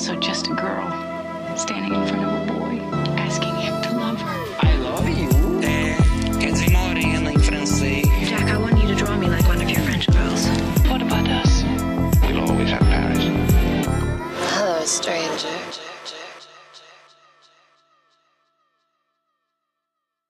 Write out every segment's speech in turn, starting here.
also just a girl standing in front of a boy, asking him to love her. I love you. É, quer dizer morena em francês. Jack, I want you to draw me like one of your French girls. What about us? We'll always have Paris. Hello, stranger.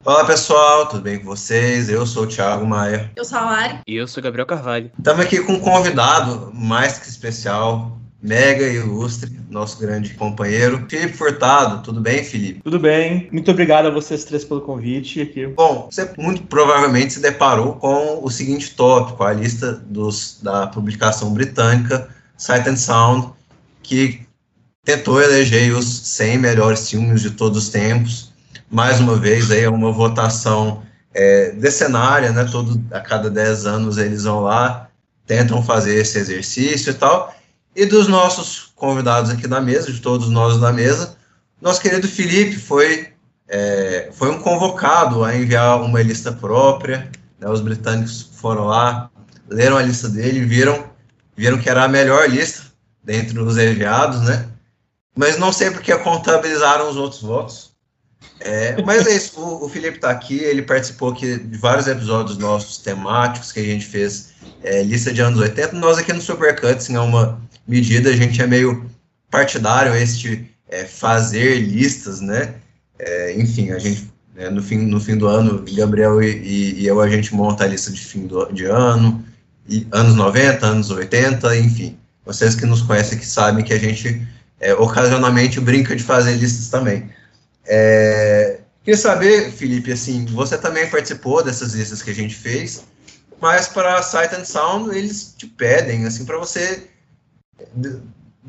Olá pessoal, tudo bem com vocês? Eu sou o Thiago Maia. Eu sou a Lari. E eu sou Gabriel Carvalho. Estamos aqui com um convidado mais que especial, mega ilustre, nosso grande companheiro, Felipe Furtado. Tudo bem, Felipe? Tudo bem, muito obrigado a vocês três pelo convite aqui. Bom, você muito provavelmente se deparou com o seguinte tópico, a lista dos, da publicação britânica Sight and Sound, que tentou eleger os 100 melhores filmes de todos os tempos. Mais uma vez, aí é uma votação é, decenária, né? Todo, a cada 10 anos eles vão lá, tentam fazer esse exercício e tal. E dos nossos convidados aqui da mesa, de todos nós da mesa, nosso querido Felipe foi, é, foi um convocado a enviar uma lista própria. Né, os britânicos foram lá, leram a lista dele, viram, viram que era a melhor lista dentre os enviados, né? Mas não sei porque contabilizaram os outros votos. É, mas é isso, o, o Felipe está aqui, ele participou aqui de vários episódios nossos temáticos que a gente fez, é, lista de anos 80. Nós aqui no Supercuts, é uma medida, a gente é meio partidário este é, fazer listas, né? É, enfim, a gente, né, no, fim, no fim do ano, Gabriel e, e, e, eu, a gente monta a lista de fim do, de ano, e, anos 90, anos 80, enfim. Vocês que nos conhecem que sabem que a gente é, ocasionalmente brinca de fazer listas também. É, queria saber, Felipe, assim, você também participou dessas listas que a gente fez, mas para Sight and Sound eles te pedem, assim, para você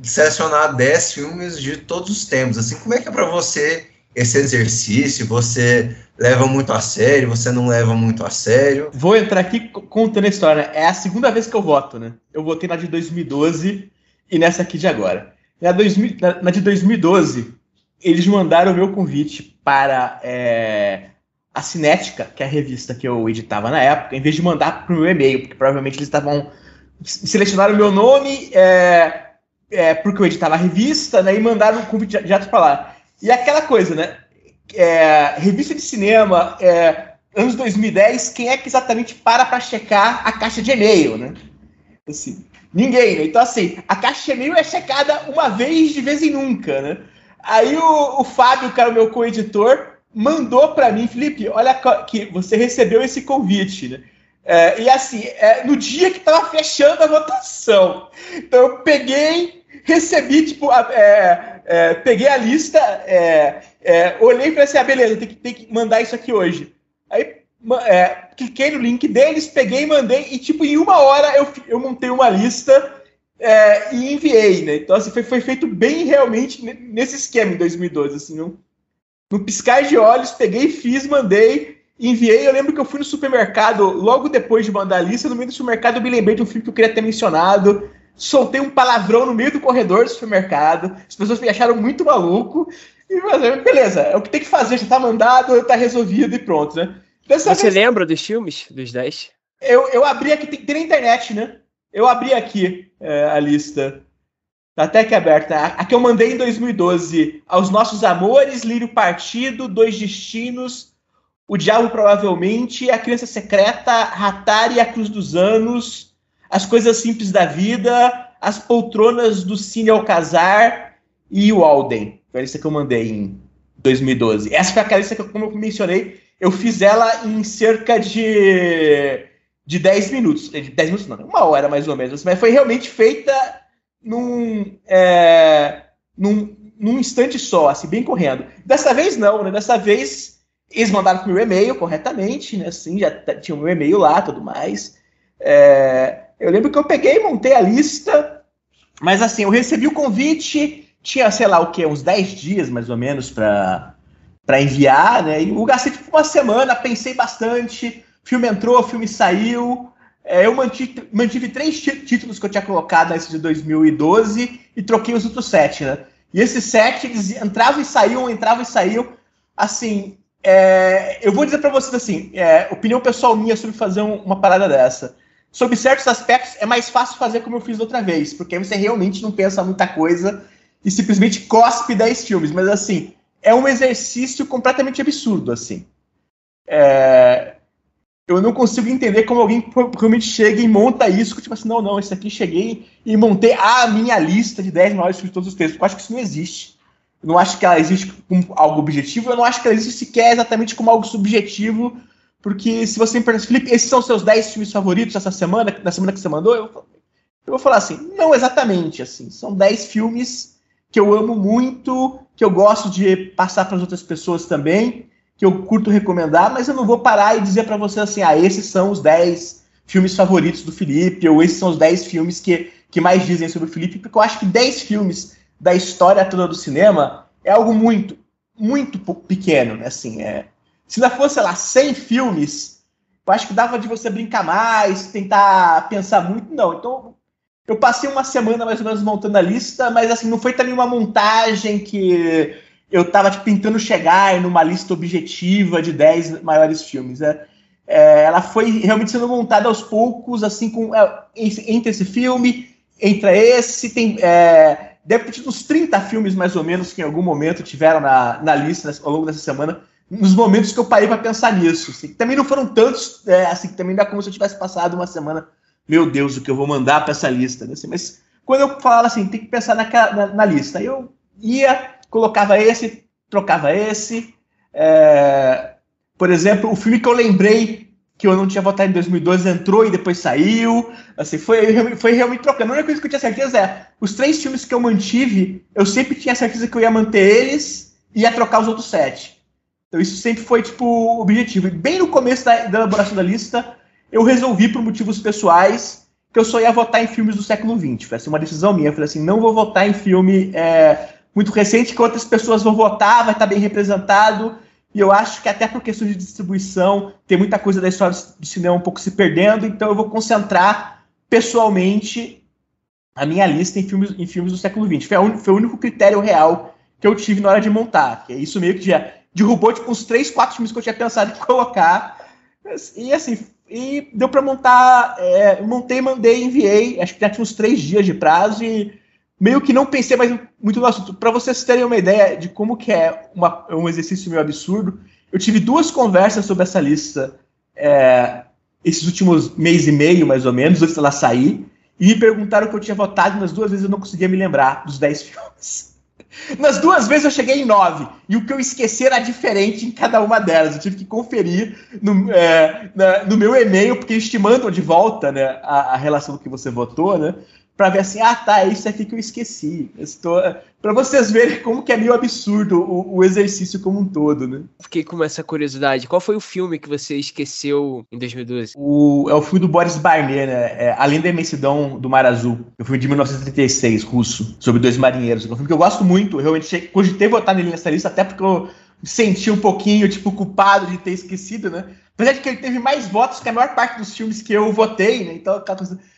selecionar 10 filmes de todos os tempos. Assim, como é que é para você esse exercício? Você leva muito a sério? Você não leva muito a sério? Vou entrar aqui contando a história. É a segunda vez que eu voto, né? Eu votei na de 2012 e nessa aqui de agora. Na, 2000, na, na de 2012, eles mandaram o meu convite para é, a Cinética, que é a revista que eu editava na época, em vez de mandar para o meu e-mail, porque provavelmente eles estavam. selecionaram o meu nome, é, é, porque eu editava a revista, né, e mandaram o convite direto para lá. E aquela coisa, né? É, revista de cinema, é, anos 2010, quem é que exatamente para para checar a caixa de e-mail, né? Assim, ninguém, né? Então, assim, a caixa de e-mail é checada uma vez de vez em nunca, né? Aí o, o Fábio, o meu co-editor, mandou para mim, Felipe, olha que você recebeu esse convite, né? É, e assim, é, no dia que estava fechando a votação. Então eu peguei, recebi, tipo, a, é, é peguei a lista, é, é, olhei e falei assim, ah, beleza, tem que, tem que mandar isso aqui hoje. Aí cliquei no link deles, peguei e mandei, e tipo, em uma hora eu, eu montei uma lista é, e enviei, né? Então, assim, foi, foi feito bem realmente nesse esquema em 2012, assim, não, no piscar de olhos, peguei, fiz, mandei, enviei. Eu lembro que eu fui no supermercado logo depois de mandar a lista. No meio do supermercado, eu me lembrei de um filme que eu queria ter mencionado. Soltei um palavrão no meio do corredor do supermercado. As pessoas me acharam muito maluco. E, mas, beleza, é o que tem que fazer, já tá mandado, tá resolvido e pronto, né? Dessa Você vez, lembra dos filmes, dos 10? Eu, eu abri aqui, tem, tem na internet, né? Eu abri aqui é, a lista. Até que aberta. A, a, que eu mandei em 2012. Aos nossos amores, Lírio Partido, Dois Destinos, O Diabo Provavelmente, A Criança Secreta, Ratari e a Cruz dos Anos, As Coisas Simples da Vida, As Poltronas do Cine Alcazar e o Alden. Foi a lista que eu mandei em 2012. Essa foi a lista que, como eu mencionei, eu fiz ela em cerca de de 10 minutos. De 10 minutos não, uma hora mais ou menos. Mas foi realmente feita num, é, num, num instante só, assim, bem correndo. Dessa vez não, né? Dessa vez eles mandaram pro meu e-mail corretamente, né? Assim, já tinha o meu e-mail lá tudo mais. É, eu lembro que eu peguei e montei a lista, mas assim, eu recebi o convite, tinha, sei lá o que, uns 10 dias mais ou menos para enviar, né? E eu gastei tipo uma semana, pensei bastante filme entrou, filme saiu. É, eu mantive, mantive três títulos que eu tinha colocado nesse de 2012 e troquei os outros sete, né? E esses sete, eles entravam e saíam, entravam e saíam. Assim, é, eu vou dizer para vocês assim, é, opinião pessoal minha sobre fazer um, uma parada dessa. Sobre certos aspectos, é mais fácil fazer como eu fiz outra vez, porque você realmente não pensa muita coisa e simplesmente cospe 10 filmes, mas assim, é um exercício completamente absurdo, assim. É, eu não consigo entender como alguém realmente chega e monta isso, tipo assim, não, não, esse aqui cheguei e montei a minha lista de 10 maiores filmes de todos os tempos. Eu acho que isso não existe. Eu não acho que ela existe como algo objetivo, eu não acho que ela existe sequer exatamente como algo subjetivo, porque se você me perguntar, Felipe, esses são seus 10 filmes favoritos essa semana, na semana que você mandou, eu, eu vou falar assim, não exatamente, assim, são 10 filmes que eu amo muito, que eu gosto de passar para as outras pessoas também, que eu curto recomendar, mas eu não vou parar e dizer para você assim, ah, esses são os 10 filmes favoritos do Felipe, ou esses são os 10 filmes que, que mais dizem sobre o Felipe, porque eu acho que 10 filmes da história toda do cinema é algo muito, muito pequeno, né? Assim, é, se não fosse, sei lá, 100 filmes, eu acho que dava de você brincar mais, tentar pensar muito, não. Então, eu passei uma semana mais ou menos montando a lista, mas assim, não foi também uma montagem que eu estava tipo, tentando chegar numa lista objetiva de 10 maiores filmes. Né? É, ela foi realmente sendo montada aos poucos, assim, com, é, entre esse filme, entre esse, tem. É, deve ter tido uns 30 filmes, mais ou menos, que em algum momento tiveram na, na lista ao longo dessa semana, nos momentos que eu parei para pensar nisso. Assim, também não foram tantos, é, assim, também dá como se eu tivesse passado uma semana, meu Deus, o que eu vou mandar para essa lista. Né? Assim, mas quando eu falava assim, tem que pensar naquela, na, na lista, aí eu ia colocava esse, trocava esse. É, por exemplo, o filme que eu lembrei que eu não tinha votado em 2012 entrou e depois saiu. Assim, foi, foi realmente trocando. A única coisa que eu tinha certeza é os três filmes que eu mantive, eu sempre tinha certeza que eu ia manter eles e ia trocar os outros sete. Então isso sempre foi tipo o objetivo. E bem no começo da, da elaboração da lista, eu resolvi por motivos pessoais que eu só ia votar em filmes do século XX. Foi assim, uma decisão minha. Eu falei assim, não vou votar em filme é, muito recente que outras pessoas vão votar, vai estar bem representado. E eu acho que até por questões de distribuição, tem muita coisa da história do cinema um pouco se perdendo, então eu vou concentrar pessoalmente a minha lista em filmes, em filmes do século XX. Foi, un, foi o único critério real que eu tive na hora de montar. Que é isso meio que já derrubou tipo, uns três, quatro filmes que eu tinha pensado em colocar. E assim, e deu para montar. É, montei, mandei, enviei. Acho que já tinha uns três dias de prazo e meio que não pensei mais muito no assunto. Para vocês terem uma ideia de como que é uma, um exercício meio absurdo, eu tive duas conversas sobre essa lista é, esses últimos mês e meio, mais ou menos, antes dela sair, e me perguntaram o que eu tinha votado, nas duas vezes eu não conseguia me lembrar dos dez filmes. Nas duas vezes eu cheguei em nove, e o que eu esqueci era diferente em cada uma delas. Eu tive que conferir no, é, na, no meu e-mail, porque eles te mandam de volta né, a, a relação do que você votou, né? Para ver assim, ah tá, é isso aqui que eu esqueci. Estou para vocês verem como que é meio absurdo o, o, exercício como um todo, né? Fiquei com essa curiosidade. Qual foi o filme que você esqueceu em 2012? O, é o filme do Boris Barnet, né? É Além da Imensidão do Mar Azul. É um filme de 1936, russo, sobre dois marinheiros. É um filme que eu gosto muito. Eu realmente cogitei votar nele nessa lista, até porque eu senti um pouquinho, tipo, culpado de ter esquecido, né? Apesar de que ele teve mais votos que a maior parte dos filmes que eu votei, né? Então,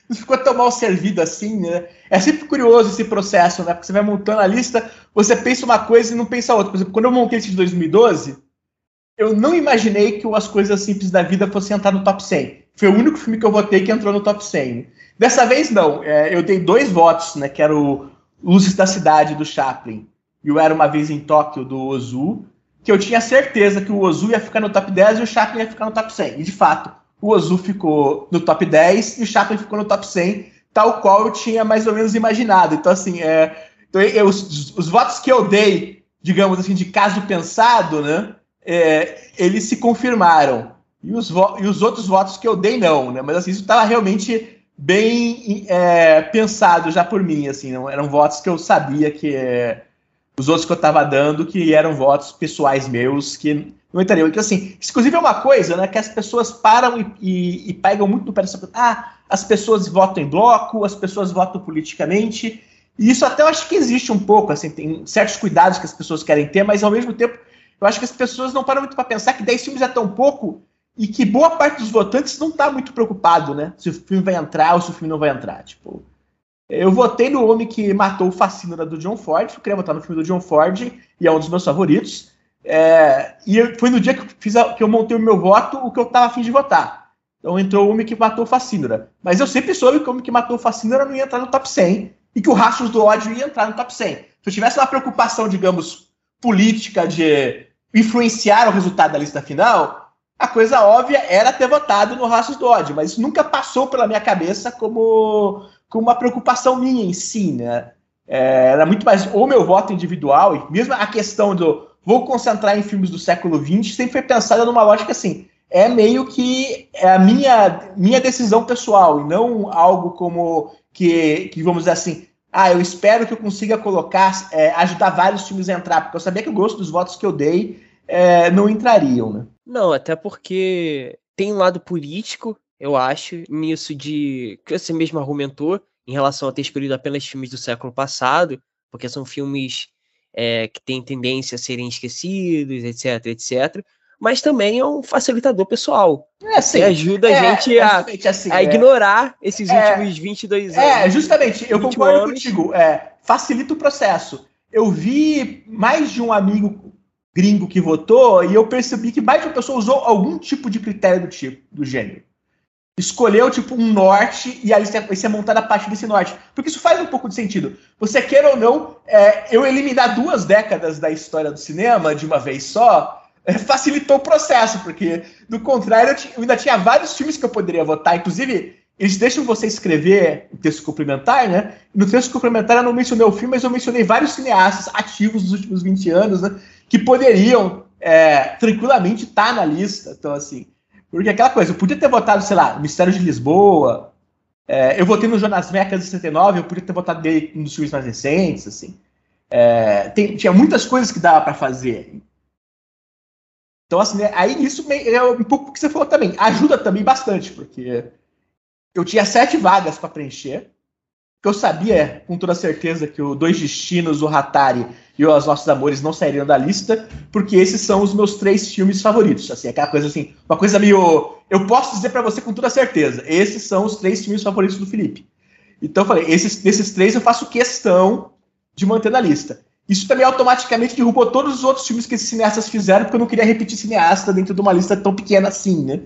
não ficou tão mal servido assim, né? É sempre curioso esse processo, né? Porque você vai montando a lista, você pensa uma coisa e não pensa outra. Por exemplo, quando eu montei esse de 2012, eu não imaginei que As Coisas Simples da Vida fosse entrar no top 100. Foi o único filme que eu votei que entrou no top 100. Dessa vez, não. É, eu dei dois votos, né? Que era o Luzes da Cidade, do Chaplin, e o Era Uma Vez em Tóquio, do Ozu, que eu tinha certeza que o Ozu ia ficar no top 10 e o Chaplin ia ficar no top 100. E, de fato, o Ozu ficou no top 10 e o Chaplin ficou no top 100, tal qual eu tinha mais ou menos imaginado. Então, assim, é, então, eu, os, os, votos que eu dei, digamos assim, de caso pensado, né, é, eles se confirmaram. E os, e os outros votos que eu dei, não, né? Mas, assim, isso estava realmente bem é, pensado já por mim, assim, não, eram votos que eu sabia que é, os outros que eu estava dando que eram votos pessoais meus que não entrariam. Então, assim, inclusive é uma coisa né, que as pessoas param e, e, e pegam muito no pé dessa Ah, as pessoas votam em bloco, as pessoas votam politicamente. E isso até eu acho que existe um pouco, assim, tem certos cuidados que as pessoas querem ter, mas ao mesmo tempo eu acho que as pessoas não param muito para pensar que 10 filmes é tão pouco e que boa parte dos votantes não está muito preocupado, né? Se o filme vai entrar ou se o filme não vai entrar. Tipo, eu votei no homem que matou o fascínora do John Ford, eu queria votar no filme do John Ford e é um dos meus favoritos. É, e foi no dia que eu, fiz a, que eu montei o meu voto o que eu estava afim de votar. Então entrou o homem que matou o Facínora. Mas eu sempre soube que o homem que matou o Facínora não ia entrar no top 100 e que o Rastros do Ódio ia entrar no top 100. Se eu tivesse uma preocupação, digamos, política de influenciar o resultado da lista final, a coisa óbvia era ter votado no Rassus Dodge, mas isso nunca passou pela minha cabeça como, como uma preocupação minha em si, né? É, era muito mais o meu voto individual, e mesmo a questão do vou concentrar em filmes do século XX, sempre foi pensada numa lógica assim, é meio que é a minha, minha decisão pessoal, e não algo como que, que vamos dizer assim, ah, eu espero que eu consiga colocar, é, ajudar vários filmes a entrar, porque eu sabia que o gosto dos votos que eu dei é, não entrariam, né? Não, até porque tem um lado político, eu acho, nisso de que você mesmo argumentou em relação a ter escolhido apenas filmes do século passado, porque são filmes é, que têm tendência a serem esquecidos, etc, etc. Mas também é um facilitador pessoal. É, assim, que ajuda é, a gente a, assim, a é. ignorar esses É. últimos 22 anos. É, justamente, eu 20 concordo anos. contigo. É, facilita o processo. Eu vi mais de um amigo gringo que votou e eu percebi que mais de uma pessoa usou algum tipo de critério do tipo, do gênero. Escolheu, tipo, um norte e aí você você é montada a partir desse norte. Porque isso faz um pouco de sentido. Você queira ou não, é, eu eliminar duas décadas da história do cinema de uma vez só é, facilitou o processo, porque, do contrário, eu, eu ainda tinha vários filmes que eu poderia votar. Inclusive, eles deixam você escrever o texto complementar, né? No texto complementar eu não mencionei o filme, mas eu mencionei vários cineastas ativos dos últimos 20 anos, né? Que poderiam é, tranquilamente estar na lista. Então, assim, porque aquela coisa, eu podia ter votado, sei lá, Mistério de Lisboa, é, eu votei no Jonas Mecas de 69, eu podia ter votado dele um dos filmes mais recentes, assim. É, tem- tinha muitas coisas que dava para fazer. Então, assim, né, aí isso é um pouco o que você falou também. Ajuda também bastante, porque eu tinha sete vagas para preencher. Que eu sabia com toda certeza que o Dois Destinos, o Hatari e Os Nossos Amores não sairiam da lista, porque esses são os meus três filmes favoritos. Assim, aquela coisa assim, uma coisa meio. Eu posso dizer para você com toda certeza, esses são os três filmes favoritos do Felipe. Então eu falei, esses, desses três eu faço questão de manter na lista. Isso também automaticamente derrubou todos os outros filmes que esses cineastas fizeram, porque eu não queria repetir cineasta dentro de uma lista tão pequena assim, né?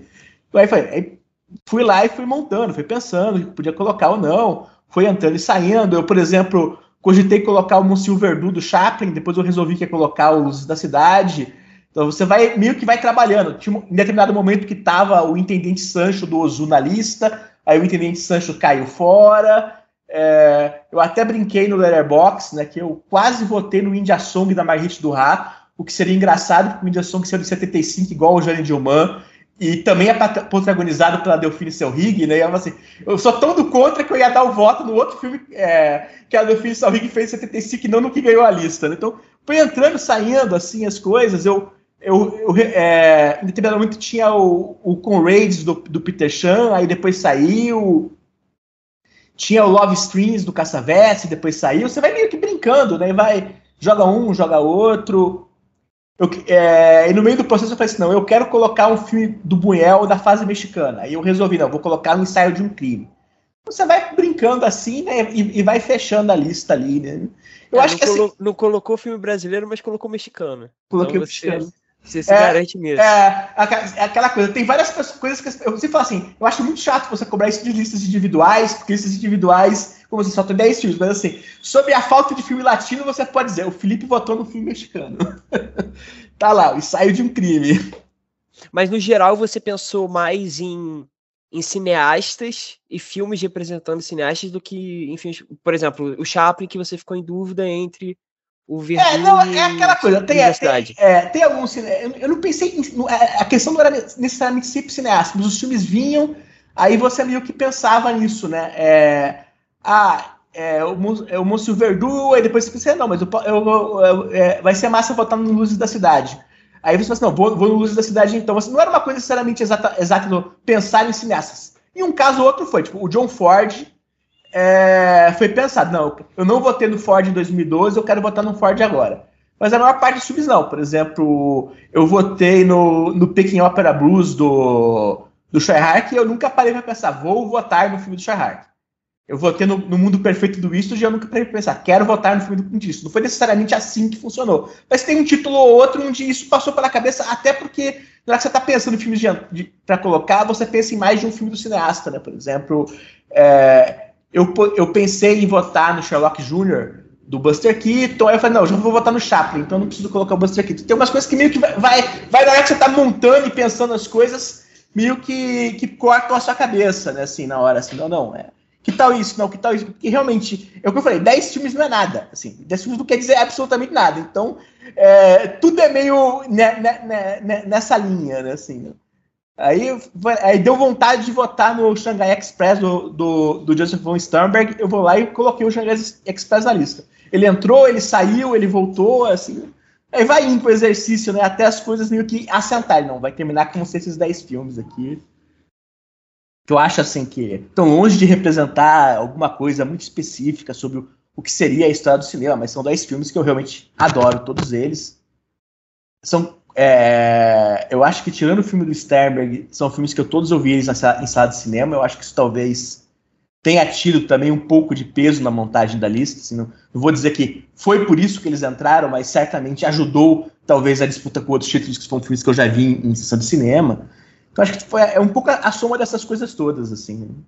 Então aí, foi, aí fui lá e fui montando, fui pensando podia colocar ou não, foi entrando e saindo. Eu, por exemplo, cogitei colocar o Monsieur Verdu do Chaplin, depois eu resolvi que ia colocar o Luzes da Cidade. Então você vai meio que vai trabalhando. Tinha em determinado momento que tava o Intendente Sancho do Ozu na lista, aí o Intendente Sancho caiu fora. É, eu até brinquei no Letterboxd, né, que eu quase votei no India Song da Margit Durra, o que seria engraçado, porque o India Song saiu de 75, igual o Jane Dilman, e também é protagonizado pela Delphine Selrig, né, e eu, assim, eu sou tão do contra que eu ia dar o voto no outro filme é, que a Delphine Selrig fez em 75, e não no que ganhou a lista, né, então foi entrando, saindo, assim, as coisas, eu eu, eu é, em determinado momento tinha o, o Conrads do, do Peter Chan, aí depois saiu. Tinha o Love Streams do Caçaveste, depois saiu. Você vai meio que brincando, né? Vai, joga um, joga outro. Eu, é, e no meio do processo eu falei assim: não, eu quero colocar um filme do Buñuel da fase mexicana. Aí eu resolvi, não, vou colocar um ensaio de um crime. Você vai brincando assim, né? E, e vai fechando a lista ali, né? Eu É, acho não, que assim. colo- não colocou filme brasileiro, mas colocou mexicano. Coloquei Então mexicano. Você se É, garante nisso. É, é aquela coisa, tem várias coisas que eu sempre falo assim, eu acho muito chato você cobrar isso de listas individuais, porque listas individuais, como você só tem 10 filmes, mas assim, sobre a falta de filme latino, você pode dizer, o Felipe votou no filme mexicano. tá lá, o ensaio de um crime. Mas no geral você pensou mais em, em cineastas e filmes representando cineastas do que, enfim, por exemplo, o Chaplin que você ficou em dúvida entre o Verdun É, não, e é aquela coisa, tem, e é, tem, é, tem alguns eu, eu não pensei em, é, a questão não era necessariamente sempre cineasta, mas os filmes vinham, aí você meio que pensava nisso, né? É, ah, é, o, é, o Verdu, aí depois você pensa, não, mas eu, eu- eu- é, vai ser massa votar no Luzes da Cidade. Aí você fala assim, não, vou, vou no Luzes da Cidade então. Assim, não era uma coisa necessariamente exata, exata no pensar em cineastas. E um caso ou outro foi, tipo, o John Ford é, foi pensado, não, eu não votei no Ford em 2012, eu quero votar no Ford agora. Mas a maior parte dos filmes não. Por exemplo, eu votei no, no Peking Opera Blues do, do Schreihart e eu nunca parei para pensar, vou votar no filme do Schreihart. Eu votei no, no Mundo Perfeito do Eastwood e eu nunca parei pensar, quero votar no filme do Clint Eastwood. Não foi necessariamente assim que funcionou. Mas tem um título ou outro onde isso passou pela cabeça, até porque na hora que você está pensando em filmes para colocar, você pensa em mais de um filme do cineasta, né? Por exemplo, é, eu, eu pensei em votar no Sherlock Jr., do Buster Keaton. Aí eu falei, não, já vou votar no Chaplin, então não preciso colocar o Buster Keaton. Tem umas coisas que meio que vai, vai, vai na hora que você tá montando e pensando as coisas, meio que, que cortam a sua cabeça, né? Assim, na hora, assim, não, não, é. Que tal isso? Não, que tal isso? Porque realmente, é o que eu falei, 10 filmes não é nada. Assim, 10 filmes não quer dizer absolutamente nada. Então, é, tudo é meio né, né, né, nessa linha, né? Assim, Aí, aí deu vontade de votar no Shanghai Express do, do, do Joseph von Sternberg. Eu vou lá e coloquei o Shanghai Express na lista. Ele entrou, ele saiu, ele voltou, assim. Aí vai indo pro exercício, né? Até as coisas meio que assentarem. Não, vai terminar com esses 10 filmes aqui. Que eu acho, assim, que estão longe de representar alguma coisa muito específica sobre o, que seria a história do cinema, mas são 10 filmes que eu realmente adoro, todos eles. São é, eu acho que tirando o filme do Sternberg, são filmes que eu todos ouvi eles em sala de cinema. Eu acho que isso talvez tenha tido também um pouco de peso na montagem da lista. Assim, não, não, vou dizer que foi por isso que eles entraram, mas certamente ajudou talvez a disputa com outros títulos que são filmes que eu já vi em, em sessão de cinema. Então acho que foi, é um pouco a, soma dessas coisas todas, assim.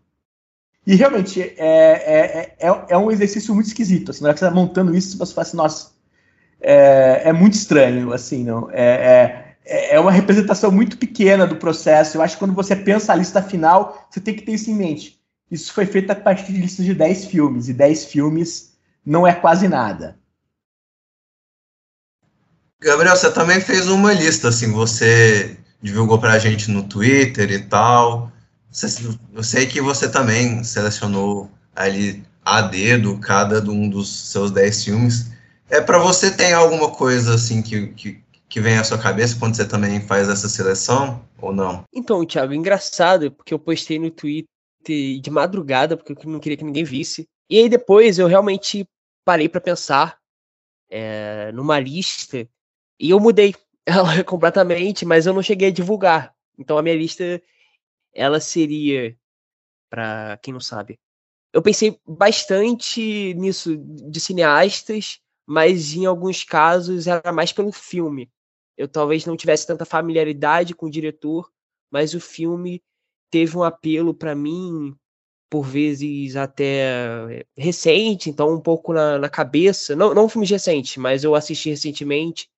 E realmente é, é, é, é, um exercício muito esquisito. Assim, na hora que você está montando isso, você fala assim, nossa, é, é muito estranho, assim, não? É, é, é, uma representação muito pequena do processo. Eu acho que quando você pensa a lista final, você tem que ter isso em mente. Isso foi feito a partir de listas de 10 filmes, e 10 filmes não é quase nada. Gabriel, você também fez uma lista, assim, você divulgou pra gente no Twitter e tal. Eu sei que você também selecionou ali a dedo cada um dos seus 10 filmes. É para você tem alguma coisa assim que, que, que vem à sua cabeça quando você também faz essa seleção ou não? Então, Thiago, engraçado, porque eu postei no Twitter de madrugada, porque eu não queria que ninguém visse. E aí depois eu realmente parei para pensar é, numa lista e eu mudei ela completamente, mas eu não cheguei a divulgar. Então a minha lista ela seria para quem não sabe. Eu pensei bastante nisso de cineastas mas em alguns casos era mais pelo filme. Eu talvez não tivesse tanta familiaridade com o diretor, mas o filme teve um apelo para mim, por vezes até recente, então um pouco na, na cabeça. Não, não filmes recentes, mas eu assisti recentemente,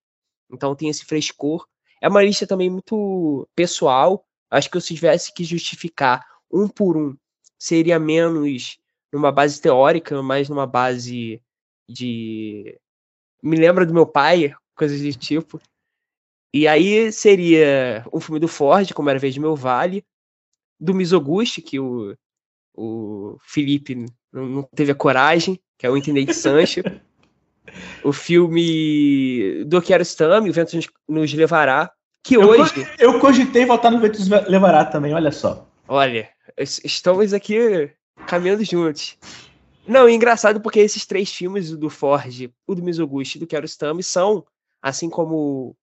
então tem esse frescor. É uma lista também muito pessoal. Acho que se tivesse que justificar um por um, seria menos numa base teórica, mais numa base de me lembra do meu pai, coisas desse tipo. E aí seria um filme do Ford, como era Vez do Meu Vale, do Mizoguchi, que o, o Felipe não teve a coragem, que é o Intendente Sancho. o filme do Kiarostami, O Vento Nos Levará, que eu hoje... Eu cogitei voltar no Vento Nos Levará também, olha só. Olha, estamos aqui caminhando juntos. Não, é engraçado porque esses três filmes, o do Ford, o do Mizoguchi e do Kiarostami, são, assim como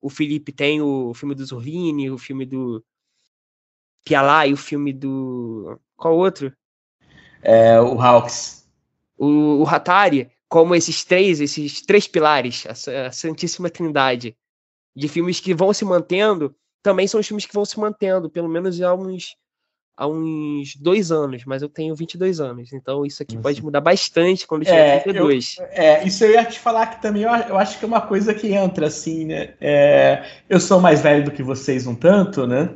o Felipe tem o filme do Zurrini, o filme do Pialá e o filme do... Qual outro? É, o Hawks. O, o Hatari, como esses três, esses três pilares, a, Santíssima Trindade, de filmes que vão se mantendo, também são os filmes que vão se mantendo, pelo menos há uns há uns dois anos, mas eu tenho 22 anos, então isso aqui Nossa. pode mudar bastante quando tiver é, 32. Eu, é, isso eu ia te falar que também eu, eu, acho que é uma coisa que entra assim, né? É, eu sou mais velho do que vocês um tanto, né?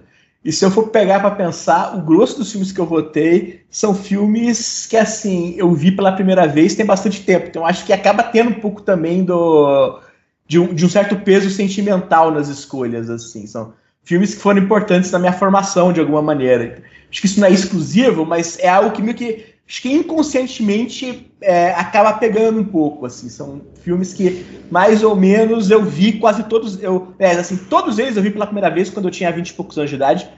E se eu for pegar para pensar, o grosso dos filmes que eu votei são filmes que, assim, eu vi pela primeira vez tem bastante tempo. Então, acho que acaba tendo um pouco também do, de, um, de um certo peso sentimental nas escolhas, assim. São filmes que foram importantes na minha formação, de alguma maneira acho que isso não é exclusivo, mas é algo que meio que acho que inconscientemente é, acaba pegando um pouco, assim, são filmes que mais ou menos eu vi quase todos, eu, é, assim, todos eles eu vi pela primeira vez quando eu tinha 20 e poucos anos de idade,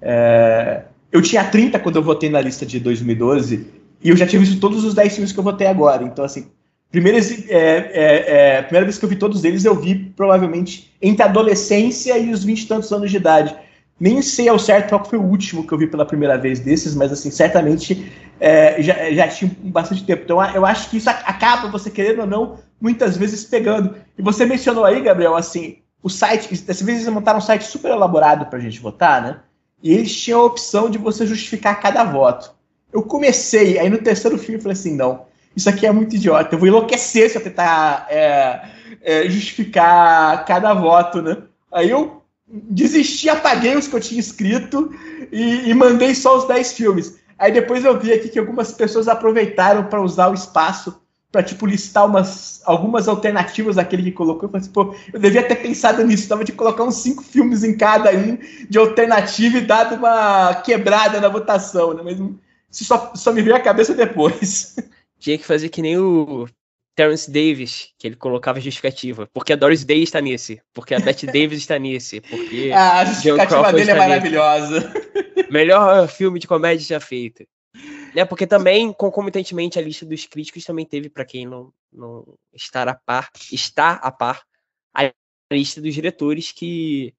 é, eu tinha 30 quando eu votei na lista de 2012, e eu já tinha visto todos os 10 filmes que eu votei agora, então assim, primeira, é, é, é, primeira vez que eu vi todos eles, eu vi provavelmente entre a adolescência e os 20 e tantos anos de idade, nem sei ao certo qual foi o último que eu vi pela primeira vez desses, mas assim, certamente é, já, já tinha bastante tempo. Então eu acho que isso acaba, você querendo ou não, muitas vezes pegando. E você mencionou aí, Gabriel, assim, o site, dessa vez eles montaram um site super elaborado para a gente votar, né? E eles tinham a opção de você justificar cada voto. Eu comecei, aí no terceiro filme eu falei assim, não, isso aqui é muito idiota. Eu vou enlouquecer se eu tentar é, é, justificar cada voto, né? Aí eu desisti, apaguei os que eu tinha escrito e, e mandei só os 10 filmes. Aí depois eu vi aqui que algumas pessoas aproveitaram para usar o espaço para tipo listar umas algumas alternativas daquele que colocou. Eu falei assim, pô, eu devia ter pensado nisso, tava de colocar uns cinco filmes em cada um de alternativa e dado uma quebrada na votação, né? Mas isso só, só me veio a cabeça depois. Tinha que fazer que nem o Terence Davis, que ele colocava justificativa. Porque a Doris Day está nesse. Porque a Bette Davis está nesse. Porque ah, a justificativa dele é maravilhosa. Nesse. Melhor filme de comédia já feito. Né, porque também, concomitantemente, a lista dos críticos também teve, para quem não, não estar a par, está a par, a lista dos diretores que.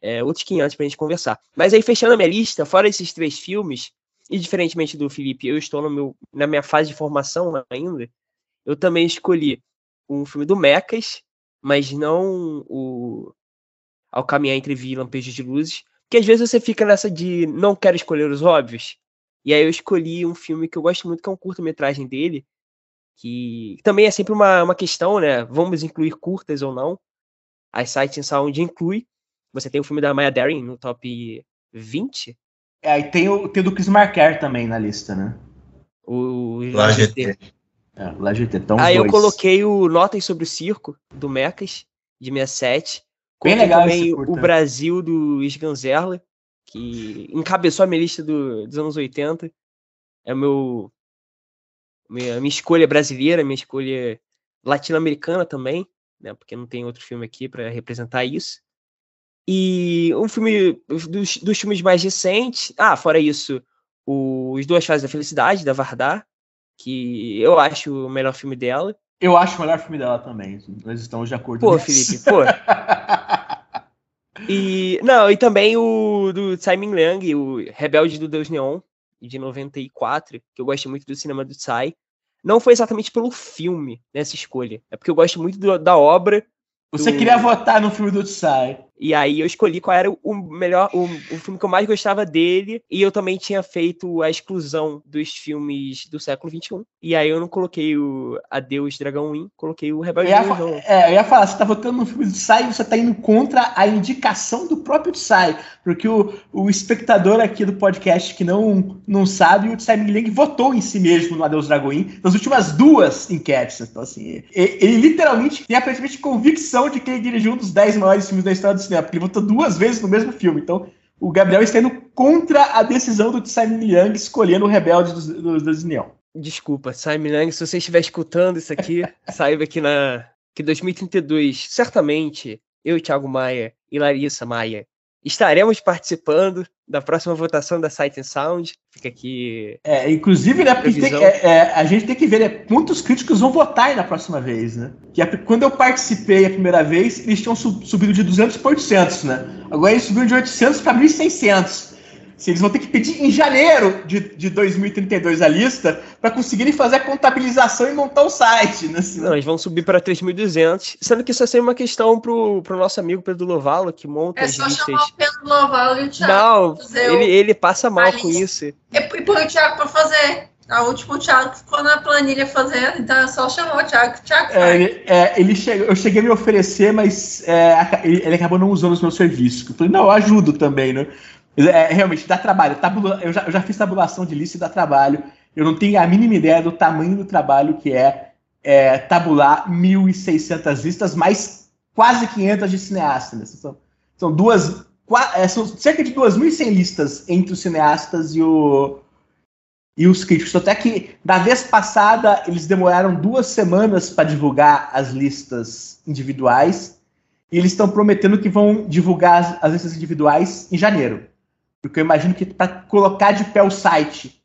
É, outros 500 para a gente conversar. Mas aí, fechando a minha lista, fora esses três filmes, e diferentemente do Felipe, eu estou no meu, na minha fase de formação ainda, eu também escolhi um filme do Mecas, mas não o Ao Caminhar Entre Vi e Lampejos de Luzes, porque às vezes você fica nessa de não quero escolher os óbvios, e aí eu escolhi um filme que eu gosto muito, que é um curta-metragem dele, que também é sempre uma, uma questão, né? Vamos incluir curtas ou não? A Sight and Sound inclui. Você tem o filme da Maya Deren no top 20. É, e tem o, tem o do Chris Marker também na lista, né? O, o Lá GT. É, lá GT. Então, Aí dois. eu coloquei o Notas sobre o Circo, do Mecas, de 67. Bem legal também o. Brasil do Sganzerla, que encabeçou a minha lista do- dos anos 80. É o meu. Minha, minha escolha brasileira, minha escolha latino-americana também, né? Porque não tem outro filme aqui para representar isso. E um filme dos, dos filmes mais recentes. Ah, fora isso, o- Os Duas Fases da Felicidade, da Vardar, que eu acho o melhor filme dela. Eu acho o melhor filme dela também. Nós estamos de acordo Pô, nisso. Felipe, pô. E não, e também o do Simon Lang, o Rebelde do Deus Neon, de 94, que eu gosto muito do cinema do Tsai. Não foi exatamente pelo filme nessa escolha, é porque eu gosto muito do- da obra. Você do- queria votar no filme do Tsai. E aí eu escolhi qual era o melhor, o, o filme que eu mais gostava dele. E eu também tinha feito a exclusão dos filmes do século XXI. E aí eu não coloquei o Adeus Dragão Win, coloquei o Eu Rebelde ia, fa- Neon. é, eu ia falar, você tá votando no filme do Tsai e você tá indo contra a indicação do próprio Tsai. Porque o, o espectador aqui do podcast que não, não sabe, o Tsai Ming votou em si mesmo no Adeus Dragoin nas últimas duas enquetes. Então, assim, ele, ele literalmente tem aparentemente convicção de que ele dirigiu um dos 10 maiores filmes da história do cinema, porque ele votou duas vezes no mesmo filme. Então, o Gabriel está indo contra a decisão do Tsai Ming Liang escolhendo o Rebelde dos, Neon. Desculpa, Simon Lang, se você estiver escutando isso aqui, saiba que na que 2032, certamente, eu, Thiago Maia e Larissa Maia estaremos participando da próxima votação da Sight and Sound. Fica aqui. É, inclusive, né, porque tem- é, é, a gente tem que ver né, quantos críticos vão votar aí na próxima vez, né? Que a- quando eu participei a primeira vez, eles tinham sub- subido de 200 para 800, né? Agora eles subiram de 800 para 1.600. Se eles vão ter que pedir em janeiro de, de 2032 a lista para conseguirem fazer a contabilização e montar o site, né? Assim, Não, eles vão subir para 3.200, sendo que isso é sempre uma questão pro, pro nosso amigo Pedro Lovalo, que monta É as só listas. chamar o Pedro Lovalo e o Thiago. Não, fazer ele, o- ele passa mal com isso. E põe o Thiago pra fazer. A última o Thiago ficou na planilha fazendo, então é só chamar o Thiago. O Thiago É, ele, é, ele chegou, eu cheguei a me oferecer, mas é, ele, ele acabou não usando os meus serviços. Eu falei, não, eu ajudo também, né? É, realmente, dá trabalho. Tabula, eu, já, eu já fiz tabulação de lista e dá trabalho. Eu não tenho a mínima ideia do tamanho do trabalho que é, é tabular 1.600 listas, mais quase 500 de cineastas. Né? São, são duas. é, são cerca de 2.100 listas entre os cineastas e o, e os críticos. Até que, da vez passada, eles demoraram duas semanas para divulgar as listas individuais. E eles estão prometendo que vão divulgar as, as listas individuais em janeiro. Porque eu imagino que para colocar de pé o site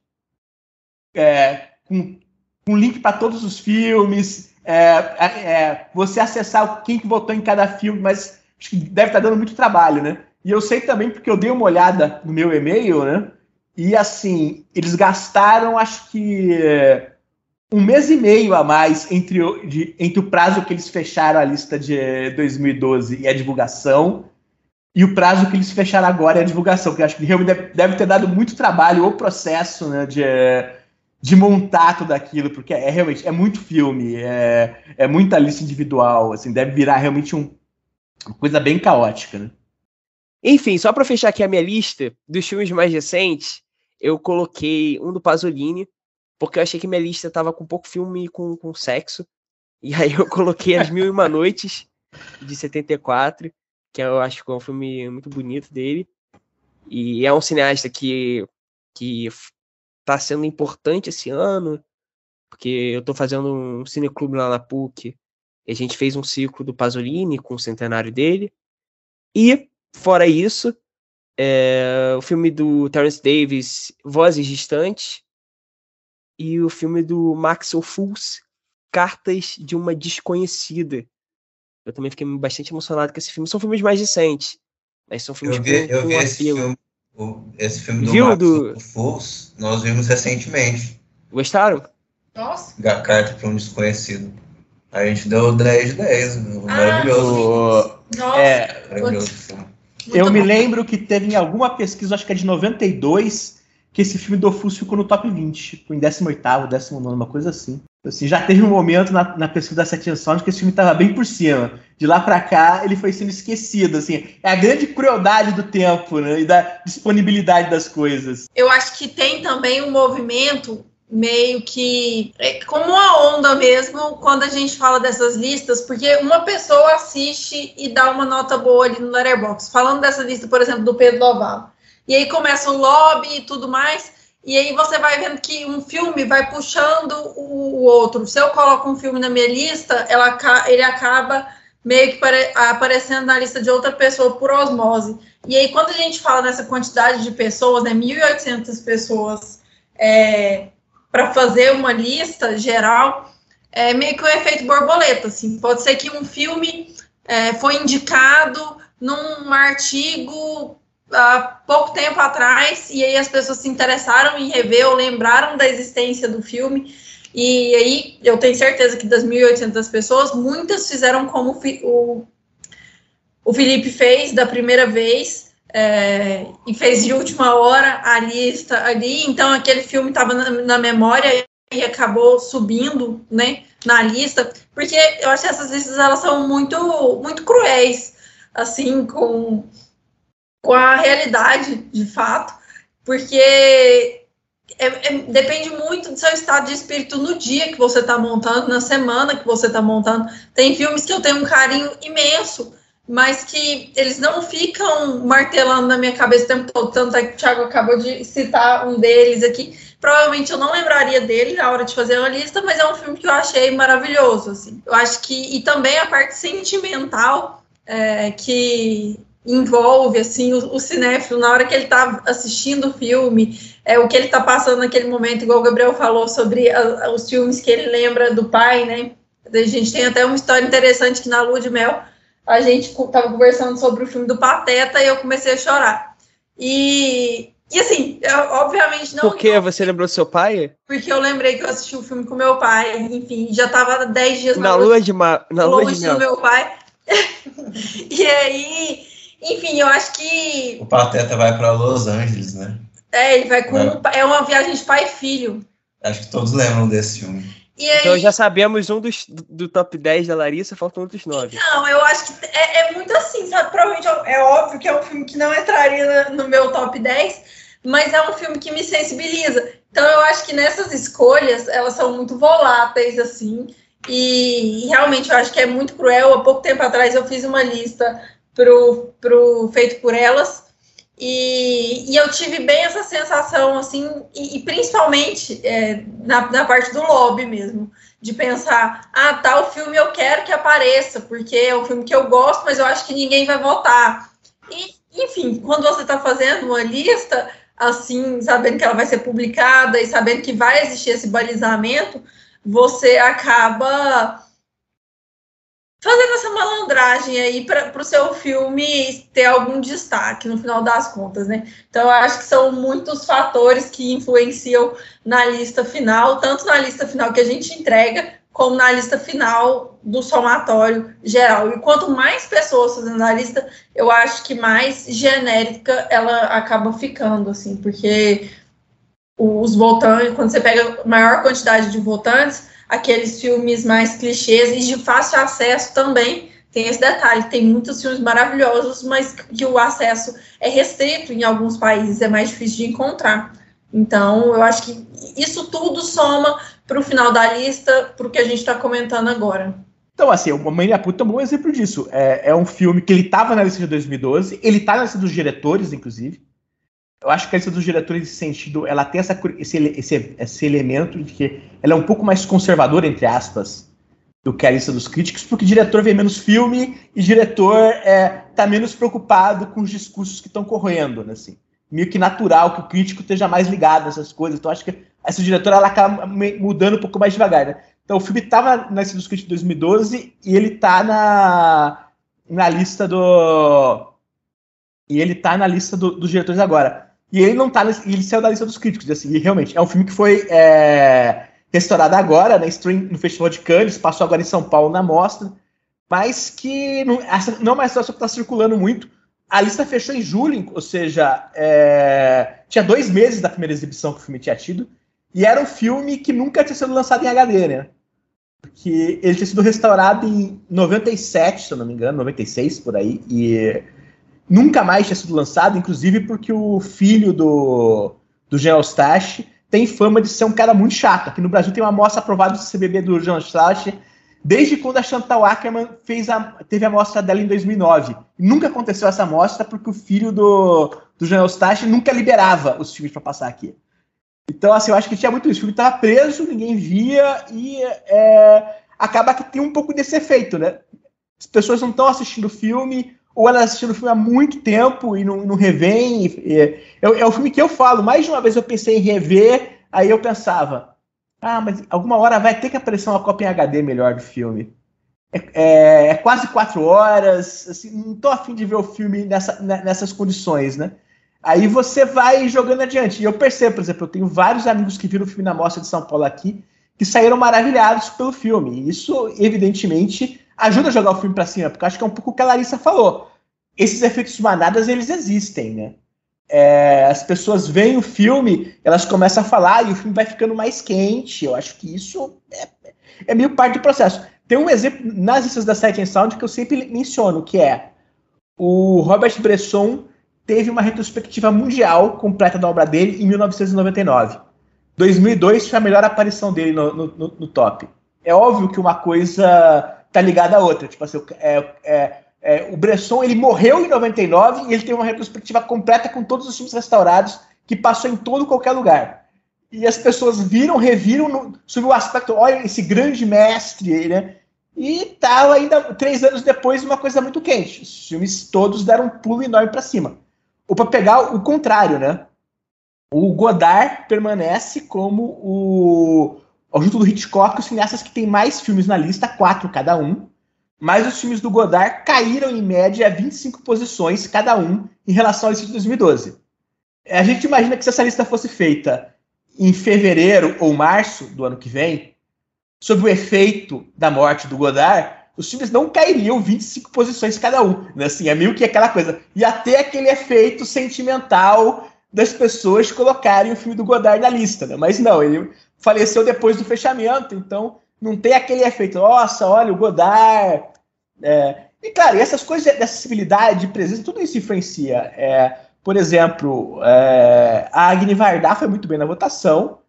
é, com, com link para todos os filmes, é, é, é, você acessar quem que votou em cada filme, mas acho que deve estar dando muito trabalho, né? E eu sei também porque eu dei uma olhada no meu e-mail, né? E assim, eles gastaram acho que um mês e meio a mais entre o, de- entre o prazo que eles fecharam a lista de eh, 2012 e a divulgação, e o prazo que eles fecharam agora é a divulgação, que acho que realmente deve, deve ter dado muito trabalho o processo né, de, de montar tudo aquilo, porque é realmente é muito filme, é, é muita lista individual, assim, deve virar realmente um, uma coisa bem caótica, né? Enfim, só para fechar aqui a minha lista dos filmes mais recentes, eu coloquei um do Pasolini, porque eu achei que minha lista tava com pouco filme com, com sexo. E aí eu coloquei As Mil e Uma Noites, de 74, que eu acho que é um filme muito bonito dele. E é um cineasta que, que tá sendo importante esse ano, porque eu tô fazendo um cineclube lá na PUC, e a gente fez um ciclo do Pasolini com o centenário dele. E, fora isso, é, o filme do Terence Davis, Vozes Distantes, e o filme do Max Ophuls, Cartas de uma Desconhecida. Eu também fiquei bastante emocionado com esse filme. São filmes mais recentes, mas são filmes Eu vi, eu vi esse filme, esse filme do Viu, Max do- nós vimos recentemente. Gostaram? Nossa. A Carta para um Desconhecido. A gente deu 10 de 10. Maravilhoso. O- Nossa. é, Maravilhoso filme. muito eu me bom. lembro que teve em alguma pesquisa, acho que é de 92, que esse filme do Ofus ficou no top 20, tipo, em 18º, 19 uma coisa assim. Assim, já teve um momento na, na pesquisa da Section Sound que esse filme estava bem por cima. De lá pra cá, ele foi sendo esquecido, assim. É a grande crueldade do tempo, né? E da disponibilidade das coisas. Eu acho que tem também um movimento meio que é como uma onda mesmo quando a gente fala dessas listas, porque uma pessoa assiste e dá uma nota boa ali no Letterboxd. Falando dessa lista, por exemplo, do Pedro Lovalo. E aí começa o lobby e tudo mais, e aí você vai vendo que um filme vai puxando o, outro. Se eu coloco um filme na minha lista, ela, ele acaba meio que pare- aparecendo na lista de outra pessoa por osmose. E aí, quando a gente fala nessa quantidade de pessoas, né, 1.800 pessoas para fazer uma lista geral, é meio que o efeito borboleta. Assim. Pode ser que um filme é, foi indicado num artigo há pouco tempo atrás, e aí as pessoas se interessaram em rever ou lembraram da existência do filme. E aí, eu tenho certeza que das 1.800 pessoas, muitas fizeram como o o Felipe fez da primeira vez, é, e fez de última hora a lista ali, então aquele filme estava na, na memória e acabou subindo, né, na lista, porque eu acho que essas listas elas são muito, muito cruéis, assim, com, com a realidade, de fato, porque é- é- depende muito do seu estado de espírito no dia que você está montando, na semana que você está montando. Tem filmes que eu tenho um carinho imenso, mas que eles não ficam martelando na minha cabeça o tempo todo. Tanto é que o Thiago acabou de citar um deles aqui. Provavelmente eu não lembraria dele na hora de fazer uma lista, mas é um filme que eu achei maravilhoso. Assim. Eu acho que. E também a parte sentimental é, que envolve assim o, o cinéfilo na hora que ele está assistindo o filme, é o que ele está passando naquele momento, igual o Gabriel falou sobre a- os filmes que ele lembra do pai, né? A gente tem até uma história interessante que na Lua de Mel a gente estava conversando sobre o filme do Pateta e eu comecei a chorar. E, e assim, eu, obviamente não. Por que você lembrou do seu pai? Porque eu lembrei que eu assisti o filme com meu pai, enfim, já estava 10 dias Na lua de, ma... na lua de longe do mel. meu pai. e aí, enfim, eu acho que O Pateta vai para Los Angeles, né? é, ele vai com. É. É uma viagem de pai e filho. Acho que todos lembram desse filme. E aí, Então já sabemos um dos, do top 10 da Larissa, faltam outros nove. Não, eu acho que é, é muito assim, sabe? Provavelmente é é óbvio que é um filme que não entraria no meu top 10, mas é um filme que me sensibiliza. Então eu acho que nessas escolhas, elas são muito voláteis, assim, e, e realmente eu acho que é muito cruel. Há pouco tempo atrás eu fiz uma lista pro, pro Feito por Elas, e, e eu tive bem essa sensação, assim, e, e principalmente é, na, na parte do lobby mesmo de pensar, ah, tal filme eu quero que apareça, porque é um filme que eu gosto, mas eu acho que ninguém vai votar. E, enfim, quando você está fazendo uma lista, assim, sabendo que ela vai ser publicada e sabendo que vai existir esse balizamento, você acaba fazendo essa malandragem aí para o seu filme ter algum destaque no final das contas, né? Então, eu acho que são muitos fatores que influenciam na lista final, tanto na lista final que a gente entrega, como na lista final do somatório geral. E quanto mais pessoas fazendo a lista, eu acho que mais genérica ela acaba ficando, assim, porque os votantes, quando você pega maior quantidade de votantes, aqueles filmes mais clichês e de fácil acesso também tem esse detalhe. Tem muitos filmes maravilhosos, mas que o acesso é restrito em alguns países, é mais difícil de encontrar. Então, eu acho que isso tudo soma para o final da lista, para o que a gente está comentando agora. Então, assim, o Mãe da Puta é um bom exemplo disso. É, é um filme que ele estava na lista de 2012, ele está na lista dos diretores, inclusive. Eu acho que a lista dos diretores, nesse sentido, ela tem essa, esse, esse, esse elemento de que ela é um pouco mais conservadora, entre aspas, do que a lista dos críticos, porque diretor vê menos filme e diretor é, tá menos preocupado com os discursos que estão correndo, né, assim. Meio que natural que o crítico esteja mais ligado nessas coisas. Então, acho que essa diretora ela acaba mudando um pouco mais devagar, né? Então, o filme estava na lista dos críticos de 2012 e ele tá na, na lista do... E ele tá na lista do, dos diretores agora. E ele não tá, ele saiu da lista dos críticos, assim, e realmente, é um filme que foi é, restaurado agora, né, no Festival de Cannes, passou agora em São Paulo na mostra, mas que não, não é uma situação que está circulando muito. A lista fechou em julho, ou seja, é, tinha dois meses da primeira exibição que o filme tinha tido, e era um filme que nunca tinha sido lançado em HD, né? Porque ele tinha sido restaurado em 97, se eu não me engano, 96 por aí, e nunca mais tinha sido lançado, inclusive porque o filho do, do Jean Eustache tem fama de ser um cara muito chato. Aqui no Brasil tem uma amostra aprovada do CBB do Jean Eustache desde quando a Chantal Ackerman fez a, teve a amostra dela em 2009. Nunca aconteceu essa amostra porque o filho do, do Jean Eustache nunca liberava os filmes para passar aqui. Então, assim, eu acho que tinha muito isso. O filme estava preso, ninguém via e é, acaba que tem um pouco desse efeito, né? As pessoas não estão assistindo o filme, ou ela assistindo o filme há muito tempo e não, não revém. E, é, é o filme que eu falo. Mais de uma vez eu pensei em rever, aí eu pensava, ah, mas alguma hora vai ter que aparecer uma cópia em HD melhor do filme. É, é, é quase quatro horas, assim, não tô afim de ver o filme nessa, nessas condições, né? Aí você vai jogando adiante. E eu percebo, por exemplo, eu tenho vários amigos que viram o filme na Mostra de São Paulo aqui, que saíram maravilhados pelo filme. E isso, evidentemente, ajuda a jogar o filme para cima, porque acho que é um pouco o que a Larissa falou. Esses efeitos manadas, eles existem, né? É, as pessoas veem o filme, elas começam a falar e o filme vai ficando mais quente. Eu acho que isso é, é meio parte do processo. Tem um exemplo nas listas da Sight Sound que eu sempre menciono, que é o Robert Bresson teve uma retrospectiva mundial completa da obra dele em 1999. 2002 foi a melhor aparição dele no, no, no top. É óbvio que uma coisa tá ligada à outra. Tipo assim, é, é, é, o Bresson ele morreu em 99 e ele teve uma retrospectiva completa com todos os filmes restaurados que passou em todo qualquer lugar. E as pessoas viram, reviram no, sobre o aspecto, olha esse grande mestre, né? E tava ainda três anos depois uma coisa muito quente. Os filmes todos deram um pulo enorme para cima. Ou para pegar o contrário, né? O Godard permanece como o, junto do Hitchcock, os cineastas que têm mais filmes na lista, quatro cada um. Mas os filmes do Godard caíram em média 25 posições cada um em relação ao de 2012. A gente imagina que se essa lista fosse feita em fevereiro ou março do ano que vem, sob o efeito da morte do Godard, os filmes não cairiam 25 posições cada um. Né? Assim, é meio que aquela coisa. E até aquele efeito sentimental das pessoas colocarem o filme do Godard na lista. Né? Mas não, ele faleceu depois do fechamento, então não tem aquele efeito, nossa, olha o Godard. É, e claro, essas coisas de acessibilidade, de presença, tudo isso influencia. É, por exemplo, é, a Agni Vardar foi muito bem na votação,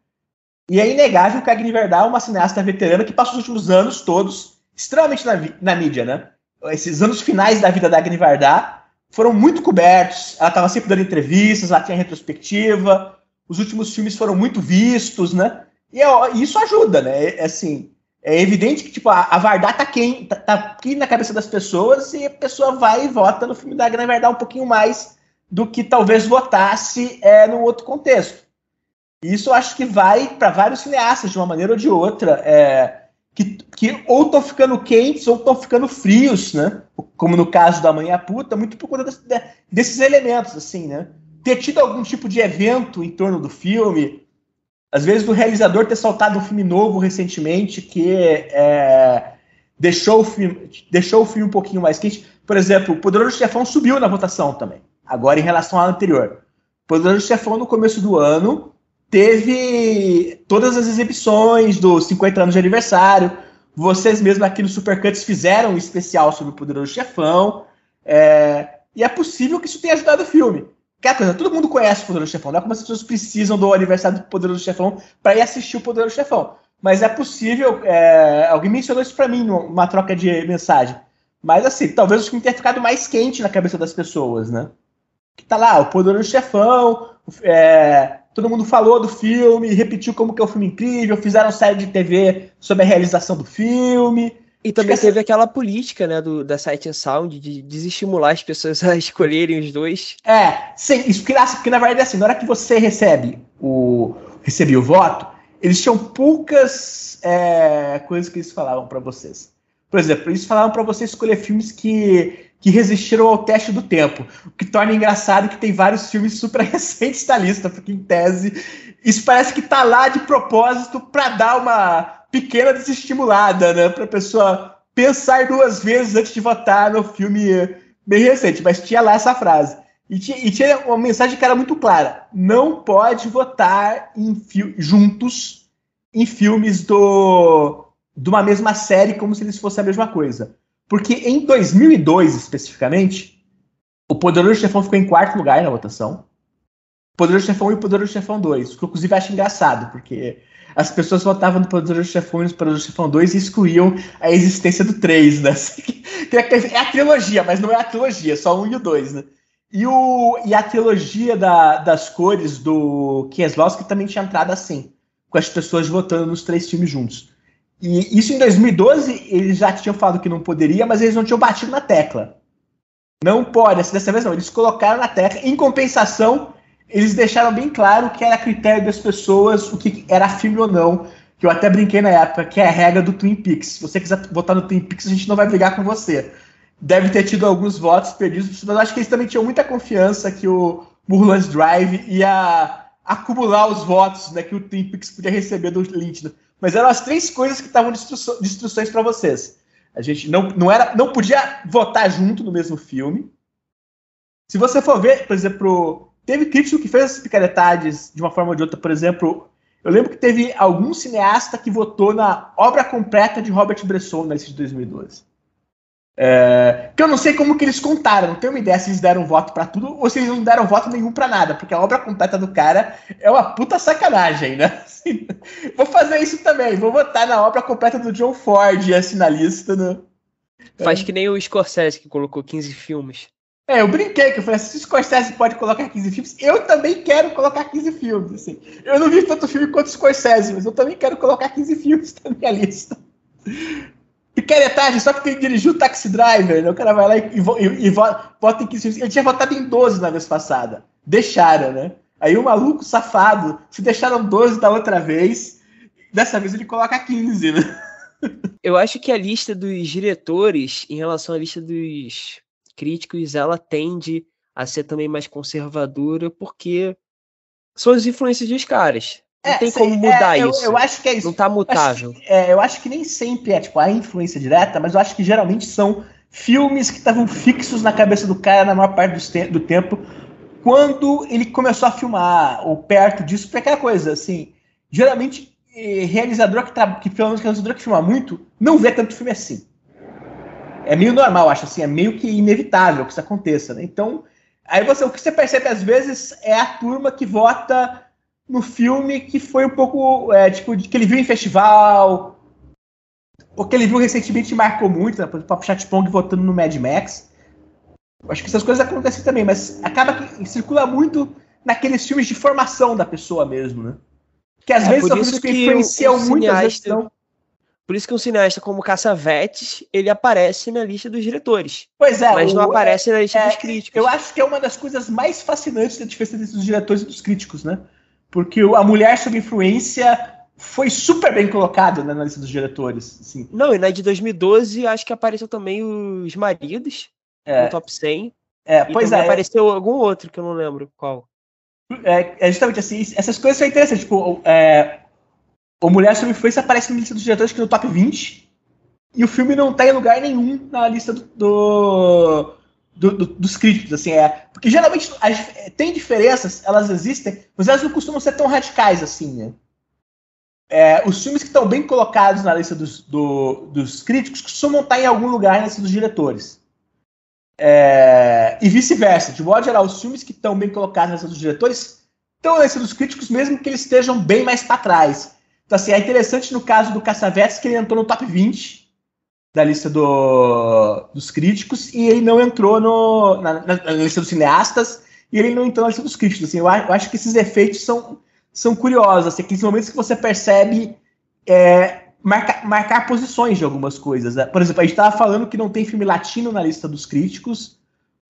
e é inegável que a Agni é uma cineasta veterana que passou os últimos anos todos extremamente na, na mídia, né? Esses anos finais da vida da Agni Vardar foram muito cobertos. Ela estava sempre dando entrevistas, ela tinha retrospectiva. Os últimos filmes foram muito vistos, né? E, é, isso ajuda, né? É, assim, é evidente que tipo, a, a Vardar tá, quem, tá, tá aqui na cabeça das pessoas e a pessoa vai e vota no filme da Agni Vardar um pouquinho mais do que talvez votasse é, num outro contexto. Isso eu acho que vai para vários cineastas, de uma maneira ou de outra. É, que, que ou estão ficando quentes ou estão ficando frios, né? Como no caso da a Puta, muito por conta desse, desses elementos, assim, né? Ter tido algum tipo de evento em torno do filme, às vezes do realizador ter soltado um filme novo recentemente que é, deixou, o filme, deixou o filme um pouquinho mais quente. Por exemplo, o Poderoso Chefão subiu na votação também, agora em relação ao anterior. O Poderoso Chefão, no começo do ano, teve todas as exibições dos 50 anos de aniversário. Vocês mesmos aqui no Supercuts fizeram um especial sobre o Poderoso Chefão. É, e é possível que isso tenha ajudado o filme. Aquela coisa, todo mundo conhece o Poderoso Chefão, não é como as pessoas precisam do aniversário do Poderoso Chefão para ir assistir o Poderoso Chefão. Mas é possível, é, alguém mencionou isso para mim numa troca de mensagem. Mas assim, talvez o filme tenha ficado mais quente na cabeça das pessoas, né? Que tá lá, o Poderoso Chefão, é, todo mundo falou do filme, repetiu como que é um filme incrível, fizeram série de TV sobre a realização do filme. E também teve aquela política, né, do, da Sight and Sound de desestimular as pessoas a escolherem os dois. É, sim, isso porque, porque na verdade é assim, na hora que você recebe o recebia o voto, eles tinham poucas é, coisas que eles falavam para vocês. Por exemplo, eles falavam para você escolher filmes que, que resistiram ao teste do tempo, o que torna engraçado que tem vários filmes super recentes na lista, porque em tese isso parece que tá lá de propósito para dar uma pequena desestimulada, né? Para a pessoa pensar duas vezes antes de votar no filme bem recente. Mas tinha lá essa frase. E tinha, e tinha uma mensagem que era muito clara: não pode votar em juntos em filmes do, de uma mesma série como se eles fossem a mesma coisa. Porque em 2002, especificamente, o Poderoso Chefão ficou em quarto lugar na votação. Poderoso Chefão e Poderoso Chefão 2, o que eu inclusive acho engraçado, porque as pessoas votavam no Poderoso Chefão e no Poderoso Chefão 2 e excluíam a existência do 3, né? É a trilogia, mas não é a trilogia, só um e o 2, né? E, o, e a trilogia da, das cores do Kieslowski também tinha entrado assim, com as pessoas votando nos três filmes juntos. E isso em 2012 eles já tinham falado que não poderia, mas eles não tinham batido na tecla. Não pode, dessa vez não. Eles colocaram na tecla. Em compensação, eles deixaram bem claro que era critério das pessoas o que era filme ou não. Que eu até brinquei na época, que é a regra do Twin Peaks. Se você quiser votar no Twin Peaks, a gente não vai brigar com você. Deve ter tido alguns votos perdidos, mas acho que eles também tinham muita confiança que o Mulholland Drive ia acumular os votos né, que o Twin Peaks podia receber do Lynch. Né? Mas eram as três coisas que estavam de instruções para vocês. A gente não, não, era, não podia votar junto no mesmo filme. Se você for ver, por exemplo, Teve crítico que fez essas picaretades de uma forma ou de outra, por exemplo, eu lembro que teve algum cineasta que votou na obra completa de Robert Bresson nesse de 2012. É, que eu não sei como que eles contaram, não tenho uma ideia se eles deram voto para tudo ou se eles não deram voto nenhum para nada, porque a obra completa do cara é uma puta sacanagem, né? Assim, vou fazer isso também, vou votar na obra completa do John Ford, assim, na lista. Né? Faz que nem o Scorsese que colocou 15 filmes. É, eu brinquei, que eu falei, se o Scorsese pode colocar 15 filmes, eu também quero colocar 15 filmes, assim. Eu não vi tanto filme quanto o Scorsese, mas eu também quero colocar 15 filmes na minha lista. Picaretagem, só porque ele dirigiu o Taxi Driver, né? O cara vai lá e, e, e, vota em 15 filmes. Ele tinha votado em 12 na vez passada. Deixaram, né? Aí o maluco safado, se deixaram 12 da outra vez, dessa vez ele coloca 15, né? Eu acho que a lista dos diretores, em relação à lista dos críticos, ela tende a ser também mais conservadora, porque são as influências dos caras. Não é, tem como mudar é, isso. Eu, acho que é isso. Não tá mutável. Eu acho, que, é, eu acho que nem sempre é tipo a influência direta, mas eu acho que geralmente são filmes que estavam fixos na cabeça do cara na maior parte do, te do tempo quando ele começou a filmar, ou perto disso, porque aquela coisa, assim, geralmente eh, realizador que, que pelo menos realizador que filma muito, não vê tanto filme assim é meio normal, acho assim, é meio que inevitável que isso aconteça, né? Então, aí você, o que você percebe às vezes é a turma que vota no filme que foi um pouco, é, tipo, que ele viu em festival, ou que ele viu recentemente marcou muito, né? Por exemplo, o Chatpong votando no Mad Max. Acho que essas coisas acontecem também, mas acaba que circula muito naqueles filmes de formação da pessoa mesmo, né? Que às é, vezes são filmes que, que influenciam muito, às vezes não. Por isso que um cineasta como Cassavetes, ele aparece na lista dos diretores. Pois é. Mas não aparece na lista é, dos críticos. Eu acho que é uma das coisas mais fascinantes da diferença entre os diretores e dos críticos, né? Porque a mulher sob influência foi super bem colocada né, na lista dos diretores. Assim. Não, e na de 2012 acho que apareceu também os maridos é. no top 100. É, pois é. apareceu algum outro que eu não lembro qual. É, é justamente assim, essas coisas são interessantes. Tipo, é, o Mulher Sob Influência aparece na lista dos diretores que no top 20. E o filme não tá em lugar nenhum na lista do, do, do, do, dos críticos, assim, é. Porque geralmente as, tem diferenças, elas existem, mas elas não costumam ser tão radicais assim, né? É, os filmes que estão bem colocados na lista dos, do, dos críticos costumam estar em algum lugar na lista dos diretores. É, e vice-versa. De modo geral, os filmes que estão bem colocados na lista dos diretores estão na lista dos críticos, mesmo que eles estejam bem mais para trás. Então, assim, é interessante no caso do Cassavetes que ele entrou no top 20 da lista do, dos críticos e ele não entrou no, na, na, lista dos cineastas e ele não entrou na lista dos críticos. Assim, eu, eu acho que esses efeitos são, são curiosos, assim, aqueles momentos que você percebe é, marca, marcar posições de algumas coisas. Né? Por exemplo, a gente estava falando que não tem filme latino na lista dos críticos,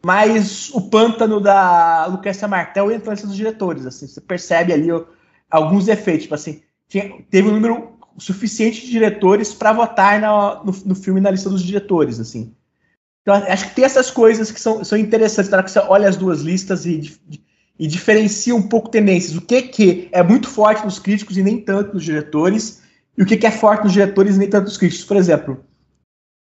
mas o Pântano da Lucrécia Martel entra na lista dos diretores. Assim, você percebe ali ó, alguns efeitos. Tipo assim, tinha, teve um número suficiente de diretores para votar na, no, no, filme na lista dos diretores, assim. Então, acho que tem essas coisas que são, são interessantes, na hora que você olha as duas listas e, e diferencia um pouco tendências. O que, que é muito forte nos críticos e nem tanto nos diretores, e o que, que é forte nos diretores e nem tanto nos críticos. Por exemplo,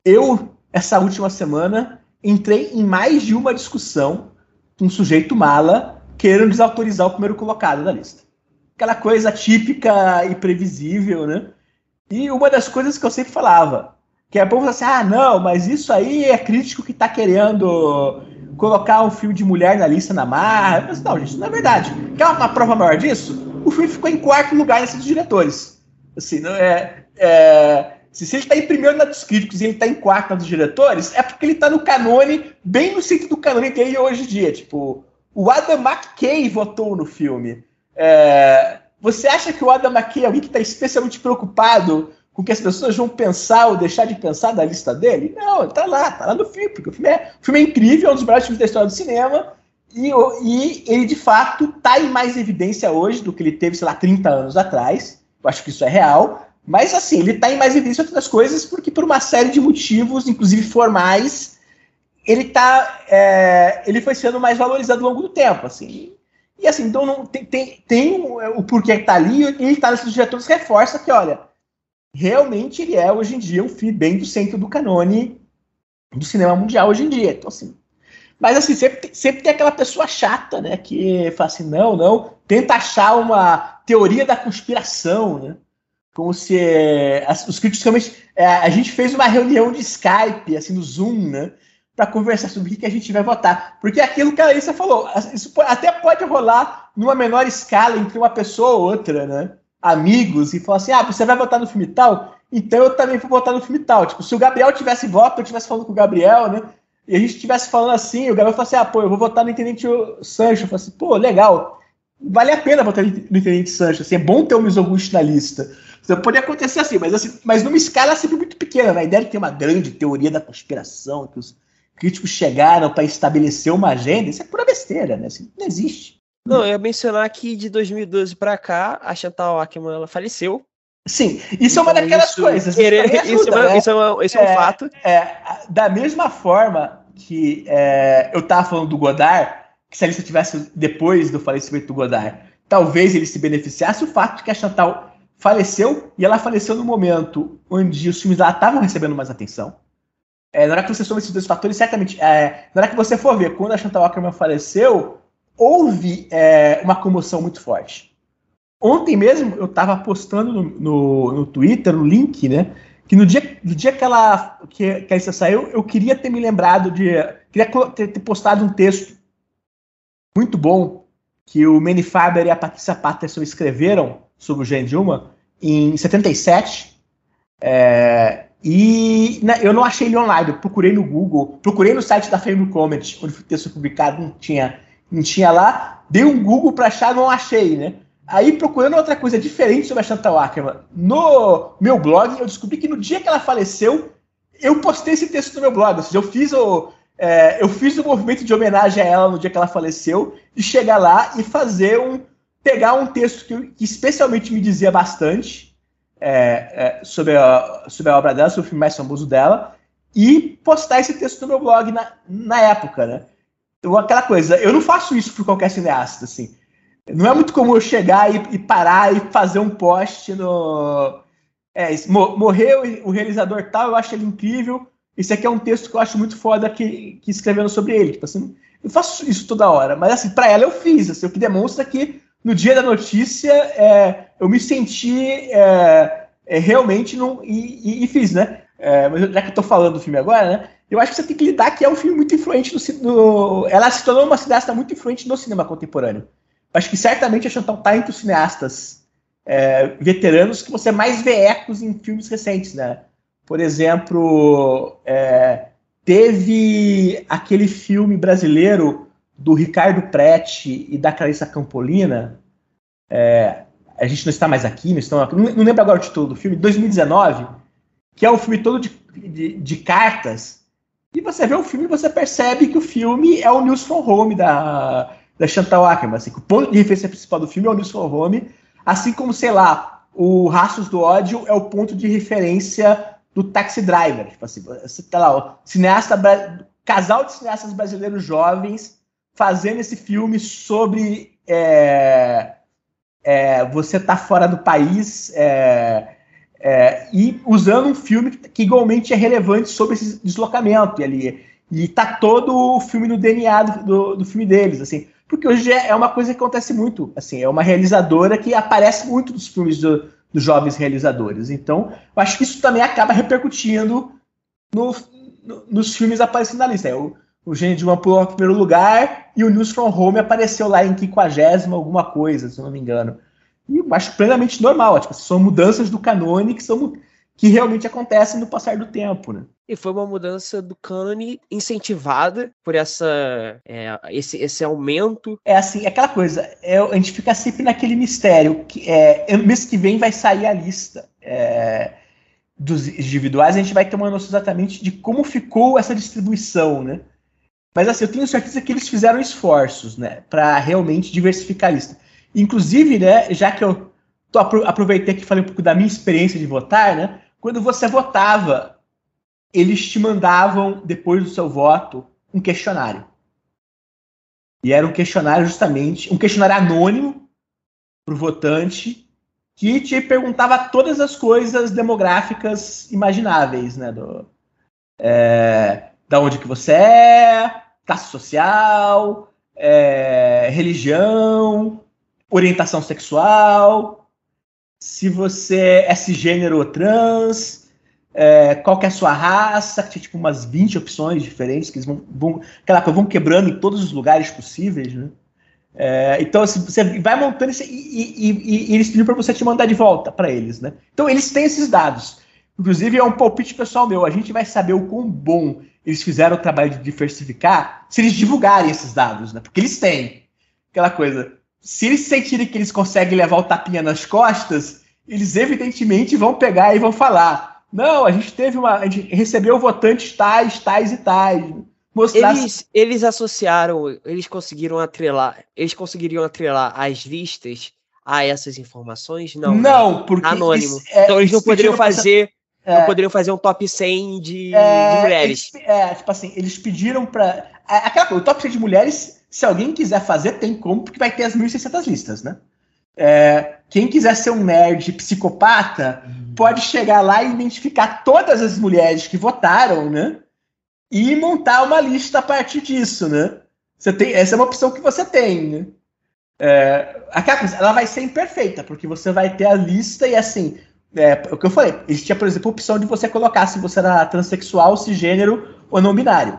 eu, essa última semana, entrei em mais de uma discussão com um sujeito mala querendo desautorizar o primeiro colocado da lista aquela coisa típica e previsível, né? E uma das coisas que eu sempre falava, que é povo assim, ah, não, mas isso aí é crítico que está querendo colocar um filme de mulher na lista na marra. Mas não, gente, não é verdade. Quer uma, uma prova maior disso? O filme ficou em quarto lugar nesse dos diretores. Assim, não é, é se, ele está em primeiro na dos críticos e ele está em quarto na dos diretores, é porque ele está no canone, bem no centro do canone dele hoje em dia. Tipo, o Adam McKay votou no filme. É, você acha que o Adam McKay é alguém que está especialmente preocupado com o que as pessoas vão pensar ou deixar de pensar da lista dele? Não, está lá, está lá no filme, porque o filme, é, o filme é incrível, é um dos melhores filmes da história do cinema, e, e ele de fato está em mais evidência hoje do que ele teve, sei lá, 30 anos atrás. Eu acho que isso é real. Mas assim, ele está em mais evidência outras coisas, porque por uma série de motivos, inclusive formais, ele tá. É, ele foi sendo mais valorizado ao longo do tempo. Assim. E assim, então não, tem, tem, tem o, o porquê que tá ali, e ele tá nesses diretores reforça que, olha, realmente ele é hoje em dia um filme bem do centro do canone do cinema mundial hoje em dia. Então, assim. Mas assim, sempre, sempre tem aquela pessoa chata, né? Que fala assim, não, não, tenta achar uma teoria da conspiração, né? Como se é, os críticos realmente. É, a gente fez uma reunião de Skype, assim, no Zoom, né? Para conversar sobre o que a gente vai votar. Porque é aquilo que a Alissa falou, isso até pode rolar numa menor escala entre uma pessoa ou outra, né? Amigos, e falar assim: ah, você vai votar no filme tal? Então eu também vou votar no filme tal. Tipo, se o Gabriel tivesse voto, eu estivesse falando com o Gabriel, né? E a gente estivesse falando assim, o Gabriel falasse assim: ah, pô, eu vou votar no Intendente Sancho. Eu falei assim: pô, legal. Vale a pena votar no Intendente Sancho. Assim, é bom ter o Mizoguchi na lista. Então, pode acontecer assim, mas, assim, mas numa escala sempre muito pequena. Né? A ideia de ter uma grande teoria da conspiração, que os críticos chegaram para estabelecer uma agenda, isso é pura besteira, né? Isso não existe. Não, eu ia mencionar que de 2012 para cá, a Chantal Ackman ela faleceu. Sim, isso então, é uma então, daquelas isso, coisas. Querer, isso, ajuda, isso, é, né? isso, é, uma, isso é, é um fato. É, da mesma forma que é, eu estava falando do Godard, que se a lista tivesse depois do falecimento do Godard, talvez ele se beneficiasse, o fato de que a Chantal faleceu, e ela faleceu no momento onde os filmes estavam recebendo mais atenção. É, na hora que você soma esses dois fatores, certamente, é, na hora que você for ver, quando a Chantal Ackerman faleceu, houve é, uma comoção muito forte. Ontem mesmo, eu estava postando no, no, no, Twitter, no link, né, que no dia, no dia que ela que, que ela saiu, eu queria ter me lembrado de... queria ter, ter postado um texto muito bom que o Manny Faber e a Patrícia Patterson escreveram sobre o Jane Dilma em 77, é, e né, eu não achei ele online, eu procurei no Google, procurei no site da Frame Comment, onde foi texto publicado, não tinha, não tinha lá. Dei um Google para achar, não achei, né? Aí, procurando outra coisa diferente sobre a Chantal Ackerman, no meu blog, eu descobri que no dia que ela faleceu, eu postei esse texto no meu blog. Ou seja, eu fiz o, é, eu fiz o movimento de homenagem a ela no dia que ela faleceu, de chegar lá e fazer um. pegar um texto que, que especialmente me dizia bastante, é, é, sobre, a, sobre a obra dela, sobre o filme mais famoso dela, e postar esse texto no meu blog na, na época, né? Então, aquela coisa, eu não faço isso por qualquer cineasta, assim. Não é muito comum eu chegar e, e parar e fazer um post no. É, morreu o realizador tal, eu acho ele incrível, esse aqui é um texto que eu acho muito foda que, que escrevendo sobre ele. Tipo assim, eu faço isso toda hora, mas assim, para ela eu fiz, assim, o que demonstra que no dia da notícia é, eu me senti é, é, realmente não, e, e, e, fiz, né? É, mas já que eu tô falando do filme agora, né? Eu acho que você tem que lidar que é um filme muito influente no, no ela se tornou uma cineasta muito influente no cinema contemporâneo. Acho que certamente a Chantal tá entre os cineastas é, veteranos que você mais vê ecos em filmes recentes, né? Por exemplo, é, teve aquele filme brasileiro do Ricardo Prete e da Clarissa Campolina. É, a gente não está mais aqui, não, estão, não, não lembro agora o título do filme, 2019, que é um filme todo de, de, de, cartas. E você vê o filme e você percebe que o filme é o News from Home da, da Chantal Ackerman. Assim, o ponto de referência principal do filme é o News from Home, assim como, sei lá, o Rastros do Ódio é o ponto de referência do Taxi Driver. Tipo assim, você tá lá, ó, cineasta, casal de cineastas brasileiros jovens fazendo esse filme sobre é, é, você tá fora do país é, é e usando um filme que igualmente é relevante sobre esse deslocamento ali e tá todo o filme no DNA do, do, do filme deles, assim, porque hoje é, é uma coisa que acontece muito, assim, é uma realizadora que aparece muito nos filmes do, dos jovens realizadores. Então, eu acho que isso também acaba repercutindo no, no, nos filmes aparecendo na lista. É, o, o Gênio de uma pulou em primeiro lugar e o News from Home apareceu lá em 50 alguma coisa, se eu não me engano. E eu acho plenamente normal. Tipo, são mudanças do canone que são que realmente acontecem no passar do tempo, né? E foi uma mudança do cânone incentivada por essa, é, esse, esse aumento. É assim, é aquela coisa, é, a gente fica sempre naquele mistério, que é, mês que vem vai sair a lista é, dos individuais, a gente vai ter uma noção exatamente de como ficou essa distribuição, né? Mas assim, eu tenho certeza que eles fizeram esforços, né, para realmente diversificar a lista. Inclusive, né, já que eu tô, aproveitei que falei um pouco da minha experiência de votar, né, quando você votava, eles te mandavam, depois do seu voto, um questionário. E era um questionário justamente, um questionário anônimo para o votante, que te perguntava todas as coisas demográficas imagináveis, né? Do, é, da onde que você é, classe social, é, religião, orientação sexual, se você é cisgênero ou trans, é, qual é a sua raça, que tinha tipo umas 20 opções diferentes, que eles vão, vão, vão quebrando em todos os lugares possíveis, né? É, então, assim, você vai montando esse, e, e, e eles pediram para você te mandar de volta para eles, né? Então, eles têm esses dados. Inclusive, é um palpite pessoal meu. A gente vai saber o quão bom eles fizeram o trabalho de diversificar se eles divulgarem esses dados, né? Porque eles têm aquela coisa se eles sentirem que eles conseguem levar o tapinha nas costas, eles evidentemente vão pegar e vão falar: não, a gente teve uma. A gente recebeu votantes tais, tais e tais. Mostrar... Eles, eles associaram, eles conseguiram atrelar, eles conseguiriam atrelar as listas a essas informações? Não. Não, né? porque. Anônimo. Isso, é, então eles não poderiam fazer. É, não poderiam fazer um top 100 de, é, de mulheres. Eles, é, tipo assim, eles pediram para. É, aquela coisa, o top 100 de mulheres se alguém quiser fazer, tem como, porque vai ter as 1.600 listas, né? É, quem quiser ser um nerd psicopata uhum. pode chegar lá e identificar todas as mulheres que votaram, né? E montar uma lista a partir disso, né? Você tem, essa é uma opção que você tem, né? É, ela vai ser imperfeita, porque você vai ter a lista e assim, é, o que eu falei, existia, por exemplo, a opção de você colocar se você era transexual, cisgênero ou não binário.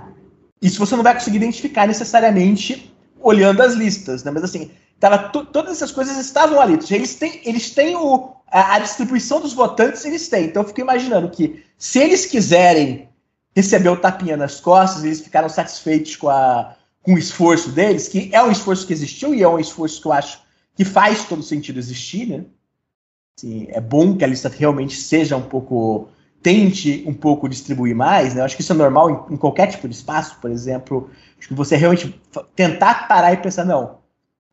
Isso você não vai conseguir identificar necessariamente olhando as listas, né? Mas assim, tava, todas essas coisas estavam ali. Eles têm, eles têm o, a, a, distribuição dos votantes, eles têm. Então eu fico imaginando que se eles quiserem receber o tapinha nas costas, eles ficaram satisfeitos com, a, com o esforço deles, que é um esforço que existiu e é um esforço que eu acho que faz todo sentido existir, né? É bom que a lista realmente seja um pouco tente um pouco distribuir mais, né? Eu acho que isso é normal em, em, qualquer tipo de espaço, por exemplo. Acho que você realmente tentar parar e pensar, não.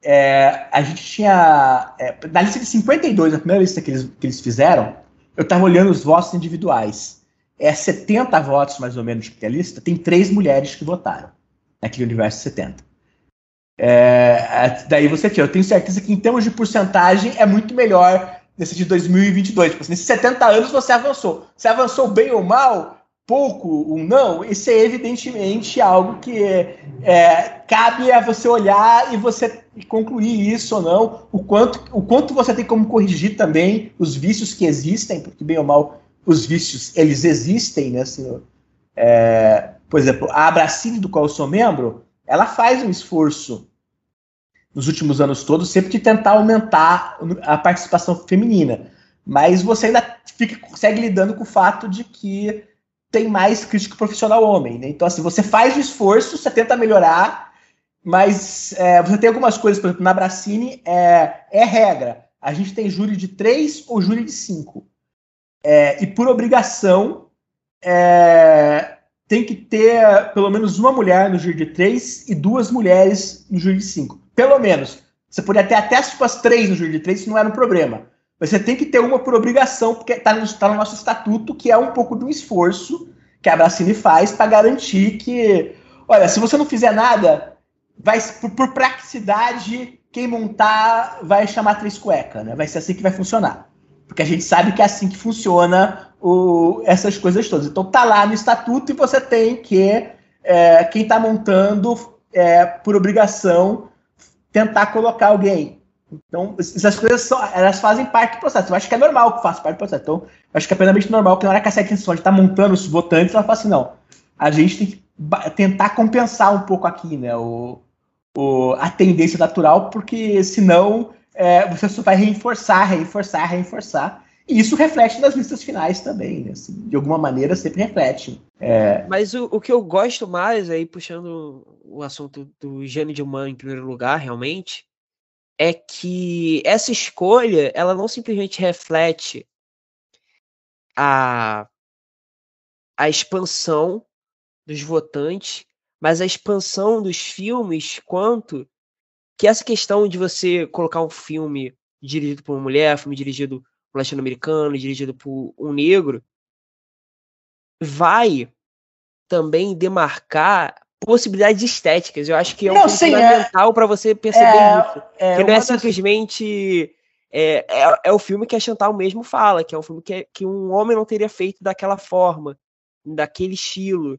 É, a gente tinha. É, na lista de 52, a primeira lista que eles, que eles fizeram, eu estava olhando os votos individuais. É 70 votos, mais ou menos, que a lista, tem três mulheres que votaram naquele universo 70. É, daí você tinha, eu tenho certeza que em termos de porcentagem é muito melhor nesse de 2022. Tipo, assim, nesses 70 anos você avançou. Você avançou bem ou mal, pouco, um não, isso é evidentemente algo que é, cabe a você olhar e você concluir isso ou não, o quanto, o quanto você tem como corrigir também os vícios que existem, porque bem ou mal os vícios eles existem, né? Assim, é, por exemplo, a Abracine, do qual eu sou membro, ela faz um esforço nos últimos anos todos sempre de tentar aumentar a participação feminina, mas você ainda fica, segue lidando com o fato de que tem mais crítico profissional homem. Né? Então, assim, você faz o esforço, você tenta melhorar, mas é, você tem algumas coisas, por exemplo, na Bracine é, é regra. A gente tem júri de três ou júri de cinco. É, e por obrigação, é, tem que ter pelo menos uma mulher no júri de três e duas mulheres no júri de cinco. Pelo menos. Você poderia ter até tipo, as três no júri de três, isso não era um problema. Mas você tem que ter uma por obrigação, porque está no, tá no nosso estatuto, que é um pouco do esforço que a Bracine faz para garantir que, olha, se você não fizer nada, vai por, por praticidade, quem montar vai chamar três cueca, né? Vai ser assim que vai funcionar. Porque a gente sabe que é assim que funciona o, essas coisas todas. Então tá lá no estatuto e você tem que, é, quem está montando, é, por obrigação, tentar colocar alguém. Então, essas coisas são, elas fazem parte do processo. Eu acho que é normal que faça parte do processo. Então, eu acho que é plenamente normal que na hora que a SEC está montando os votantes, ela fala assim, não, a gente tem que tentar compensar um pouco aqui, né, o, o, a tendência natural, porque senão é, você só vai reforçar, reforçar, reforçar. E isso reflete nas listas finais também, né? Assim, de alguma maneira sempre reflete. É... Mas o, o que eu gosto mais, aí puxando o assunto do Jane Dilman em primeiro lugar, realmente, é que essa escolha, ela não simplesmente reflete a, a expansão dos votantes, mas a expansão dos filmes quanto que essa questão de você colocar um filme dirigido por uma mulher, filme dirigido por um latino-americano, dirigido por um negro, vai também demarcar possibilidades estéticas. Eu acho que é um não, sim, é fundamental é, para você perceber é, isso. É, que não é simplesmente. É, é, é, o filme que a Chantal mesmo fala, que é um filme que, que um homem não teria feito daquela forma, daquele estilo.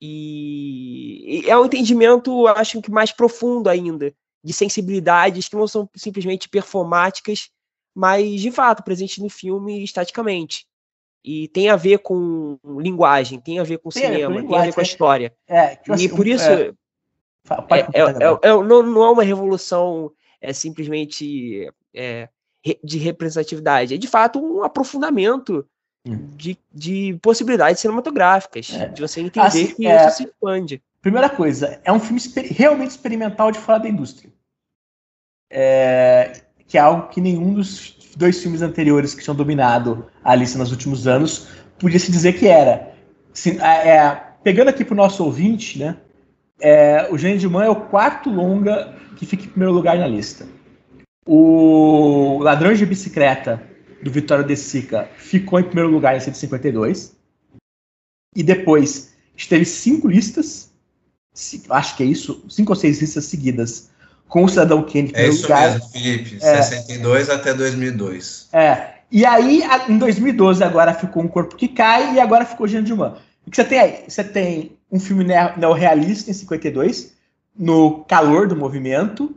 E, e é um entendimento, acho que mais profundo ainda de sensibilidades que não são simplesmente performáticas, mas de fato presentes no filme estaticamente. E tem a ver com linguagem, tem a ver com tem cinema, tem a ver com a história. É, e assim, por isso. É, é, é, não, não é uma revolução é simplesmente de representatividade, é de fato um aprofundamento hum. de, de possibilidades cinematográficas, de você entender assim, que isso se expande. Primeira coisa, é um filme realmente experimental de fora da indústria. É, que é algo que nenhum dos dois filmes anteriores que tinham dominado a lista nos últimos anos podia se dizer que era. Assim, é, pegando aqui para o nosso ouvinte, né, é, o Gênio de Man é o quarto longa que fica em primeiro lugar na lista. O Ladrões de Bicicleta, do Vitório De Sica, ficou em primeiro lugar em 152. E depois teve cinco listas acho que é isso, cinco ou seis listas seguidas com o Cidadão Kane. É isso lugar. mesmo, Felipe, é, 62 até 2002. É, e aí em 2012 agora ficou Um Corpo que Cai e agora ficou Jean Dumas. O que você tem aí? Você tem um filme neorrealista em 52, no calor do movimento,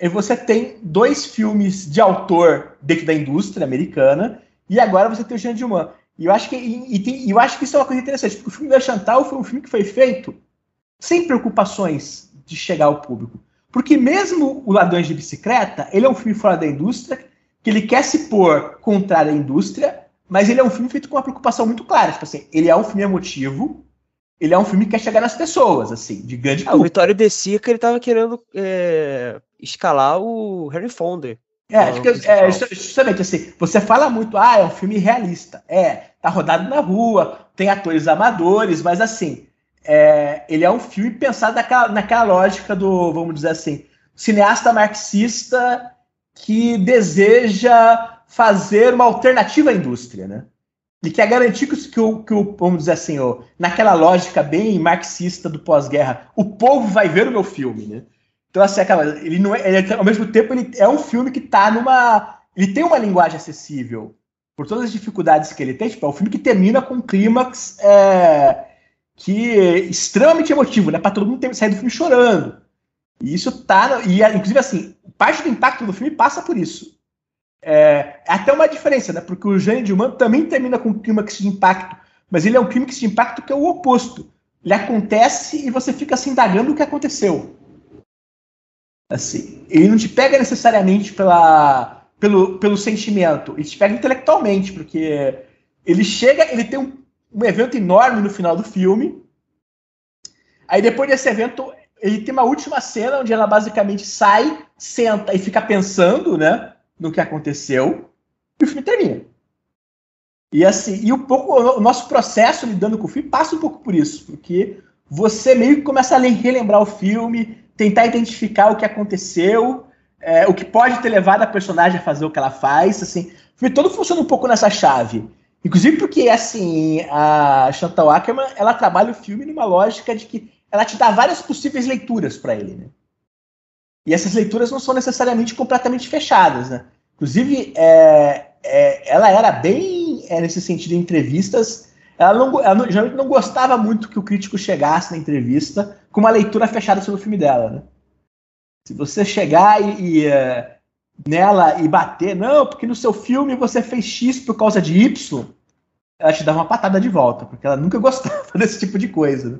e você tem dois filmes de autor dentro da indústria americana, e agora você tem o Jean Dumas. E eu acho que, e, e tem, eu acho que isso é uma coisa interessante, porque o filme da Chantal foi um filme que foi feito sem preocupações de chegar ao público. Porque mesmo o Ladrões de Bicicleta, ele é um filme fora da indústria, que ele quer se pôr contrário à indústria, mas ele é um filme feito com uma preocupação muito clara. Tipo assim, ele é um filme emotivo, ele é um filme que quer chegar nas pessoas, assim, de grande ah, O Vitório De Sica, ele tava querendo é, escalar o Harry Fonda. É, é, justamente assim, você fala muito, ah, é um filme realista. É, tá rodado na rua, tem atores amadores, mas assim, é, ele é um filme pensado naquela, naquela lógica do, vamos dizer assim, cineasta marxista que deseja fazer uma alternativa à indústria, né? Ele quer garantir que, que, o, que o, vamos dizer assim, ó, naquela lógica bem marxista do pós-guerra, o povo vai ver o meu filme, né? Então, assim, aquela, ele não é, ele, ao mesmo tempo, ele é um filme que está numa. Ele tem uma linguagem acessível por todas as dificuldades que ele tem, tipo, é um filme que termina com um clímax é, que é extremamente emotivo, né? Para todo mundo ter, sair do filme chorando. E isso tá. E, inclusive, assim, parte do impacto do filme passa por isso. É, é até uma diferença, né? Porque o Gênio de Humano também termina com um clímax de impacto, mas ele é um clímax de impacto que é o oposto. Ele acontece e você fica se indagando o que aconteceu. Assim, ele não te pega necessariamente pela, pelo, pelo sentimento, ele te pega intelectualmente, porque ele chega, ele tem um, um evento enorme no final do filme. Aí depois desse evento, ele tem uma última cena onde ela basicamente sai, senta e fica pensando, né, no que aconteceu, e o filme termina. E assim, e um pouco o nosso processo lidando com o filme passa um pouco por isso, porque você meio que começa a relembrar o filme, tentar identificar o que aconteceu, é, o que pode ter levado a personagem a fazer o que ela faz, assim, o filme todo funciona um pouco nessa chave. Inclusive porque, assim, a Chantal Ackerman, ela trabalha o filme numa lógica de que ela te dá várias possíveis leituras para ele, né? E essas leituras não são necessariamente completamente fechadas, né? Inclusive, é, é, ela era bem, é, nesse sentido, em entrevistas, ela, não, ela não, geralmente não gostava muito que o crítico chegasse na entrevista com uma leitura fechada sobre o filme dela, né? Se você chegar e, e é, nela e bater, não, porque no seu filme você fez X por causa de Y, ela te dá uma patada de volta, porque ela nunca gostava desse tipo de coisa. Né?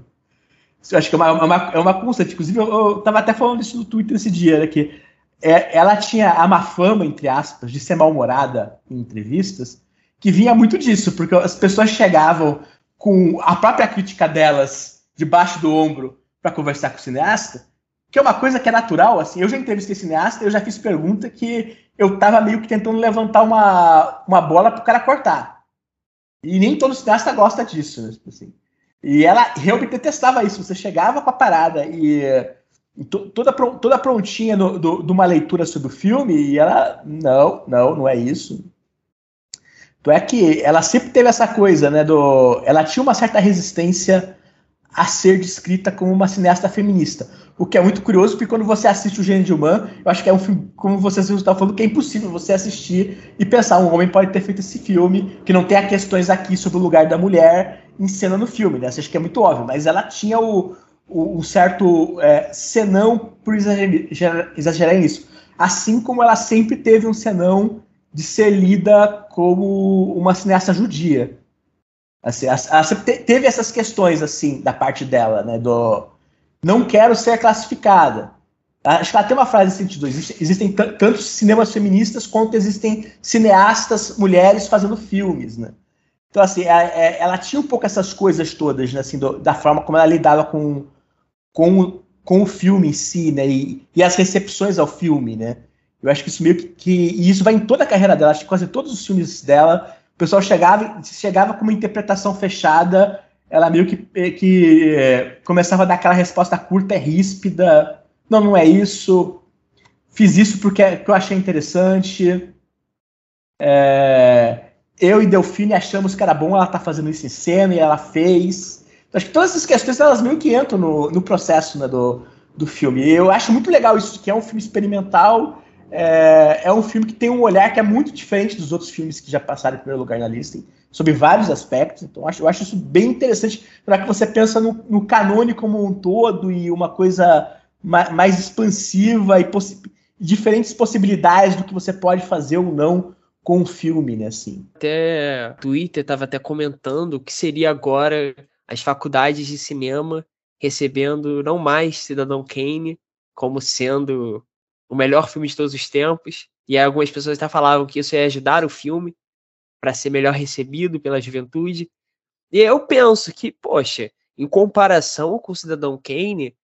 Eu acho que é uma, é uma, é uma constante. Inclusive, eu, eu tava até falando isso no Twitter esse dia, né, que é, ela tinha a má fama, entre aspas, de ser mal-humorada em entrevistas, que vinha muito disso, porque as pessoas chegavam com a própria crítica delas debaixo do ombro para conversar com o cineasta, que é uma coisa que é natural, assim, eu já entrevistei cineasta, eu já fiz pergunta que eu tava meio que tentando levantar uma, uma bola pro cara cortar. E nem todo cineasta gosta disso, né, tipo assim. E ela realmente detestava isso. Você chegava com a parada e, e toda, toda prontinha no, do, de uma leitura sobre o filme, e ela, não, não, não é isso. Então é que ela sempre teve essa coisa, né? Do, ela tinha uma certa resistência a ser descrita como uma cineasta feminista. O que é muito curioso, porque quando você assiste o Gênio de Human, eu acho que é um filme, como vocês estão falando, que é impossível você assistir e pensar, um homem pode ter feito esse filme, que não tenha questões aqui sobre o lugar da mulher em cena no filme, né? Você acha que é muito óbvio, mas ela tinha o, o, certo é, senão por exagerar, exagerar nisso. Assim como ela sempre teve um senão de ser lida como uma cineasta judia. Assim, ela sempre teve essas questões assim da parte dela, né? Do não quero ser classificada. Acho que ela tem uma frase nesse sentido. Existem tantos cinemas feministas quanto existem cineastas mulheres fazendo filmes, né? Então, assim, é, ela tinha um pouco essas coisas todas, né? Assim, do, da forma como ela lidava com, com, com o filme em si, né? E, e as recepções ao filme, né? Eu acho que isso meio que, que. E isso vai em toda a carreira dela. Acho que quase todos os filmes dela o pessoal chegava, chegava com uma interpretação fechada, ela meio que, eh, que é, começava a dar aquela resposta curta, ríspida. Não, não é isso. Fiz isso porque, porque eu achei interessante. É, eu e Delfine achamos que era bom ela tá fazendo isso em cena e ela fez. Então, acho que todas essas questões elas meio que entram no, no processo né, do, do filme. Eu acho muito legal isso, que é um filme experimental é, é, um filme que tem um olhar que é muito diferente dos outros filmes que já passaram em primeiro lugar na lista, sobre vários aspectos. Então, eu acho, eu acho isso bem interessante para que você pensa no, no canone como um todo e uma coisa ma mais expansiva e possi diferentes possibilidades do que você pode fazer ou não com o filme, né? Assim. Até Twitter estava até comentando que seria agora as faculdades de cinema recebendo não mais Cidadão Kane como sendo o melhor filme de todos os tempos. E algumas pessoas até falavam que isso ia ajudar o filme para ser melhor recebido pela juventude. E eu penso que, poxa, em comparação com Cidadão Kane,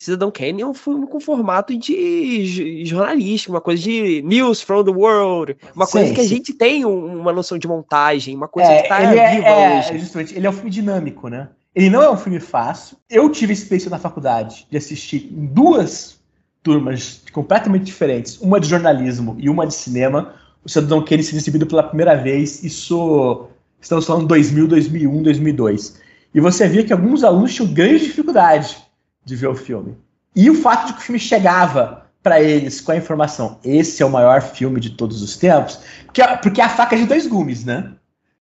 Cidadão Kane é um filme com formato de jornalístico, uma coisa de news from the world, uma sim, coisa que sim. a gente tem uma noção de montagem, uma coisa é, que tá ele é, viva é, hoje. Justamente, ele é um filme dinâmico, né? Ele não é um filme fácil. Eu tive experiência na faculdade de assistir em duas turmas completamente diferentes, uma de jornalismo e uma de cinema, o Cidadão Kane se exibido pela primeira vez, isso estamos falando 2000, 2001, 2002. E você via que alguns alunos tinham grande dificuldade de ver o filme. E o fato de que o filme chegava para eles com a informação, esse é o maior filme de todos os tempos, porque, porque é a faca de dois gumes, né?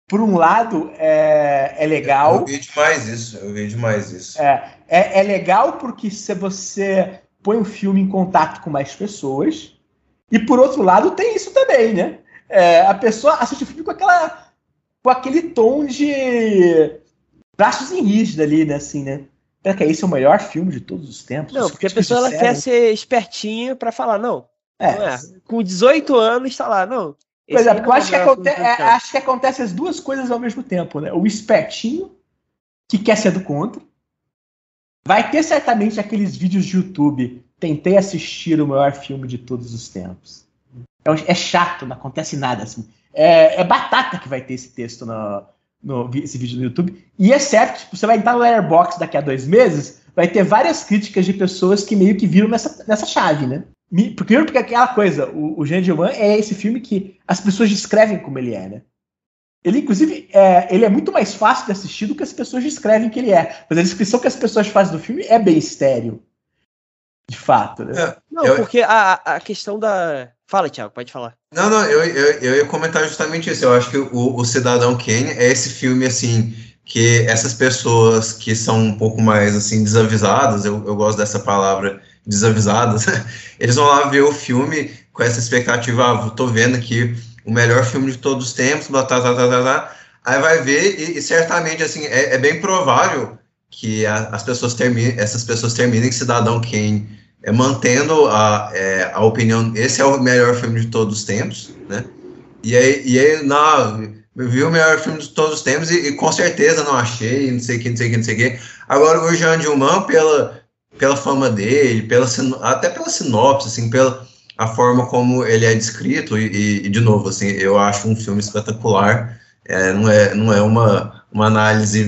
Por um lado, é, é legal. Eu vi demais isso, eu vi demais isso. É, é, é legal porque se você põe o filme em contato com mais pessoas, e por outro lado, tem isso também, né? É, a pessoa assiste o filme com aquela. com aquele tom de braços em rígido ali, né? Assim, né? Será que esse é o melhor filme de todos os tempos? Não, porque a críticos pessoa ela quer ser espertinha pra falar, não. É, não é. Com 18 anos, tá lá, não. Pois é, porque eu acho que, o melhor aconte filme de todos os é, acho que acontece as duas coisas ao mesmo tempo, né? O espertinho, que quer ser do contra. Vai ter certamente aqueles vídeos de YouTube. Tentei assistir o maior filme de todos os tempos. É, é chato, não acontece nada. Assim. É, é batata que vai ter esse texto no, no esse vídeo no YouTube. E é certo, tipo, você vai entrar no Letterboxd daqui a dois meses, vai ter várias críticas de pessoas que meio que viram nessa, nessa chave, né? Me- Primeiro porque aquela coisa, o, o Jean é esse filme que as pessoas descrevem como ele é, né? Ele, inclusive, é, ele é muito mais fácil de assistir do que as pessoas descrevem que ele é. Mas a descrição que as pessoas fazem do filme é bem estéreo. De fato, né? É, Não, Eu- porque a, a questão da. Fala, Thiago, pode falar. Não, não, eu, eu, eu ia comentar justamente isso. Eu acho que o, o Cidadão Kane é esse filme, assim, que essas pessoas que são um pouco mais, assim, desavisadas, eu, eu gosto dessa palavra, desavisadas, eles vão lá ver o filme com essa expectativa, ah, tô vendo aqui o melhor filme de todos os tempos, blá, tá, tá, tá, tá, tá. aí vai ver e, e certamente, assim, é, é bem provável que a- as pessoas terminem, essas pessoas terminem Cidadão Kane é, mantendo a, é, a opinião, esse é o melhor filme de todos os tempos, né? E aí, e aí não, vi o melhor filme de todos os tempos e, e com certeza não achei, não sei o que, não sei o que, não sei o que. Agora, o Jean Dilman, pela, pela fama dele, pela, até pela sinopse, assim, pela a forma como ele é descrito, e- e, de novo, assim, eu acho um filme espetacular, é, não é, não é uma, uma análise,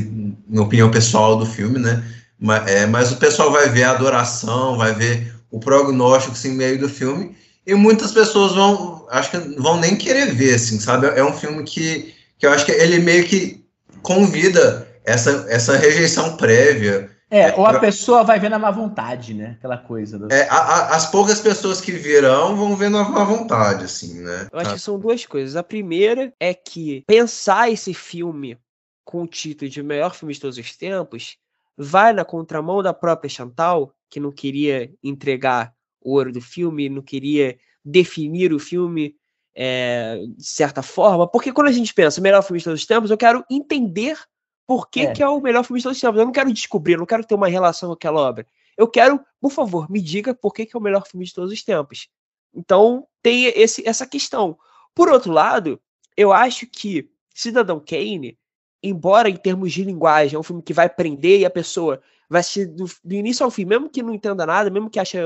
minha opinião pessoal do filme, né? Mas, é, mas o pessoal vai ver a adoração, vai ver o prognóstico assim, meio do filme, e muitas pessoas vão, acho que vão nem querer ver, assim, sabe? É um filme que, que eu acho que ele meio que convida essa, essa rejeição prévia. É, ou a pra- pessoa vai ver na má vontade, né? Aquela coisa. Do... É, a- a- as poucas pessoas que virão vão ver na má vontade, assim, né? Eu acho que são duas coisas. A primeira é que pensar esse filme com o título de melhor filme de todos os tempos vai na contramão da própria Chantal, que não queria entregar o ouro do filme, não queria definir o filme é, de certa forma. Porque quando a gente pensa melhor filme de todos os tempos, eu quero entender por que É. que é o melhor filme de todos os tempos. Eu não quero descobrir, eu não quero ter uma relação com aquela obra. Eu quero, por favor, me diga por que, que é o melhor filme de todos os tempos. Então, tem esse, essa questão. Por outro lado, eu acho que Cidadão Kane, embora em termos de linguagem, é um filme que vai prender e a pessoa vai assistir do, do início ao fim, mesmo que não entenda nada, mesmo que ache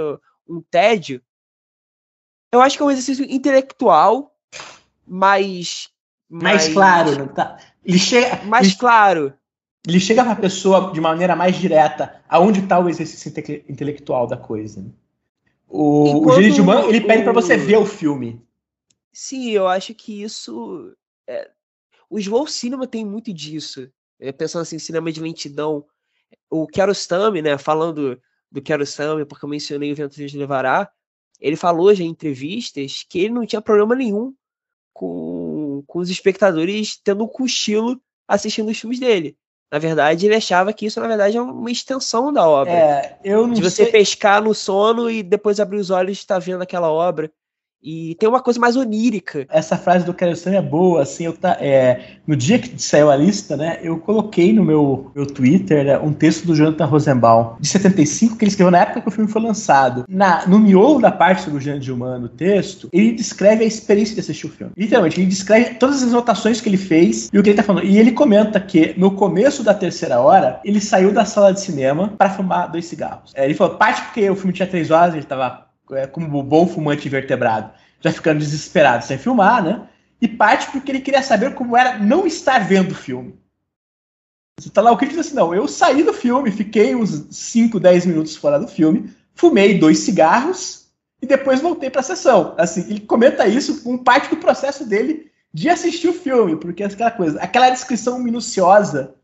um tédio, eu acho que é um exercício intelectual mais. mais claro, né? Tá? Ele chega, Mais ele, claro. ele chega pra pessoa de maneira mais direta aonde está o exercício inte- intelectual da coisa. né? O, o Enquanto Man, ele pede pra o- você ver o filme. Sim, eu acho que isso. é, o slow cinema tem muito disso. É, pensando assim, cinema de lentidão. O Kiarostami, né? Falando do Kiarostami, porque eu mencionei o Vento de Levará, ele falou já em entrevistas que ele não tinha problema nenhum com, com os espectadores tendo um cochilo assistindo os filmes dele. Na verdade, ele achava que isso, na verdade, é uma extensão da obra. É, eu não de você sei. pescar no sono e depois abrir os olhos e estar vendo aquela obra. E tem uma coisa mais onírica. Essa frase do Kerosene é boa, assim, eu tá, é, no dia que saiu a lista, né, eu coloquei no meu, meu Twitter né, um texto do Jonathan Rosenbaum, de 75, que ele escreveu na época que o filme foi lançado. Na, no miolo da parte sobre o Jean Gilman no texto, ele descreve a experiência de assistir o filme. Literalmente, ele descreve todas as anotações que ele fez e o que ele tá falando. E ele comenta que no começo da terceira hora, ele saiu da sala de cinema para fumar dois cigarros. É, ele falou, parte porque o filme tinha três horas, ele tava é, como bom fumante invertebrado, já ficando desesperado sem filmar, né? E parte porque ele queria saber como era não estar vendo o filme. Você tá lá, o crítico diz assim, não, eu saí do filme, fiquei uns 5, 10 minutos fora do filme, fumei dois cigarros e depois voltei para a sessão. Assim, ele comenta isso com parte do processo dele de assistir o filme, porque é aquela coisa, aquela descrição minuciosa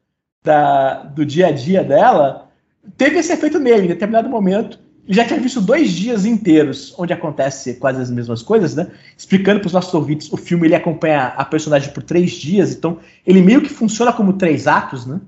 da, do dia a dia dela teve esse efeito nele. Em determinado momento, já tinha visto dois dias inteiros onde acontece quase as mesmas coisas, né? Explicando para os nossos ouvintes, o filme ele acompanha a personagem por três dias, então ele meio que funciona como três atos, né?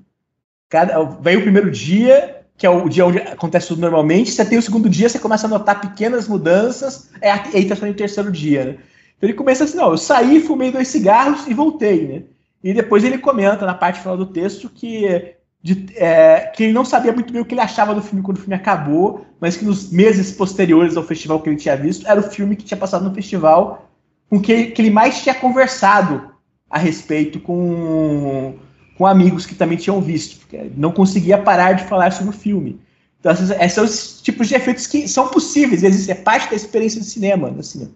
Cada, vem o primeiro dia, que é o dia onde acontece tudo normalmente, você tem o segundo dia, você começa a notar pequenas mudanças, é, aí tá no terceiro dia, né? Então ele começa assim, não, eu saí, fumei dois cigarros e voltei, né? E depois ele comenta na parte final do texto que de, é, que ele não sabia muito bem o que ele achava do filme quando o filme acabou, mas que nos meses posteriores ao festival que ele tinha visto, era o filme que tinha passado no festival com que, que ele mais tinha conversado a respeito com, com amigos que também tinham visto, porque não conseguia parar de falar sobre o filme. Então, esses, esses são os tipos de efeitos que são possíveis, eles é parte da experiência de cinema. Assim.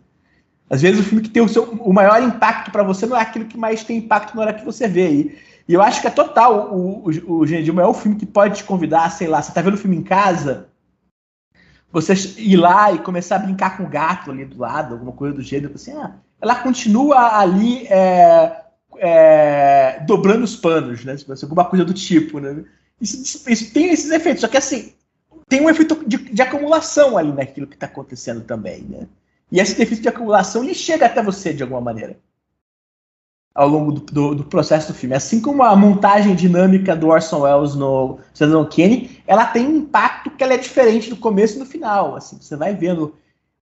Às vezes o filme que tem o, seu, o maior impacto para você não é aquilo que mais tem impacto na hora que você vê. E e eu acho que é total o, o, o Genedilma é o filme que pode te convidar, sei lá, você tá vendo o filme em casa, você ir lá e começar a brincar com o gato ali do lado, alguma coisa do gênero, assim, ah, ela continua ali é, é, dobrando os panos, né? Tipo, alguma coisa do tipo, né? Isso, isso, tem esses efeitos, só que assim, tem um efeito de, de acumulação ali naquilo que está acontecendo também, né? E esse efeito de acumulação ele chega até você de alguma maneira ao longo do, do, do, processo do filme. Assim como a montagem dinâmica do Orson Welles no Cidadão Kane, ela tem um impacto que ela é diferente do começo e do final. Assim, você vai vendo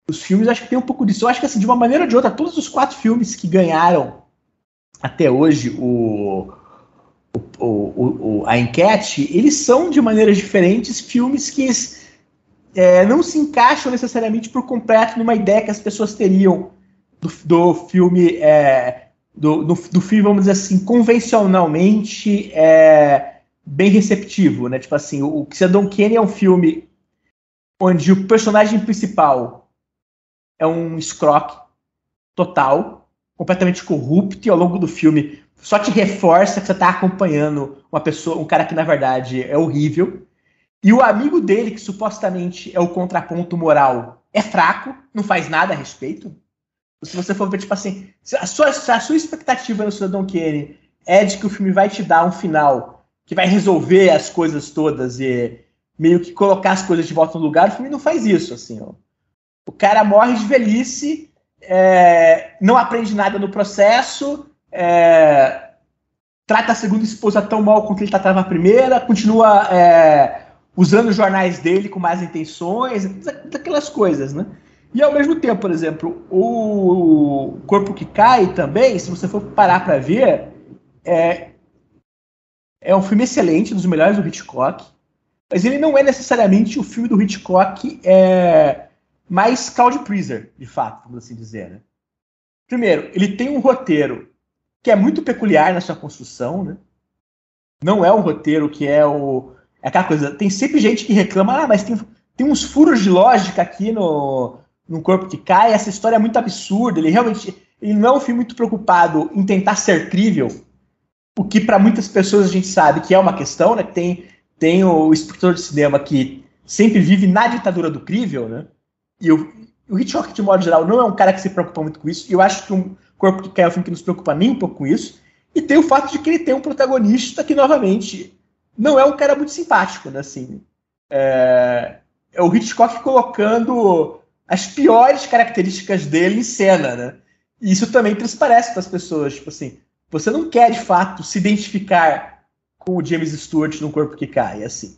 os filmes, acho que tem um pouco disso. Eu acho que assim, de uma maneira ou de outra, todos os quatro filmes que ganharam até hoje o, o, o, a enquete, eles são de maneiras diferentes filmes que é, não se encaixam necessariamente por completo numa ideia que as pessoas teriam do, do filme é, do, do, do filme, vamos dizer assim, convencionalmente é, bem receptivo, né? Tipo assim, o, Cidadão Kane é um filme onde o personagem principal é um escroque total, completamente corrupto, e ao longo do filme só te reforça que você está acompanhando uma pessoa, um cara que na verdade é horrível. E o amigo dele, que supostamente é o contraponto moral, é fraco, não faz nada a respeito se você for ver, tipo assim, a sua, a sua expectativa no Cidadão Kane é de que o filme vai te dar um final que vai resolver as coisas todas e meio que colocar as coisas de volta no lugar, o filme não faz isso, assim, ó. O cara morre de velhice, é, não aprende nada no processo, é, trata a segunda esposa tão mal quanto ele tratava a primeira, continua é, usando os jornais dele com más intenções, daquelas coisas, né? E ao mesmo tempo, por exemplo, o Corpo que Cai também, se você for parar para ver, é, é um filme excelente, dos melhores do Hitchcock, mas ele não é necessariamente o filme do Hitchcock é, mais crowd pleaser, de fato, vamos assim dizer. Né? Primeiro, ele tem um roteiro que é muito peculiar na sua construção, né? Não é um roteiro que é o. É aquela coisa. Tem sempre gente que reclama, ah, mas tem, tem uns furos de lógica aqui no, num corpo que cai, essa história é muito absurda. Ele realmente ele não é um filme muito preocupado em tentar ser crível, o que para muitas pessoas a gente sabe que é uma questão, né? Tem, tem o escritor de cinema que sempre vive na ditadura do crível, né? E o, o Hitchcock, de modo geral, não é um cara que se preocupa muito com isso. E eu acho que um Corpo que Cai é um filme que nos preocupa nem um pouco com isso. E tem o fato de que ele tem um protagonista que, novamente, não é um cara muito simpático, né? Assim, é, é o Hitchcock colocando as piores características dele em cena, né? E isso também transparece para as pessoas, tipo assim, você não quer de fato se identificar com o James Stewart no corpo que cai, assim.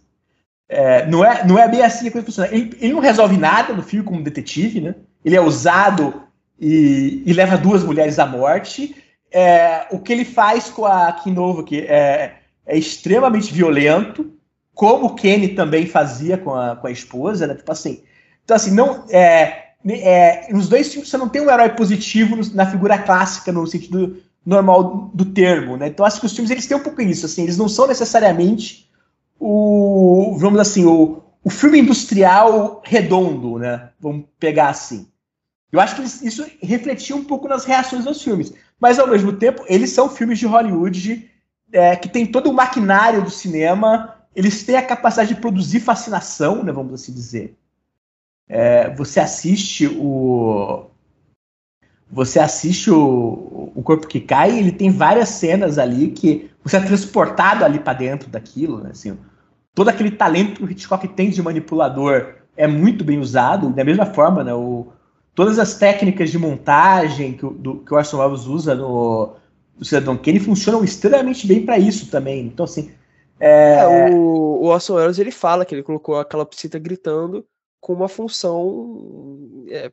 É, não, é, não é bem assim a coisa funciona. Ele, ele, não resolve nada no filme como detetive, né? Ele é usado e, e leva duas mulheres à morte. É, o que ele faz com a Kim Novak é, é extremamente violento, como o Kenny também fazia com a, com a esposa, né? Tipo assim, então, assim, não. É, é, nos dois filmes você não tem um herói positivo na figura clássica, no sentido normal do termo, né? Então acho que os filmes eles têm um pouco isso, assim, eles não são necessariamente o, vamos assim, o, o filme industrial redondo, né? Vamos pegar assim. Eu acho que eles, isso refletia um pouco nas reações dos filmes, mas ao mesmo tempo eles são filmes de Hollywood é, que tem todo o maquinário do cinema, eles têm a capacidade de produzir fascinação, né? Vamos assim dizer. É, você assiste o. Você assiste o, o Corpo que Cai, ele tem várias cenas ali que você é transportado ali para dentro daquilo, né? Assim, todo aquele talento que o Hitchcock tem de manipulador é muito bem usado, da mesma forma, né? O, todas as técnicas de montagem que do, que o Orson Welles usa no, no Cidadão Kane funcionam extremamente bem para isso também. Então, assim. É... É, o, o Orson Welles ele fala que ele colocou a calopsita gritando com uma função é,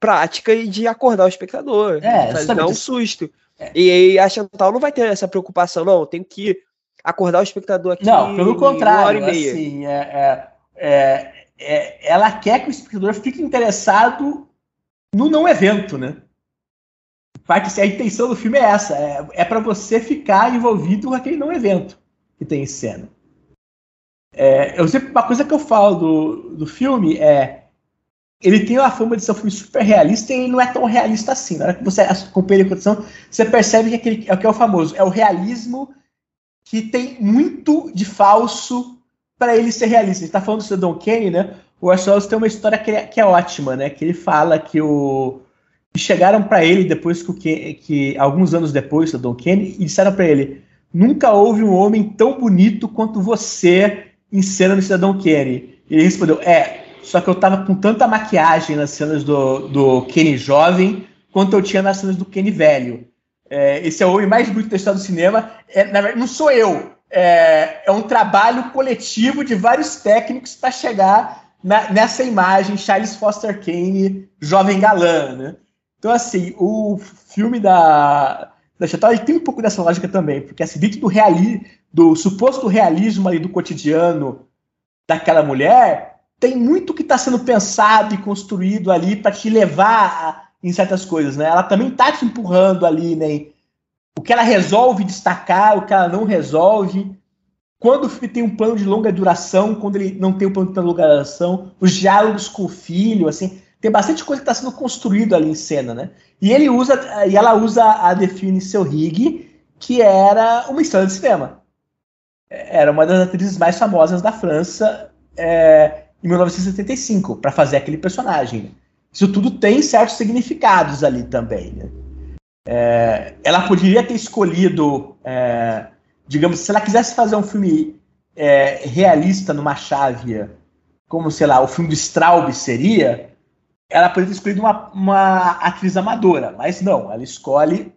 prática e de acordar o espectador, É, justamente. dar um susto. E aí a Chantal não vai ter essa preocupação, não, tem que acordar o espectador aqui Não, pelo contrário, e assim, é, é, é, é- ela quer que o espectador fique interessado no não evento, né? Assim, a intenção do filme é essa, é, é para você ficar envolvido com aquele não evento que tem em cena. É, eu sempre, uma coisa que eu falo do, do filme é ele tem a fama de ser um filme super realista e ele não é tão realista assim. Na hora que você acompanha a condição, você percebe que aquele, é o que é o famoso, é o realismo que tem muito de falso para ele ser realista. A gente tá falando do Cidadão Kane, né? O Welles tem uma história que é, que é ótima, né? Que ele fala que o chegaram para ele depois que, o que alguns anos depois, o Cidadão Kane, e disseram para ele: nunca houve um homem tão bonito quanto você em cena no Cidadão. E ele respondeu: é, só que eu tava com tanta maquiagem nas cenas do, do Kenny jovem quanto eu tinha nas cenas do Kenny velho. É, esse é o homem mais bonito da história do cinema. É, na verdade, não sou eu. É, é um trabalho coletivo de vários técnicos para chegar na- nessa imagem Charles Foster Kane, jovem galã, né? Então, assim, o filme da, da Chantal tem um pouco dessa lógica também, porque assim, dentro do, reali do suposto realismo ali do cotidiano daquela mulher, tem muito que está sendo pensado e construído ali para te levar a- em certas coisas, né? Ela também tá te empurrando ali, né? O que ela resolve destacar, o que ela não resolve. Quando o tem um plano de longa duração, quando ele não tem um plano de longa duração, os diálogos com o filho, assim, tem bastante coisa que está sendo construído ali em cena, né? E ele usa, e ela usa a Define Seu Rig, que era uma estrela de cinema. Era uma das atrizes mais famosas da França é, em 1975, para fazer aquele personagem. né? Isso tudo tem certos significados ali também. Né? É, ela poderia ter escolhido, é, digamos, se ela quisesse fazer um filme é, realista numa chave, como, sei lá, o filme do Straub seria, ela poderia ter escolhido uma, uma atriz amadora, mas não, ela escolhe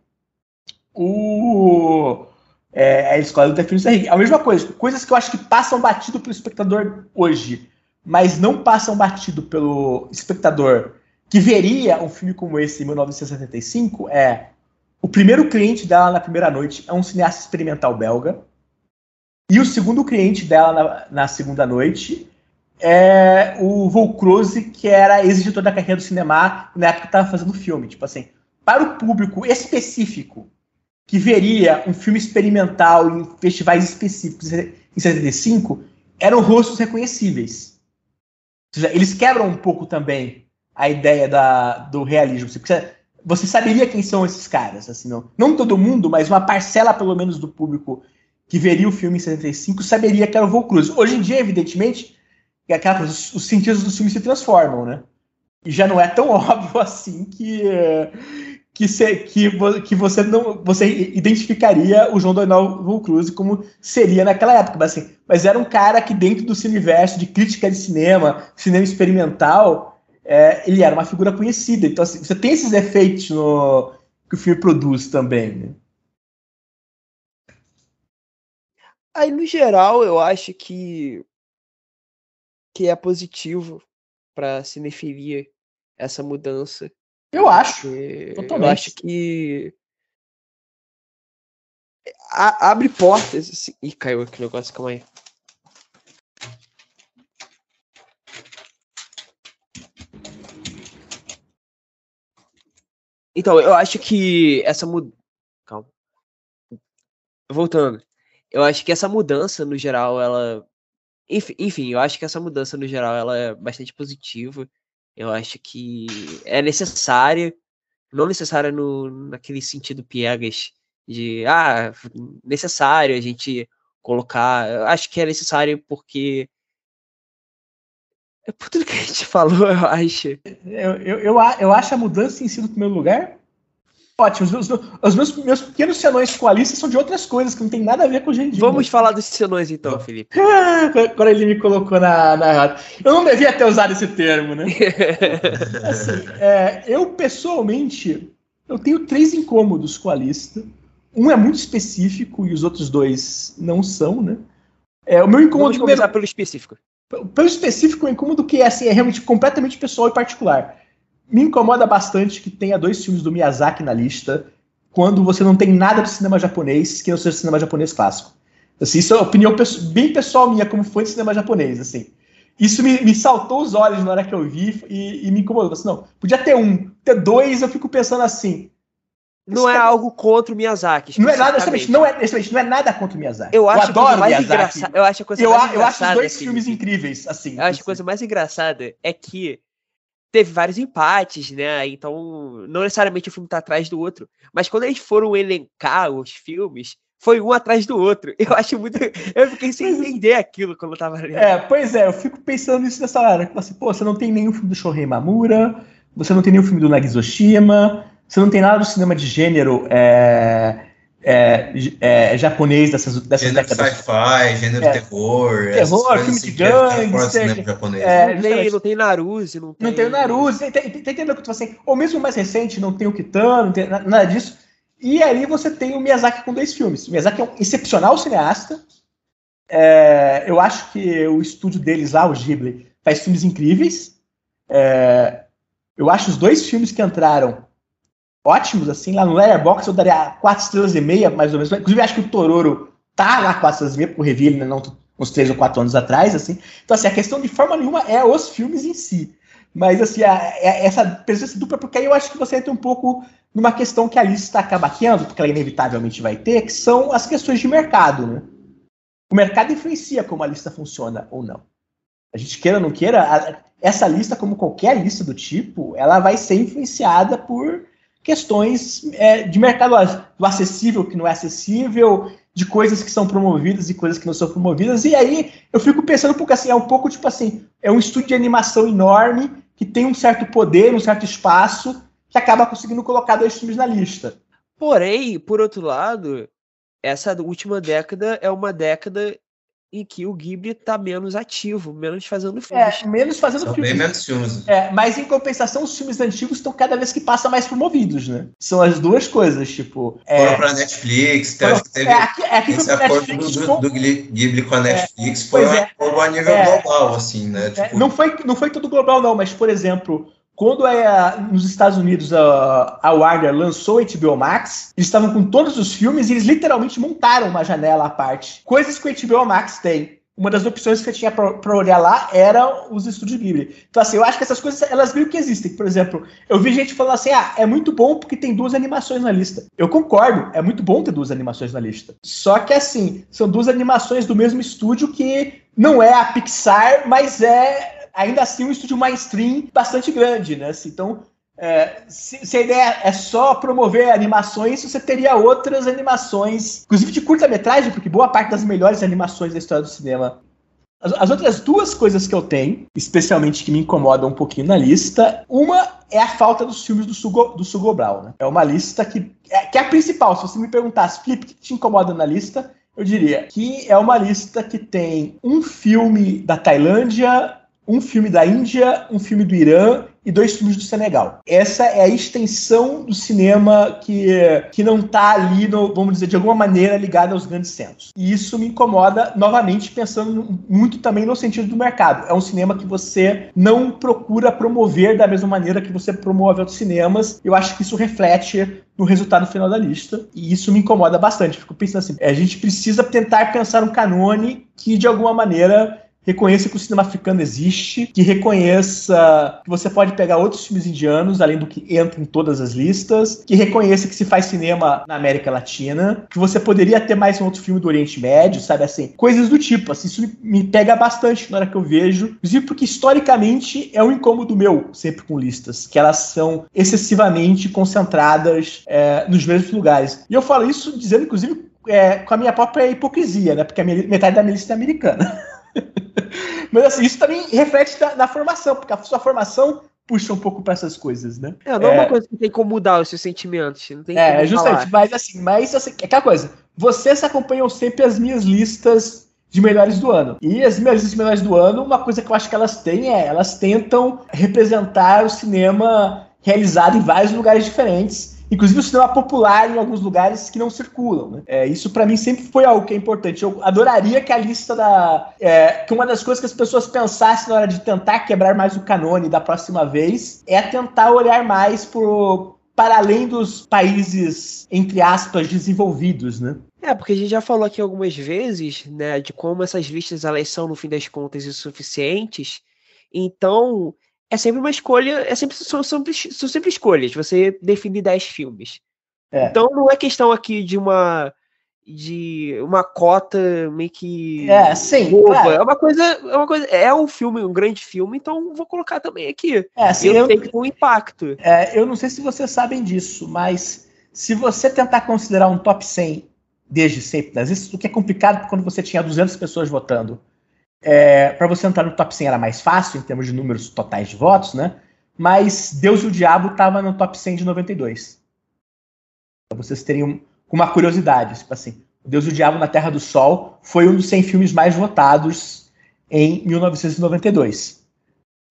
o. É, ela escolhe o Definição Henrique. A mesma coisa, coisas que eu acho que passam batido pelo espectador hoje, mas não passam batido pelo espectador que veria um filme como esse em 1975 é o primeiro cliente dela na primeira noite é um cineasta experimental belga e o segundo cliente dela na, na segunda noite é o Volcrose, que era ex-editor da carreira do cinema na época que estava fazendo filme. Tipo assim, para o público específico que veria um filme experimental em festivais específicos em 75, eram rostos reconhecíveis. Ou seja, eles quebram um pouco também a ideia da, do realismo. Você, você saberia quem são esses caras, assim, não, não todo mundo, mas uma parcela pelo menos do público que veria o filme em 75 saberia que era o Volcruz. Hoje em dia, evidentemente, é aquela coisa, os, os sentidos do filme se transformam, né? E já não é tão óbvio assim que eh, que, se, que, que você não você identificaria o João Donal Volcruz como seria naquela época, mas, assim, mas era um cara que dentro do universo de crítica de cinema, cinema experimental, é, ele era uma figura conhecida. Então assim, você tem esses efeitos no, que o filme produz também. Né? Aí, no geral, eu acho que que é positivo para cinefilia essa mudança. Eu acho. porque Eu Totalmente. acho que a- abre portas. Assim... Ih, caiu aqui o negócio, calma aí. Então, eu acho que essa mudança. Calma. Voltando. Eu acho que essa mudança, no geral, ela. Enfim, enfim, eu acho que essa mudança, no geral, ela é bastante positiva. Eu acho que é necessária. Não necessária no, naquele sentido piegas de ah, necessário a gente colocar. Eu acho que é necessário porque. É por tudo que a gente falou, eu acho. Eu, eu, eu, eu acho a mudança em si no primeiro lugar Ótimo. Os, os- os meus, meus pequenos senões com a lista são de outras coisas que não tem nada a ver com o Gendim. Vamos falar dos senões então, Felipe. Agora ele me colocou na, na errada. Eu não devia ter usado esse termo, né? Assim, é, eu pessoalmente, eu tenho três incômodos com a lista. Um é muito específico e os outros dois não são, né? É, o meu incômodo Vamos começar pelo específico. pelo específico, o incômodo que é, assim, é realmente completamente pessoal e particular. Me incomoda bastante que tenha dois filmes do Miyazaki na lista, quando você não tem nada do cinema japonês que não seja cinema japonês clássico. Assim, isso é uma opinião bem pessoal minha, como fã de cinema japonês, assim. Isso me, me saltou os olhos na hora que eu vi e, e me incomodou. Assim, não, podia ter um, ter dois, eu fico pensando assim. Não é algo contra o Miyazaki. Não é nada, não é, não é nada contra o Miyazaki. Eu acho coisa adoro mais Miyazaki. engraçada. Eu acho a coisa Eu, mais a- eu acho os engraçada, dois filmes incríveis, assim. Eu acho a coisa mais engraçada é que teve vários empates, né? Então, não necessariamente o filme tá atrás do outro. Mas quando eles foram elencar os filmes, foi um atrás do outro. Eu acho muito. Eu fiquei sem entender aquilo quando eu tava lendo. É, pois é, eu fico pensando nisso nessa hora. Assim, pô, você não tem nenhum filme do Shohei Mamura, você não tem nenhum filme do Nagizoshima, você não tem nada do cinema de gênero é, é, é, japonês dessas, dessas Gênero décadas. sci-fi, gênero É. terror, Terror, filme assim de é do gangster, japonês. é, não, tem, não tem Naruse, não tem. Não tem entendendo o que eu tô assim? Ou mesmo mais recente, não tem o Kitano, não tem na- nada disso. E aí você tem o Miyazaki com dois filmes. O Miyazaki é um excepcional cineasta. É, eu acho que o estúdio deles lá, o Ghibli, faz filmes incríveis. É, eu acho os dois filmes que entraram ótimos, assim, lá no Letterboxd eu daria quatro estrelas e meia, mais ou menos. Inclusive, acho que o Tororo tá lá quatro estrelas e meia, porque eu revi ele né, não, uns três ou quatro anos atrás, assim. Então, assim, a questão de forma nenhuma é os filmes em si. Mas, assim, a- a- essa presença dupla, porque aí eu acho que você entra um pouco numa questão que a lista acaba tendo, porque ela inevitavelmente vai ter, que são as questões de mercado, né? O mercado influencia como a lista funciona ou não. A gente queira ou não queira, a- essa lista, como qualquer lista do tipo, ela vai ser influenciada por questões é, de mercado, do acessível que não é acessível, de coisas que são promovidas e coisas que não são promovidas. E aí eu fico pensando pouco assim, é um pouco tipo assim, é um estúdio de animação enorme que tem um certo poder, um certo espaço, que acaba conseguindo colocar dois filmes na lista. Porém, por outro lado, essa última década é uma década em que o Ghibli tá menos ativo, menos fazendo filmes. É, menos fazendo São bem filmes. menos filmes. É, mas em compensação, os filmes antigos estão cada vez que passa mais promovidos, né? São as duas coisas, tipo. Foram É, pra Netflix, foram- acho que teve é, aqui, é aqui esse foi acordo Netflix, do, com- do Ghibli com a Netflix, foi pois um é. acordo a nível É. global, assim, né? É, Tipo, não, foi, não foi todo global, não, mas, por exemplo, quando é, nos Estados Unidos a, a Warner lançou o HBO Max, eles estavam com todos os filmes e eles literalmente montaram uma janela à parte. Coisas que o HBO Max tem. Uma das opções que eu tinha pra olhar lá era os estúdios Ghibli. Então, assim, eu acho que essas coisas, elas meio que existem. Por exemplo, eu vi gente falando assim, ah, é muito bom porque tem duas animações na lista. Eu concordo, é muito bom ter duas animações na lista. Só que, assim, são duas animações do mesmo estúdio que não é a Pixar, mas é ainda assim um estúdio mainstream bastante grande, né? Então, é, se, se a ideia é só promover animações, você teria outras animações, inclusive de curta-metragem, porque boa parte das melhores animações da história do cinema. As, as outras duas coisas que eu tenho, especialmente que me incomodam um pouquinho na lista, uma é a falta dos filmes do Sugo, do Sugo Brown, né? É uma lista que é, que é a principal. Se você me perguntasse, Felipe, o que te incomoda na lista? Eu diria que é uma lista que tem um filme da Tailândia, um filme da Índia, um filme do Irã e dois filmes do Senegal. Essa é a extensão do cinema que, que não está ali, no, vamos dizer, de alguma maneira ligada aos grandes centros. E isso me incomoda, novamente, pensando muito também no sentido do mercado. É um cinema que você não procura promover da mesma maneira que você promove outros cinemas. Eu acho que isso reflete no resultado final da lista. E isso me incomoda bastante. Fico pensando assim, a gente precisa tentar pensar um canone que, de alguma maneira, reconheça que o cinema africano existe, que reconheça que você pode pegar outros filmes indianos, além do que entra em todas as listas, que reconheça que se faz cinema na América Latina, que você poderia ter mais um outro filme do Oriente Médio, sabe assim? Coisas do tipo, assim, isso me- pega bastante na hora que eu vejo, inclusive porque historicamente é um incômodo meu, sempre com listas, que elas são excessivamente concentradas é, nos mesmos lugares. E eu falo isso dizendo, inclusive, é, com a minha própria hipocrisia, né? Porque minha- metade da minha lista é americana. Mas assim, isso também reflete na, na formação, porque a sua formação puxa um pouco para essas coisas, né? É, não é uma coisa que tem como mudar os seus sentimentos. Não tem É, como justamente, falar. mas assim, mas assim, é aquela coisa. Vocês acompanham sempre as minhas listas de melhores do ano. E as minhas listas de melhores do ano, uma coisa que eu acho que elas têm é, elas tentam representar o cinema realizado em vários lugares diferentes. Inclusive o cinema popular em alguns lugares que não circulam. Né? É, isso para mim sempre foi algo que é importante. Eu adoraria que a lista da. é, que uma das coisas que as pessoas pensassem na hora de tentar quebrar mais o canone da próxima vez é tentar olhar mais pro, para além dos países, entre aspas, desenvolvidos, né? É, porque a gente já falou aqui algumas vezes, né, de como essas listas elas são, no fim das contas, insuficientes. Então, é sempre uma escolha, é sempre, são, sempre, são sempre escolhas, você definir 10 filmes. É. Então não é questão aqui de uma de uma cota meio que É, sim, claro. É uma coisa, é uma coisa, é um filme, um grande filme, então vou colocar também aqui. É, assim, eu eu, tem um impacto. é, eu não sei se vocês sabem disso, mas se você tentar considerar um top 100 desde sempre das listas, o que é complicado quando você tinha 200 pessoas votando, é, para você entrar no top 100 era mais fácil em termos de números totais de votos, né? Mas Deus e o Diabo estava no top 100 de 92. Pra vocês teriam uma curiosidade, tipo assim, Deus e o Diabo na Terra do Sol foi um dos 100 filmes mais votados em 1992.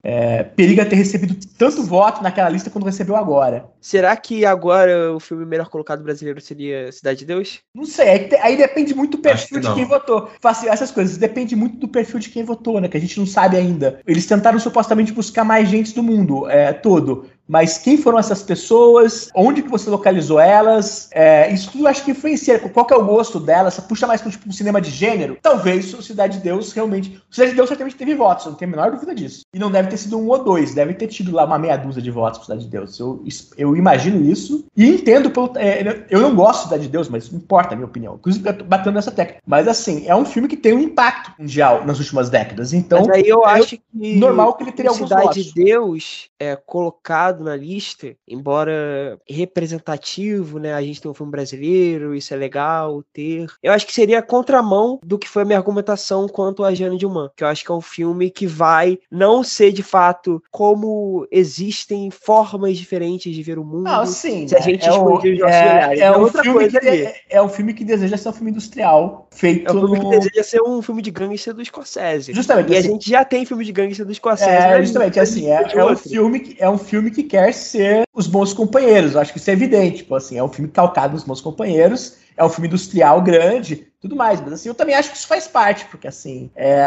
É, periga ter recebido tanto voto naquela lista quanto recebeu agora. Será que agora o filme melhor colocado brasileiro seria Cidade de Deus? Não sei, aí, te- aí depende muito do perfil que de não. quem votou. Assim, essas coisas, depende muito do perfil de quem votou, né? Que a gente não sabe ainda. Eles tentaram supostamente buscar mais gente do mundo é, todo. Mas quem foram essas pessoas? Onde que você localizou elas? É, isso tudo eu acho que influencia. Qual que é o gosto delas? Você puxa mais para tipo, um cinema de gênero? Talvez Cidade de Deus realmente. Cidade de Deus certamente teve votos, eu não tenho a menor dúvida disso. E não deve ter sido um ou dois, deve ter tido lá uma meia dúzia de votos pro Cidade de Deus. Eu, eu imagino isso. E entendo pelo. é, eu não gosto de Cidade de Deus, mas não importa a minha opinião. Inclusive, eu tô batendo nessa tecla. Mas assim, é um filme que tem um impacto mundial nas últimas décadas. Então, Mas aí eu é acho que normal que ele teria alguns Cidade votos. de Deus é colocado na lista, embora representativo, né? A gente tem um filme brasileiro, isso é legal ter. Eu acho que seria a contramão do que foi a minha argumentação quanto a Jane Dilman, que eu acho que é um filme que vai não ser de fato como existem formas diferentes de ver o mundo. Não, sim. se a né? gente é, expandir os é, olhares. é É um filme que é, é um filme que deseja ser um filme industrial feito É um filme no... que deseja ser um filme de gangster do Scorsese. Justamente. E a assim, gente já tem filme de gangster do Scorsese. É, justamente, assim, é, é um outro. Filme é um filme que quer ser os bons companheiros. Eu acho que isso é evidente. Tipo, assim, é um filme calcado nos bons companheiros, é um filme industrial grande, tudo mais. Mas assim, eu também acho que isso faz parte, porque assim, é,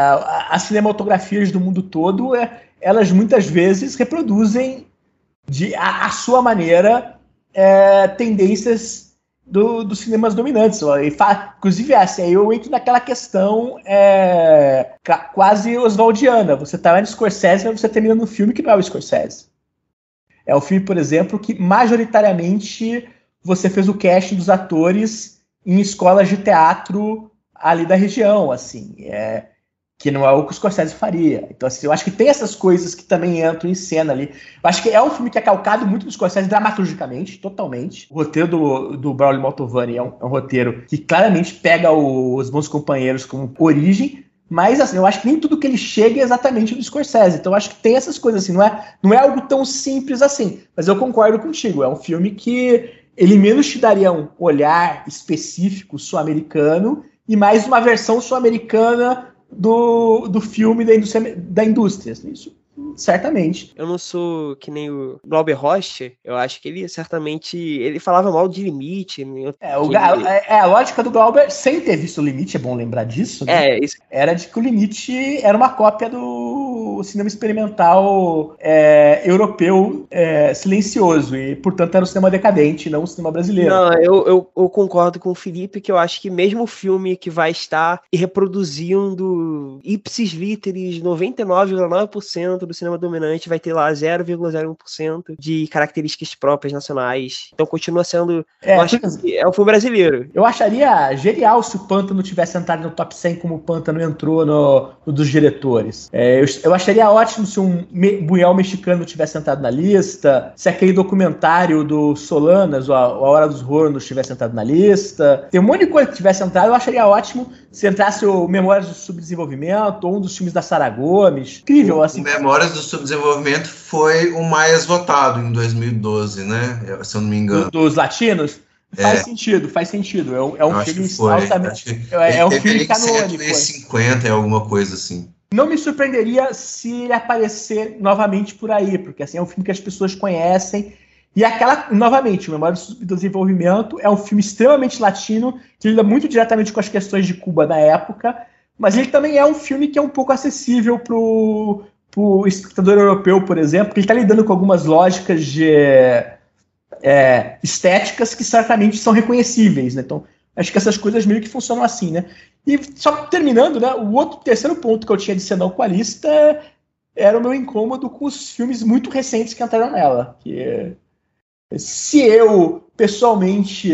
as cinematografias do mundo todo, é, elas muitas vezes reproduzem de a, a sua maneira é, tendências do- dos cinemas dominantes. E fa- inclusive, assim, aí eu entro naquela questão é, quase oswaldiana. Você tá lá no Scorsese, mas você termina num filme que não é o Scorsese. É um filme, por exemplo, que majoritariamente você fez o casting dos atores em escolas de teatro ali da região, assim, é, que não é o que o Scorsese faria. Então, assim, eu acho que tem essas coisas que também entram em cena ali. Eu acho que é um filme que é calcado muito no Scorsese dramaturgicamente, totalmente. O roteiro do, do Braulio Montalvani é um, é um roteiro que claramente pega o- os bons companheiros como origem, mas assim, eu acho que nem tudo que ele chega é exatamente do Scorsese. Então eu acho que tem essas coisas assim, não é, não é algo tão simples assim. Mas eu concordo contigo, é um filme que ele menos te daria um olhar específico sul-americano e mais uma versão sul-americana do, do filme da indústria, da indústria. assim, Isso, certamente. Eu não sou que nem o Glauber Rocha. Eu acho que ele certamente. Ele falava mal de limite. né? É, o, é, é, a lógica do Glauber, sem ter visto o limite, é bom lembrar disso, né? É, isso. era de que o limite era uma cópia do cinema experimental é, europeu é, silencioso e, portanto, era um cinema decadente, não um cinema brasileiro. Não, eu, eu, eu concordo com o Felipe que eu acho que mesmo o filme que vai estar reproduzindo ipsis literis 99,9% do cinema dominante vai ter lá 0,01% de características próprias nacionais. Então continua sendo. É, eu acho que é um filme brasileiro. Eu acharia genial se o Pântano tivesse entrado no top 100 como o Pântano entrou no, no dos diretores. É, eu, eu acharia ótimo se um me Buñuel mexicano tivesse entrado na lista, se aquele documentário do Solanas, a, a Hora dos Hornos, tivesse entrado na lista. Tem um monte de coisa que tivesse entrado, eu acharia ótimo se entrasse o Memórias do Subdesenvolvimento ou um dos filmes da Sara Gomes. Incrível, assim. O Memórias do Subdesenvolvimento foi o mais votado em 2012, né? Se eu não me engano. Do, dos latinos? Faz é. sentido, faz sentido. É um, é um filme altamente. É, é um filme canônico. 50 é alguma coisa assim. Não me surpreenderia se ele aparecer novamente por aí, porque assim é um filme que as pessoas conhecem. E aquela, novamente, o Memória do Desenvolvimento é um filme extremamente latino, que lida muito diretamente com as questões de Cuba da época, mas ele também é um filme que é um pouco acessível para o espectador europeu, por exemplo, porque ele está lidando com algumas lógicas de é, estéticas que certamente são reconhecíveis, né? Então, acho que essas coisas meio que funcionam assim, né? E só terminando, né? O outro terceiro ponto que eu tinha de senão com a lista era o meu incômodo com os filmes muito recentes que entraram nela. Que se eu pessoalmente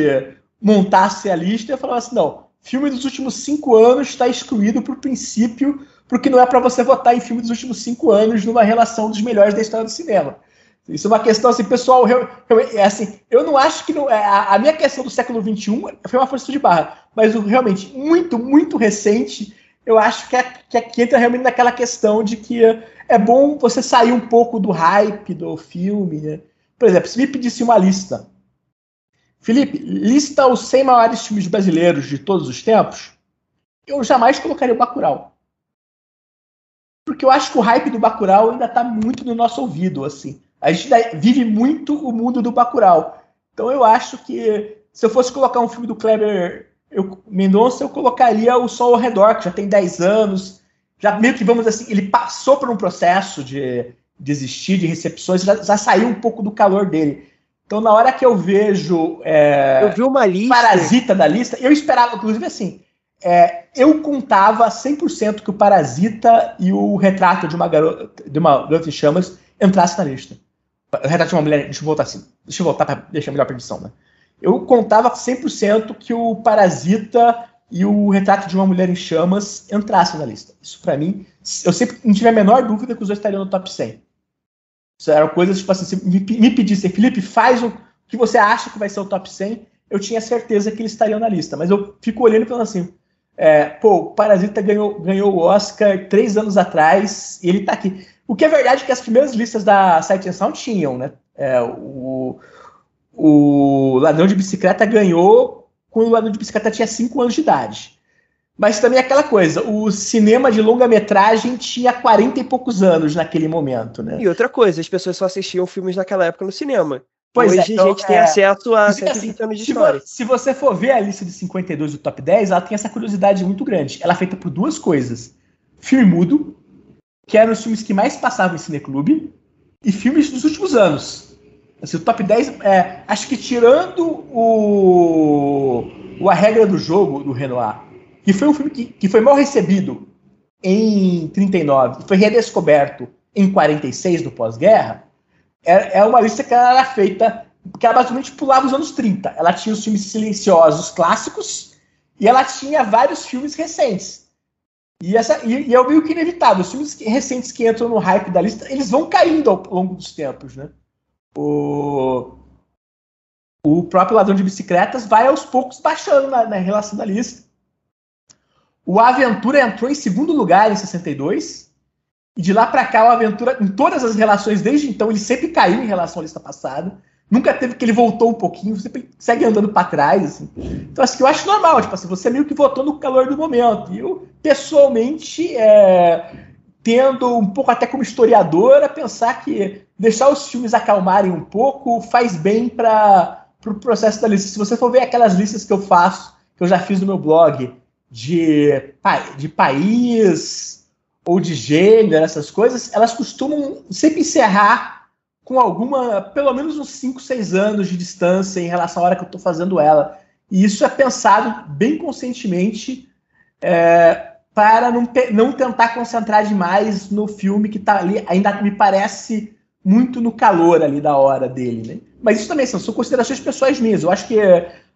montasse a lista, eu falava assim, não, filme dos últimos cinco anos está excluído por princípio, porque não é para você votar em filme dos últimos cinco anos numa relação dos melhores da história do cinema. Isso é uma questão assim, pessoal. Eu, eu, é assim, eu não acho que não, é, a, a, minha questão do século XXI foi uma força de barra, mas realmente muito, muito recente, eu acho que, é, que, é, entra realmente naquela questão de que é bom você sair um pouco do hype do filme. Né? Por exemplo, se me pedisse uma lista, Felipe, lista os 100 maiores filmes brasileiros de todos os tempos, eu jamais colocaria o Bacurau. Porque eu acho que o hype do Bacurau ainda está muito no nosso ouvido, assim. A gente vive muito o mundo do Bacurau. Então eu acho que se eu fosse colocar um filme do Kleber eu, Mendonça, eu colocaria o Sol ao Redor, que já tem 10 anos. Já meio que, vamos assim, ele passou por um processo de desistir de, recepções, já, já, saiu um pouco do calor dele. Então, na hora que eu vejo é, eu vi uma lista. Parasita da lista, eu esperava, inclusive assim, é, eu contava 100% que o Parasita e o retrato de uma garota, de uma garota em chamas entrasse na lista. Retrato de uma mulher. Deixa eu voltar assim. Deixa eu voltar para deixar melhor a edição, né? Eu contava 100% que o Parasita e o Retrato de uma Mulher em Chamas entrassem na lista. Isso para mim, eu sempre não tive a menor dúvida que os dois estariam no top 100. Isso eram coisas tipo assim, me, me pedissem, Felipe, faz o que você acha que vai ser o top 100, eu tinha certeza que eles estariam na lista. Mas eu fico olhando e falando assim, é, pô, o Parasita ganhou, ganhou o Oscar três anos atrás e ele tá aqui. O que é verdade é que as primeiras listas da Sight and Sound tinham, né? É, o, o Ladrão de Bicicleta ganhou quando o Ladrão de Bicicleta tinha 5 anos de idade. Mas também é aquela coisa, o cinema de longa-metragem tinha 40 e poucos anos naquele momento, né? E outra coisa, as pessoas só assistiam filmes naquela época no cinema. Pois Hoje é, então, a gente é, tem acesso a 120 assim, anos de se história. Vo, se você for ver a lista de 52 do top 10, ela tem essa curiosidade muito grande. Ela é feita por duas coisas: filme mudo, que eram os filmes que mais passavam em cineclube, e filmes dos últimos anos. Assim, o top 10, é, acho que tirando o, o A Regra do Jogo, do Renoir, que foi um filme que, que foi mal recebido em 39 foi redescoberto em 46 do pós-guerra, é, é uma lista que era feita, que ela basicamente pulava os anos 30. Ela tinha os filmes silenciosos clássicos e ela tinha vários filmes recentes. E, essa, e, e é meio que inevitável. Os filmes recentes que entram no hype da lista, eles vão caindo ao longo dos tempos, né? O, o próprio Ladrão de Bicicletas vai aos poucos baixando na, na relação da lista. O Aventura entrou em segundo lugar em 62. E de lá para cá, o Aventura, em todas as relações desde então, ele sempre caiu em relação à lista passada. Nunca teve que ele voltou um pouquinho, você segue andando para trás. Assim. Então, assim, eu acho normal, tipo assim, você meio que votou no calor do momento. E eu, pessoalmente, é, tendo um pouco até como historiadora, pensar que deixar os filmes acalmarem um pouco faz bem para o pro processo da lista. Se você for ver aquelas listas que eu faço, que eu já fiz no meu blog, de, de país ou de gênero, essas coisas, elas costumam sempre encerrar com alguma, pelo menos uns 5, 6 anos de distância em relação à hora que eu estou fazendo ela. E isso é pensado bem conscientemente é, para não, não tentar concentrar demais no filme que está ali, ainda me parece muito no calor ali da hora dele. Né? Mas isso também são, considerações pessoais minhas. Eu acho que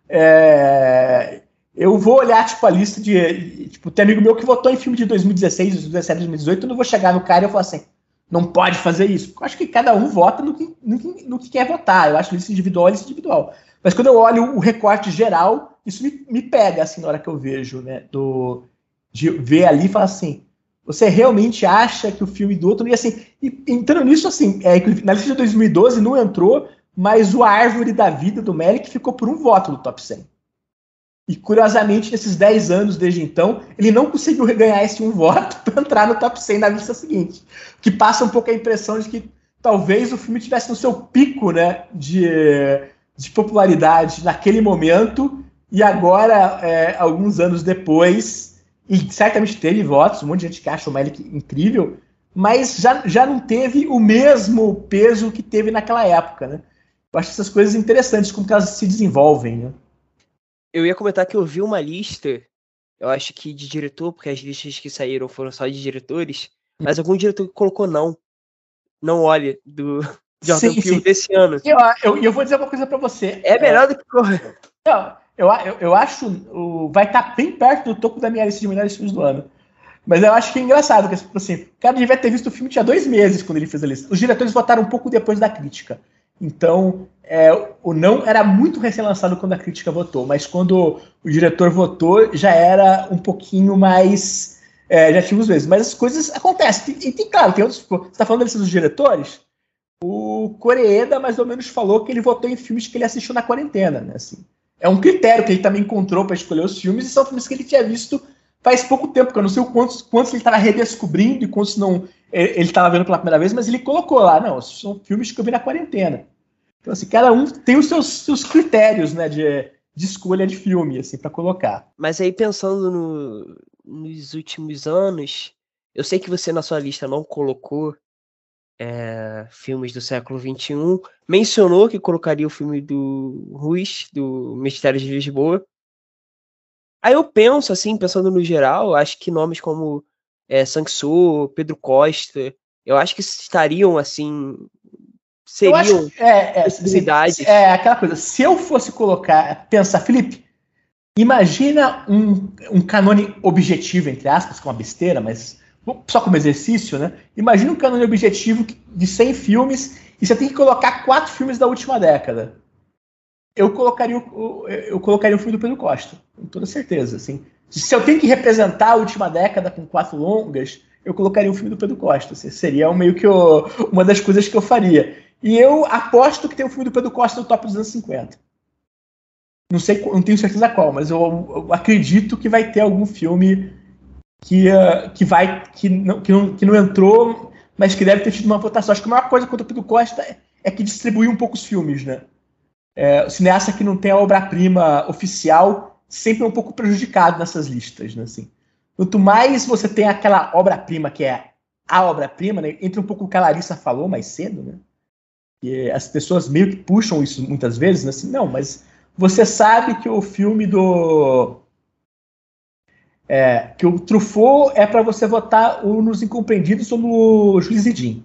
é, Eu vou olhar, tipo, a lista de. Tipo, tem amigo meu que votou em filme de 2016, 2017, 2018, eu não vou chegar no cara e eu falar assim, não pode fazer isso. Eu acho que cada um vota no que, no que, no que quer votar. Eu acho lista individual, lista individual. Mas quando eu olho o recorte geral, isso me, me pega, assim, na hora que eu vejo, né? Do, de ver ali e falar assim, você realmente acha que o filme do outro. E assim, e, entrando nisso, assim, é, na lista de 2012 não entrou, mas o Árvore da Vida do Melick ficou por um voto no top 100. E curiosamente, nesses 10 anos desde então, ele não conseguiu ganhar esse um voto para entrar no top 100 na lista seguinte. Que passa um pouco a impressão de que talvez o filme tivesse no seu pico né, de, de popularidade naquele momento, e agora, é, alguns anos depois, e certamente teve votos, um monte de gente que acha o Malik incrível, mas já, já não teve o mesmo peso que teve naquela época. Né? Eu acho essas coisas interessantes, como elas se desenvolvem. Né? Eu ia comentar que eu vi uma lista, eu acho que de diretor, porque as listas que saíram foram só de diretores, mas algum diretor que colocou não. Não olha do Jordan Sim, Peele sim. desse ano. Eu, eu, eu vou dizer uma coisa para você. É melhor do que. Não, eu, eu, eu acho. O, vai estar bem perto do topo da minha lista de melhores filmes do ano. Mas eu acho que é engraçado, que tipo assim, o cara devia ter visto o filme tinha dois meses quando ele fez a lista. Os diretores votaram um pouco depois da crítica. Então, é, o não era muito recém-lançado quando a crítica votou, mas quando o diretor votou, já era um pouquinho mais. É, já tinha uns meses. Mas as coisas acontecem. E tem, claro, tem outros. Tipo, você está falando lista dos diretores? O Coreeda mais ou menos falou que ele votou em filmes que ele assistiu na quarentena, né? Assim, é um critério que ele também encontrou para escolher os filmes, e são filmes que ele tinha visto faz pouco tempo, que eu não sei quantos, quantos ele estava redescobrindo e quantos não ele estava vendo pela primeira vez, mas ele colocou lá, não, são filmes que eu vi na quarentena. Então, assim, cada um tem os seus, seus critérios, né, de, de escolha de filme, assim, para colocar. Mas aí pensando no, nos últimos anos, eu sei que você na sua lista não colocou é, filmes do século XXI, mencionou que colocaria o filme do Ruiz, do Mistério de Lisboa. Aí eu penso, assim, pensando no geral, acho que nomes como é, Sanso, Pedro Costa, eu acho que estariam, assim, seriam acho, é, é, possibilidades. se- é aquela coisa, se eu fosse colocar, pensar, Felipe, imagina um, um canone objetivo, entre aspas, que é uma besteira, mas só como exercício, né? Imagina um canone objetivo de 100 filmes e você tem que colocar quatro filmes da última década. Eu colocaria o, eu colocaria o filme do Pedro Costa, com toda certeza, assim. Se eu tenho que representar a última década com quatro longas, eu colocaria o filme do Pedro Costa. assim, seria meio que o- uma das coisas que eu faria. E eu aposto que tem o filme do Pedro Costa no top dos anos 50. Não sei, não tenho certeza qual, mas eu, eu acredito que vai ter algum filme que, ah, que vai que não, que, não, que não entrou, mas que deve ter tido uma votação. Acho que a maior coisa contra o Pedro Costa é, é que distribuiu um pouco os filmes, né? É, o cineasta que não tem a obra-prima oficial sempre é um pouco prejudicado nessas listas, né? Assim, quanto mais você tem aquela obra-prima que é a obra-prima, né? Entra um pouco o que a Larissa falou mais cedo, né? E as pessoas meio que puxam isso muitas vezes, né? Assim, não, mas você sabe que o filme do é, que o Truffaut é para você votar o nos Incompreendidos ou no Juiz Zidin.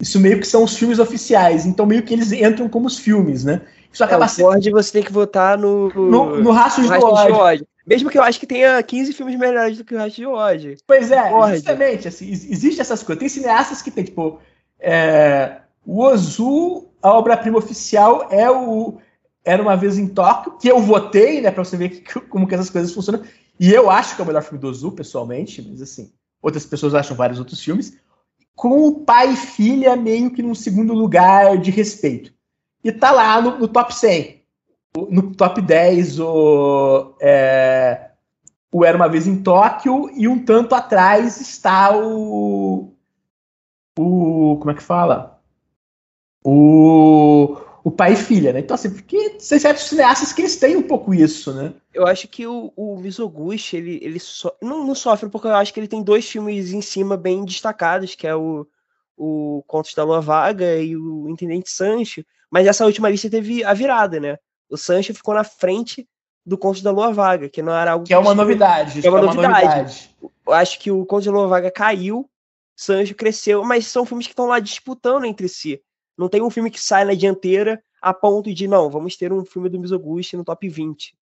Isso meio que são os filmes oficiais, então meio que eles entram como os filmes, né? Isso É, acaba o sendo Ford você tem que votar no, no, no do Rastros de Ódio. Mesmo que eu acho que tenha 15 filmes melhores do que o Rastros de ódio. Pois é, Ford. justamente, assim, ex- existe essas coisas. Tem cineastas que tem, tipo, é, o Ozu, a obra-prima oficial é o Era Uma Vez em Tóquio, que eu votei, né, pra você ver que- como que essas coisas funcionam. E eu acho que é o melhor filme do Ozu, pessoalmente, mas assim, outras pessoas acham vários outros filmes. Com o pai e filha meio que num segundo lugar de respeito. E tá lá no, no top 100. O- No top 10, o, é, o Era Uma Vez em Tóquio, e um tanto atrás está o. O. Como é que fala? O. O pai e filha, né? Então, assim, porque tem certos cineastas que eles têm um pouco isso, né? Eu acho que o, o Mizoguchi, ele, ele so, não, não sofre, porque eu acho que ele tem dois filmes em cima bem destacados, que é o, o Contos da Lua Vaga e o Intendente Sancho. Mas essa última lista teve a virada, né? O Sancho ficou na frente do Contos da Lua Vaga, que não era algo Que é uma novidade. Que é uma novidade. Eu acho que o Contos da Lua Vaga caiu, Sancho cresceu, mas são filmes que estão lá disputando entre si. Não tem um filme que sai na dianteira a ponto de, não, vamos ter um filme do Mizoguchi no top 20.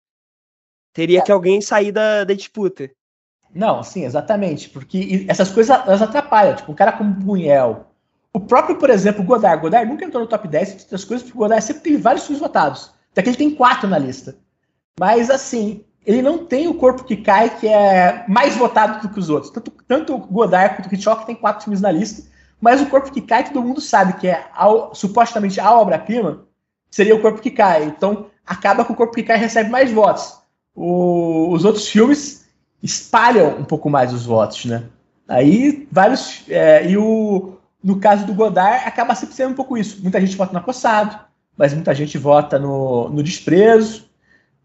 Teria que alguém sair da, da disputa. Não, sim, exatamente. Porque essas coisas elas atrapalham. Tipo, um cara como Buñuel. O próprio, por exemplo, Godard. Godard nunca entrou no top 10 das coisas, porque o Godard sempre teve vários filmes votados. Até que ele tem quatro na lista. Mas, assim, ele não tem o corpo que cai, que é mais votado do que os outros. Tanto, tanto o Godard quanto o Hitchcock tem quatro filmes na lista. Mas o corpo que cai, todo mundo sabe que é a, supostamente a obra-prima, seria o corpo que cai. Então, acaba que o corpo que cai recebe mais votos. O, os outros filmes espalham um pouco mais os votos, né? Aí, vários. É, e o, no caso do Godard, acaba sempre sendo um pouco isso. Muita gente vota no acossado, mas muita gente vota no, no desprezo,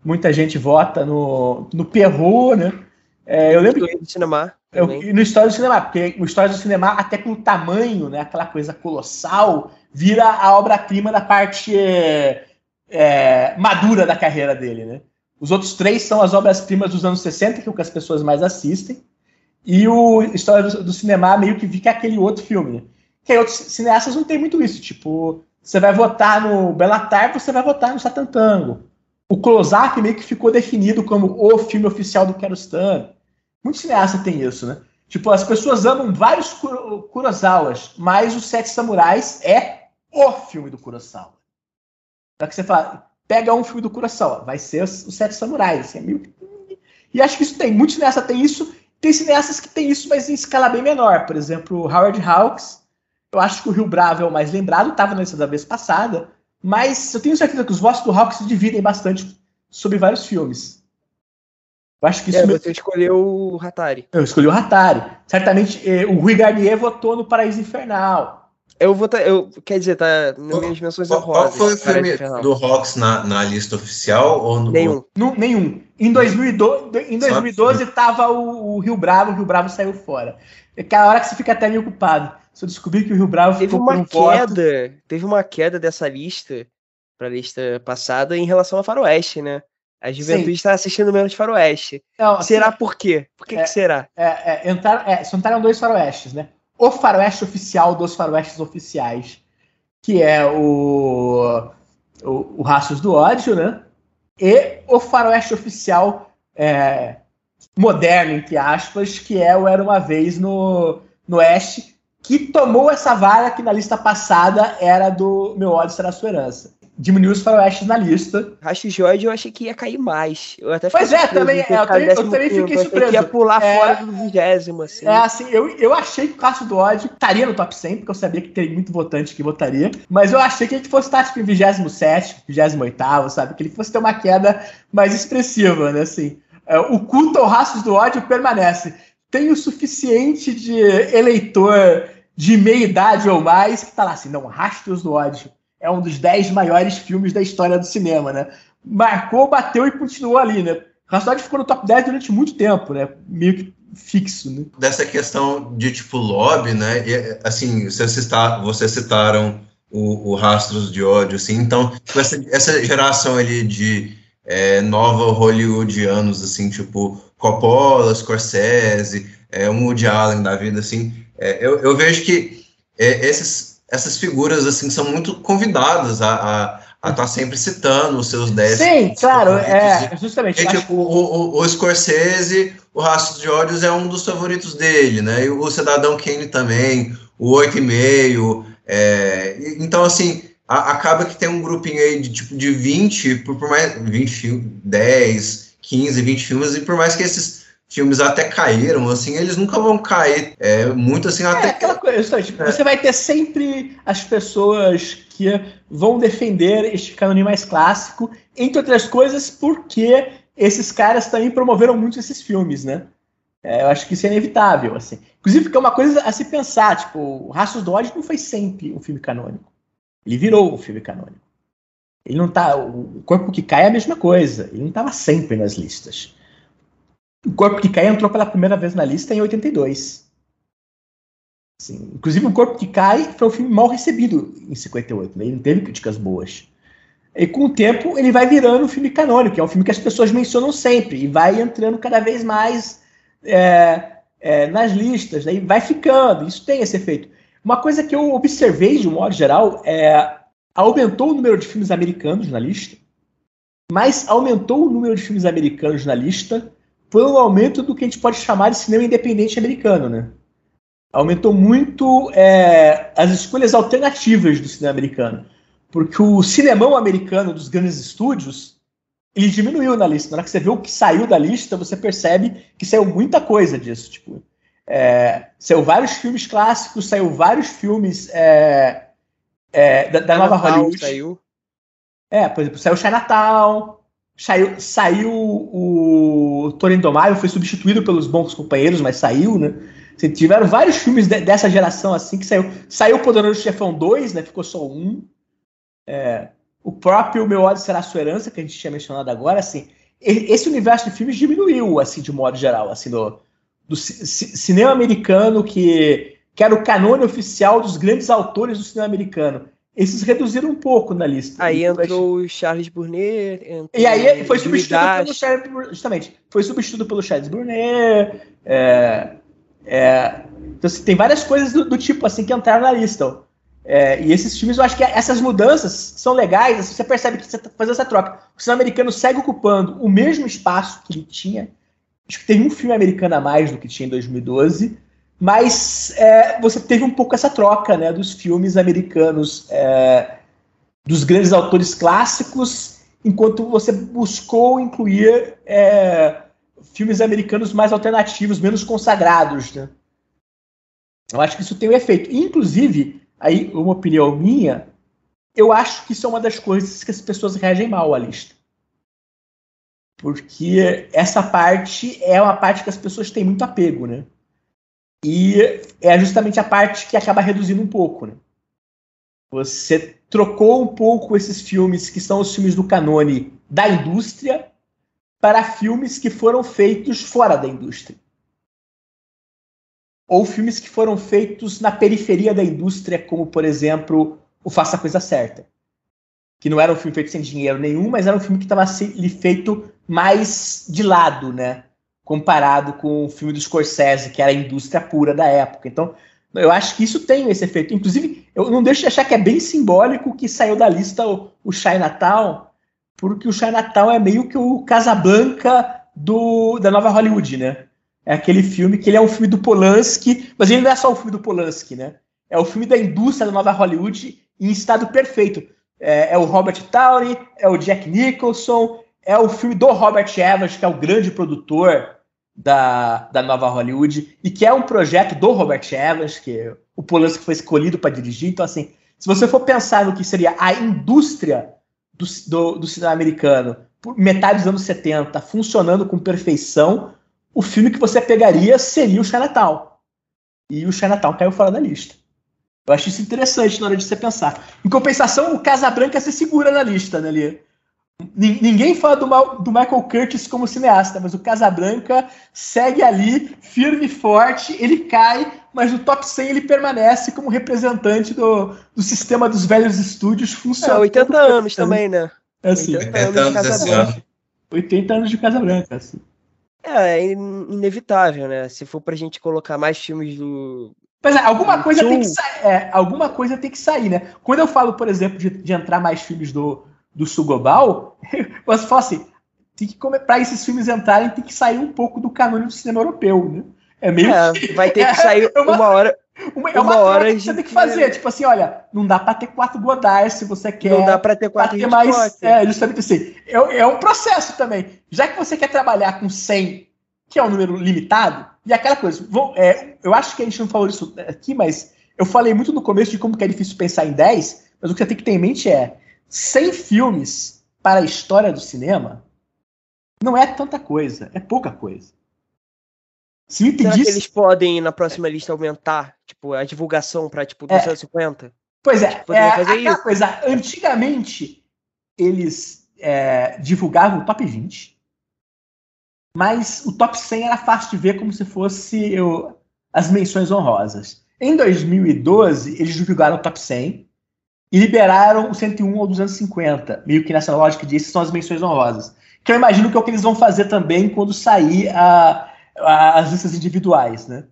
muita gente vota no, no Perrault, né? É, eu lembro do cinema. Eu, no História do Cinema, porque o História do Cinema, até pelo tamanho, né, aquela coisa colossal, vira a obra-prima da parte é, é, madura da carreira dele, né? Os outros três são as obras-primas dos anos 60, que é o que as pessoas mais assistem. E o História do, do Cinema meio que fica aquele outro filme, né? Que aí outros cineastas não tem muito isso. Tipo, você vai votar no Bellatar, você vai votar no Satan Tango. O Close-Up meio que ficou definido como o filme oficial do Kiarostami. Muito cineasta tem isso, né? Tipo, as pessoas amam vários Kurosawas, mas Os Sete Samurais é o filme do Kurosawa. Só que você fala, pega um filme do Kurosawa, vai ser os Sete Samurais. Assim, é meio... E acho que isso tem. Muitos cineastas têm isso. Tem cineastas que têm isso, mas em escala bem menor. Por exemplo, Howard Hawks. Eu acho que o Rio Bravo é o mais lembrado, estava lista da vez passada. Mas eu tenho certeza que os votos do Hawks se dividem bastante sobre vários filmes. Eu acho que isso. É, você escolheu o Hatari. Eu escolhi o Hatari. Certamente eh, o Rui Garnier votou no Paraíso Infernal. Eu vou eu Quer dizer, tá nas minhas menções qual, qual foi o filme do Hawks na, na lista oficial? Ou no... Nenhum. No, nenhum. Em 2012, em 2012 tava o, o, Rio Bravo, o Rio Bravo saiu fora. É aquela hora que você fica até meio ocupado. Se eu descobrir que o Rio Bravo teve uma um queda, voto... teve uma queda dessa lista para a lista passada em relação a Faroeste, né? A juventude está assistindo menos Faroeste. Não, será assim, por quê? Por que, é, que será? É, é, entrar, é, entraram dois Faroestes, né? O Faroeste oficial dos Faroestes oficiais, que é o, o, o Rastros do Ódio, né? E o Faroeste oficial é, moderno, entre aspas, que é o Era Uma Vez no, no Oeste, que tomou essa vara que na lista passada era do Meu Ódio Será Sua Herança. Diminuiu os faroestes na lista. Racho Jorge eu achei que ia cair mais. Eu até pois é, também, é, eu, também, eu também fiquei surpreso. Que ia pular é, fora do vigésimo, assim. É, assim, eu, eu achei que o Cássio do Ódio estaria no top 100, porque eu sabia que tem muito votante que votaria, mas eu achei que ele fosse estar, tipo, em 27 28 sabe? Que ele fosse ter uma queda mais expressiva, né, assim. É, o culto ao Rastros do Ódio permanece. Tem o suficiente de eleitor de meia idade ou mais que tá lá assim, não, Rastros do Ódio é um dos dez maiores filmes da história do cinema, né? Marcou, bateu e continuou ali, né? Ódio ficou no top 10 durante muito tempo, né? Meio que fixo, né? Dessa questão de tipo lobby, né? E, assim, vocês, vocês citaram o, o, Rastros de Ódio, assim, então tipo, essa, essa geração ali de é, nova hollywoodianos, assim, tipo Coppola, Scorsese, é, um Woody Allen da vida, assim, é, eu, eu, vejo que é, esses, essas figuras assim são muito convidadas a, a, a estar tá sempre citando os seus 10. Sim, claro, é, justamente. E, tipo, o, o, o, Scorsese, o Rastro de Ódios é um dos favoritos dele, né? E o Cidadão Kane também, o 8,5. É, então, assim, a, acaba que tem um grupinho aí de tipo de 20, por, por mais 20 10, 15, 20 filmes, e por mais que esses filmes até caíram, assim, eles nunca vão cair é, muito assim é, até. aquela coisa, tipo, é. você vai ter sempre as pessoas que vão defender este cânone mais clássico, entre outras coisas, porque esses caras também promoveram muito esses filmes, né? É, eu acho que isso é inevitável, assim. Inclusive, que é uma coisa a se pensar, tipo, o Rastros do Ódio não foi sempre um filme canônico. Ele virou um filme canônico. Ele não tá. O Corpo que Cai é a mesma coisa. Ele não estava sempre nas listas. O Corpo que Cai entrou pela primeira vez na lista em 82. Assim, inclusive, O Corpo que Cai foi um filme mal recebido em 58, né? ele não teve críticas boas. E com o tempo, ele vai virando um filme canônico, que é um filme que as pessoas mencionam sempre, e vai entrando cada vez mais é, é, nas listas, né? e vai ficando. Isso tem esse efeito. Uma coisa que eu observei, de um modo geral, é aumentou o número de filmes americanos na lista, mas aumentou o número de filmes americanos na lista foi um aumento do que a gente pode chamar de cinema independente americano, né? Aumentou muito é, as escolhas alternativas do cinema americano, porque o cinemão americano dos grandes estúdios ele diminuiu na lista. Na hora que você vê o que saiu da lista, você percebe que saiu muita coisa disso. Tipo, é, saiu vários filmes clássicos, saiu vários filmes é, é, da, da nova Hollywood. Saiu. É, por exemplo, saiu Chinatown, saiu, saiu o Toro Indomável, foi substituído pelos Bons Companheiros, mas saiu, né? Tiveram vários filmes de, dessa geração assim que saiu. Saiu o Poderoso Chefão 2, né? Ficou só um. É, o próprio Meu Ódio Será Sua Herança, que a gente tinha mencionado agora, assim, esse universo de filmes diminuiu, assim, de modo geral, assim, no, do cinema americano, que, que era o canone oficial dos grandes autores do cinema americano. Esses reduziram um pouco na lista. Aí entrou o Charles Burnet. E aí foi substituído pelo Charles Justamente. Foi substituído pelo Charles Burnet. É, é, então, assim, tem várias coisas do, do, tipo assim que entraram na lista. É, e esses filmes, eu acho que essas mudanças são legais. Assim, você percebe que você está fazendo essa troca. O cinema americano segue ocupando o mesmo espaço que ele tinha. Acho que tem um filme americano a mais do que tinha em 2012. Mas é, você teve um pouco essa troca né, dos filmes americanos, é, dos grandes autores clássicos, enquanto você buscou incluir é, filmes americanos mais alternativos, menos consagrados. Né? Eu acho que isso tem um efeito. Inclusive, aí uma opinião minha, eu acho que isso é uma das coisas que as pessoas reagem mal à lista. Porque essa parte é uma parte que as pessoas têm muito apego, né? E é justamente a parte que acaba reduzindo um pouco, né? Você trocou um pouco esses filmes que são os filmes do canone da indústria para filmes que foram feitos fora da indústria ou filmes que foram feitos na periferia da indústria, como por exemplo o Faça a Coisa Certa, que não era um filme feito sem dinheiro nenhum, mas era um filme que estava feito mais de lado, né? Comparado com o filme do Scorsese, que era a indústria pura da época. Então, eu acho que isso tem esse efeito. Inclusive, eu não deixo de achar que é bem simbólico que saiu da lista o, o Chinatown, porque o Chinatown é meio que o Casablanca do, da nova Hollywood, né? É aquele filme que ele é um filme do Polanski, mas ele não é só o filme do Polanski, né? É o filme da indústria da nova Hollywood em estado perfeito. É, é o Robert Downey, é o Jack Nicholson, é o filme do Robert Evans, que é o grande produtor da, da nova Hollywood, e que é um projeto do Robert Evans, que o Polanski foi escolhido para dirigir. Então, assim, se você for pensar no que seria a indústria do, do, do cinema americano, por metade dos anos 70, funcionando com perfeição, o filme que você pegaria seria o Chinatown. E o Chinatown caiu fora da lista. Eu acho isso interessante na hora de você pensar. Em compensação, o Casabranca se segura na lista, né, ali. Ninguém fala do, do, Michael Curtis como cineasta, mas o Casabranca segue ali, firme e forte, ele cai, mas no top 100 ele permanece como representante do, do sistema dos velhos estúdios funcionando. É, 80 anos também, né? É assim, 80, 80 anos, anos esse ano. 80 anos de Casabranca, assim. É, é inevitável, né? Se for pra gente colocar mais filmes do. Pois é, alguma coisa, tem que, é, alguma coisa tem que sair, né? Quando eu falo, por exemplo, de, de entrar mais filmes do, do Sugobal, você fala assim, tem que para esses filmes entrarem, tem que sair um pouco do canônico do cinema europeu, né? É meio é, vai ter que sair é uma, uma hora. Uma, é uma, uma hora que você tem que fazer, tipo assim, olha, não dá para ter quatro Godard se você quer. Não dá para ter quatro ter mais, É, justamente assim. É, é um processo também. Já que você quer trabalhar com 100, que é um número limitado, e aquela coisa, vou, é, eu acho que a gente não falou isso aqui, mas eu falei muito no começo de como que é difícil pensar em 10, mas o que você tem que ter em mente é 100 filmes para a história do cinema não é tanta coisa, é pouca coisa. Se me pedisse... Será que eles podem, na próxima lista, aumentar tipo, a divulgação para tipo, 250? É. Pois é, é aquela coisa. Antigamente, eles é, divulgavam o top 20, mas o top 100 era fácil de ver como se fosse eu, as menções honrosas. Em 2012, eles divulgaram o top 100 e liberaram o 101 ou 250, meio que nessa lógica de essas são as menções honrosas. Que eu imagino que é o que eles vão fazer também quando sair a, a, as listas individuais, né?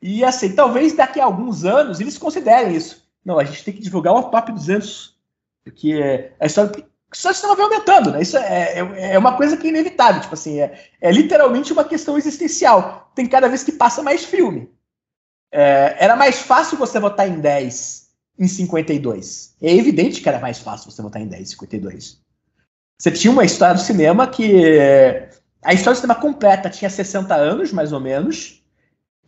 E assim, talvez daqui a alguns anos eles considerem isso. Não, a gente tem que divulgar o top 200, porque a história só cinema vai aumentando, né? Isso é, é, é, uma coisa que é inevitável, tipo assim, é, é literalmente uma questão existencial. Tem cada vez que passa mais filme. É, era mais fácil você votar em 10 em 52. É evidente que era mais fácil você votar em 10 em 52. Você tinha uma história do cinema que. A história do cinema completa tinha 60 anos, mais ou menos.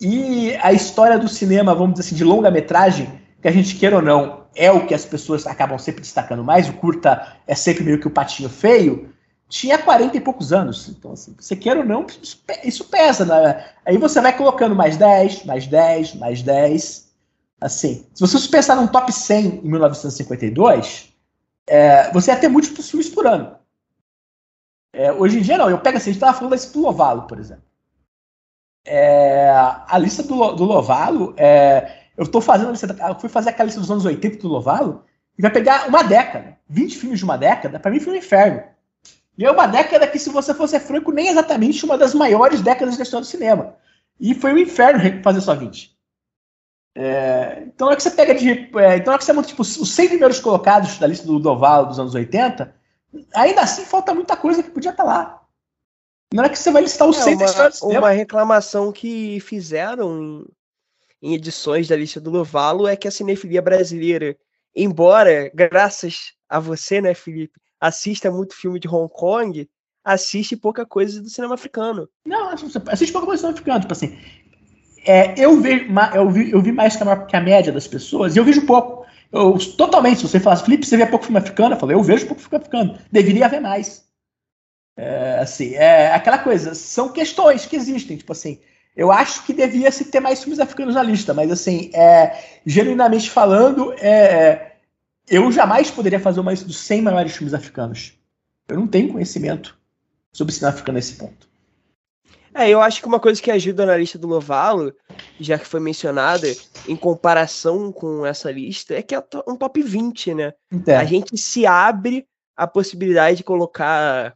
E a história do cinema, vamos dizer assim, de longa-metragem, que a gente queira ou não, é o que as pessoas acabam sempre destacando mais. O curta é sempre meio que o patinho feio. Tinha 40 e poucos anos. Então, assim, você queira ou não, isso pesa. Né? Aí você vai colocando mais 10, mais 10, mais 10. Assim, se você pensar num top 100 em 1952, é, você ia ter múltiplos filmes por ano. É, hoje em dia, não. Eu pego assim, a gente estava falando desse do Lovalo, por exemplo. É, a lista do, do Lovalo, é, eu tô fazendo, eu fui fazer aquela lista dos anos 80 do Lovalo, e vai pegar uma década, 20 filmes de uma década, para mim foi um inferno. E é uma década que, se você fosse franco, nem exatamente uma das maiores décadas da história do cinema. E foi um inferno fazer só 20. É, então é que você pega de. É, então é que você monta tipo, os 100 primeiros colocados da lista do Dovalo dos anos 80, ainda assim falta muita coisa que podia estar tá lá. Não é que você vai listar os é 100 uma, da Uma reclamação que fizeram em, em edições da lista do Lovalo é que a cinefilia brasileira, embora, graças a você, né, Felipe, assista muito filme de Hong Kong, assiste pouca coisa do cinema africano. Não, assiste pouca coisa do cinema africano. Tipo assim, é, eu, vi, eu, vi, eu vi mais que a, que a média das pessoas, e eu vejo pouco. Eu, totalmente, se você falasse, Felipe, você vê pouco filme africano? Eu falei, eu vejo pouco filme africano. Deveria haver mais. É, assim, é aquela coisa, são questões que existem, tipo assim, eu acho que devia se ter mais filmes africanos na lista, mas assim, é, genuinamente falando, é, eu jamais poderia fazer uma lista dos 100 maiores filmes africanos. Eu não tenho conhecimento sobre cinema africano nesse ponto. É, eu acho que uma coisa que ajuda na lista do Lovalo, já que foi mencionada, em comparação com essa lista, é que é um top 20, né? É. A gente se abre a possibilidade de colocar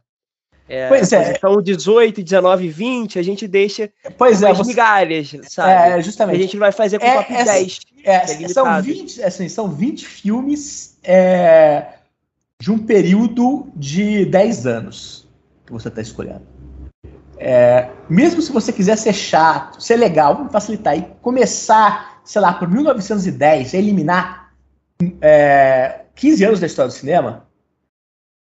é, pois é. Então, 18, 19, 20, a gente deixa pois é, você... migalhas, sabe? É, justamente. A gente vai fazer com é, top essa, 10. É, é são, 20, assim, são 20 filmes é, de um período de 10 anos que você está escolhendo. É, mesmo se você quiser ser chato, ser legal, vamos facilitar e começar, sei lá, por 1910, eliminar é, 15 anos da história do cinema,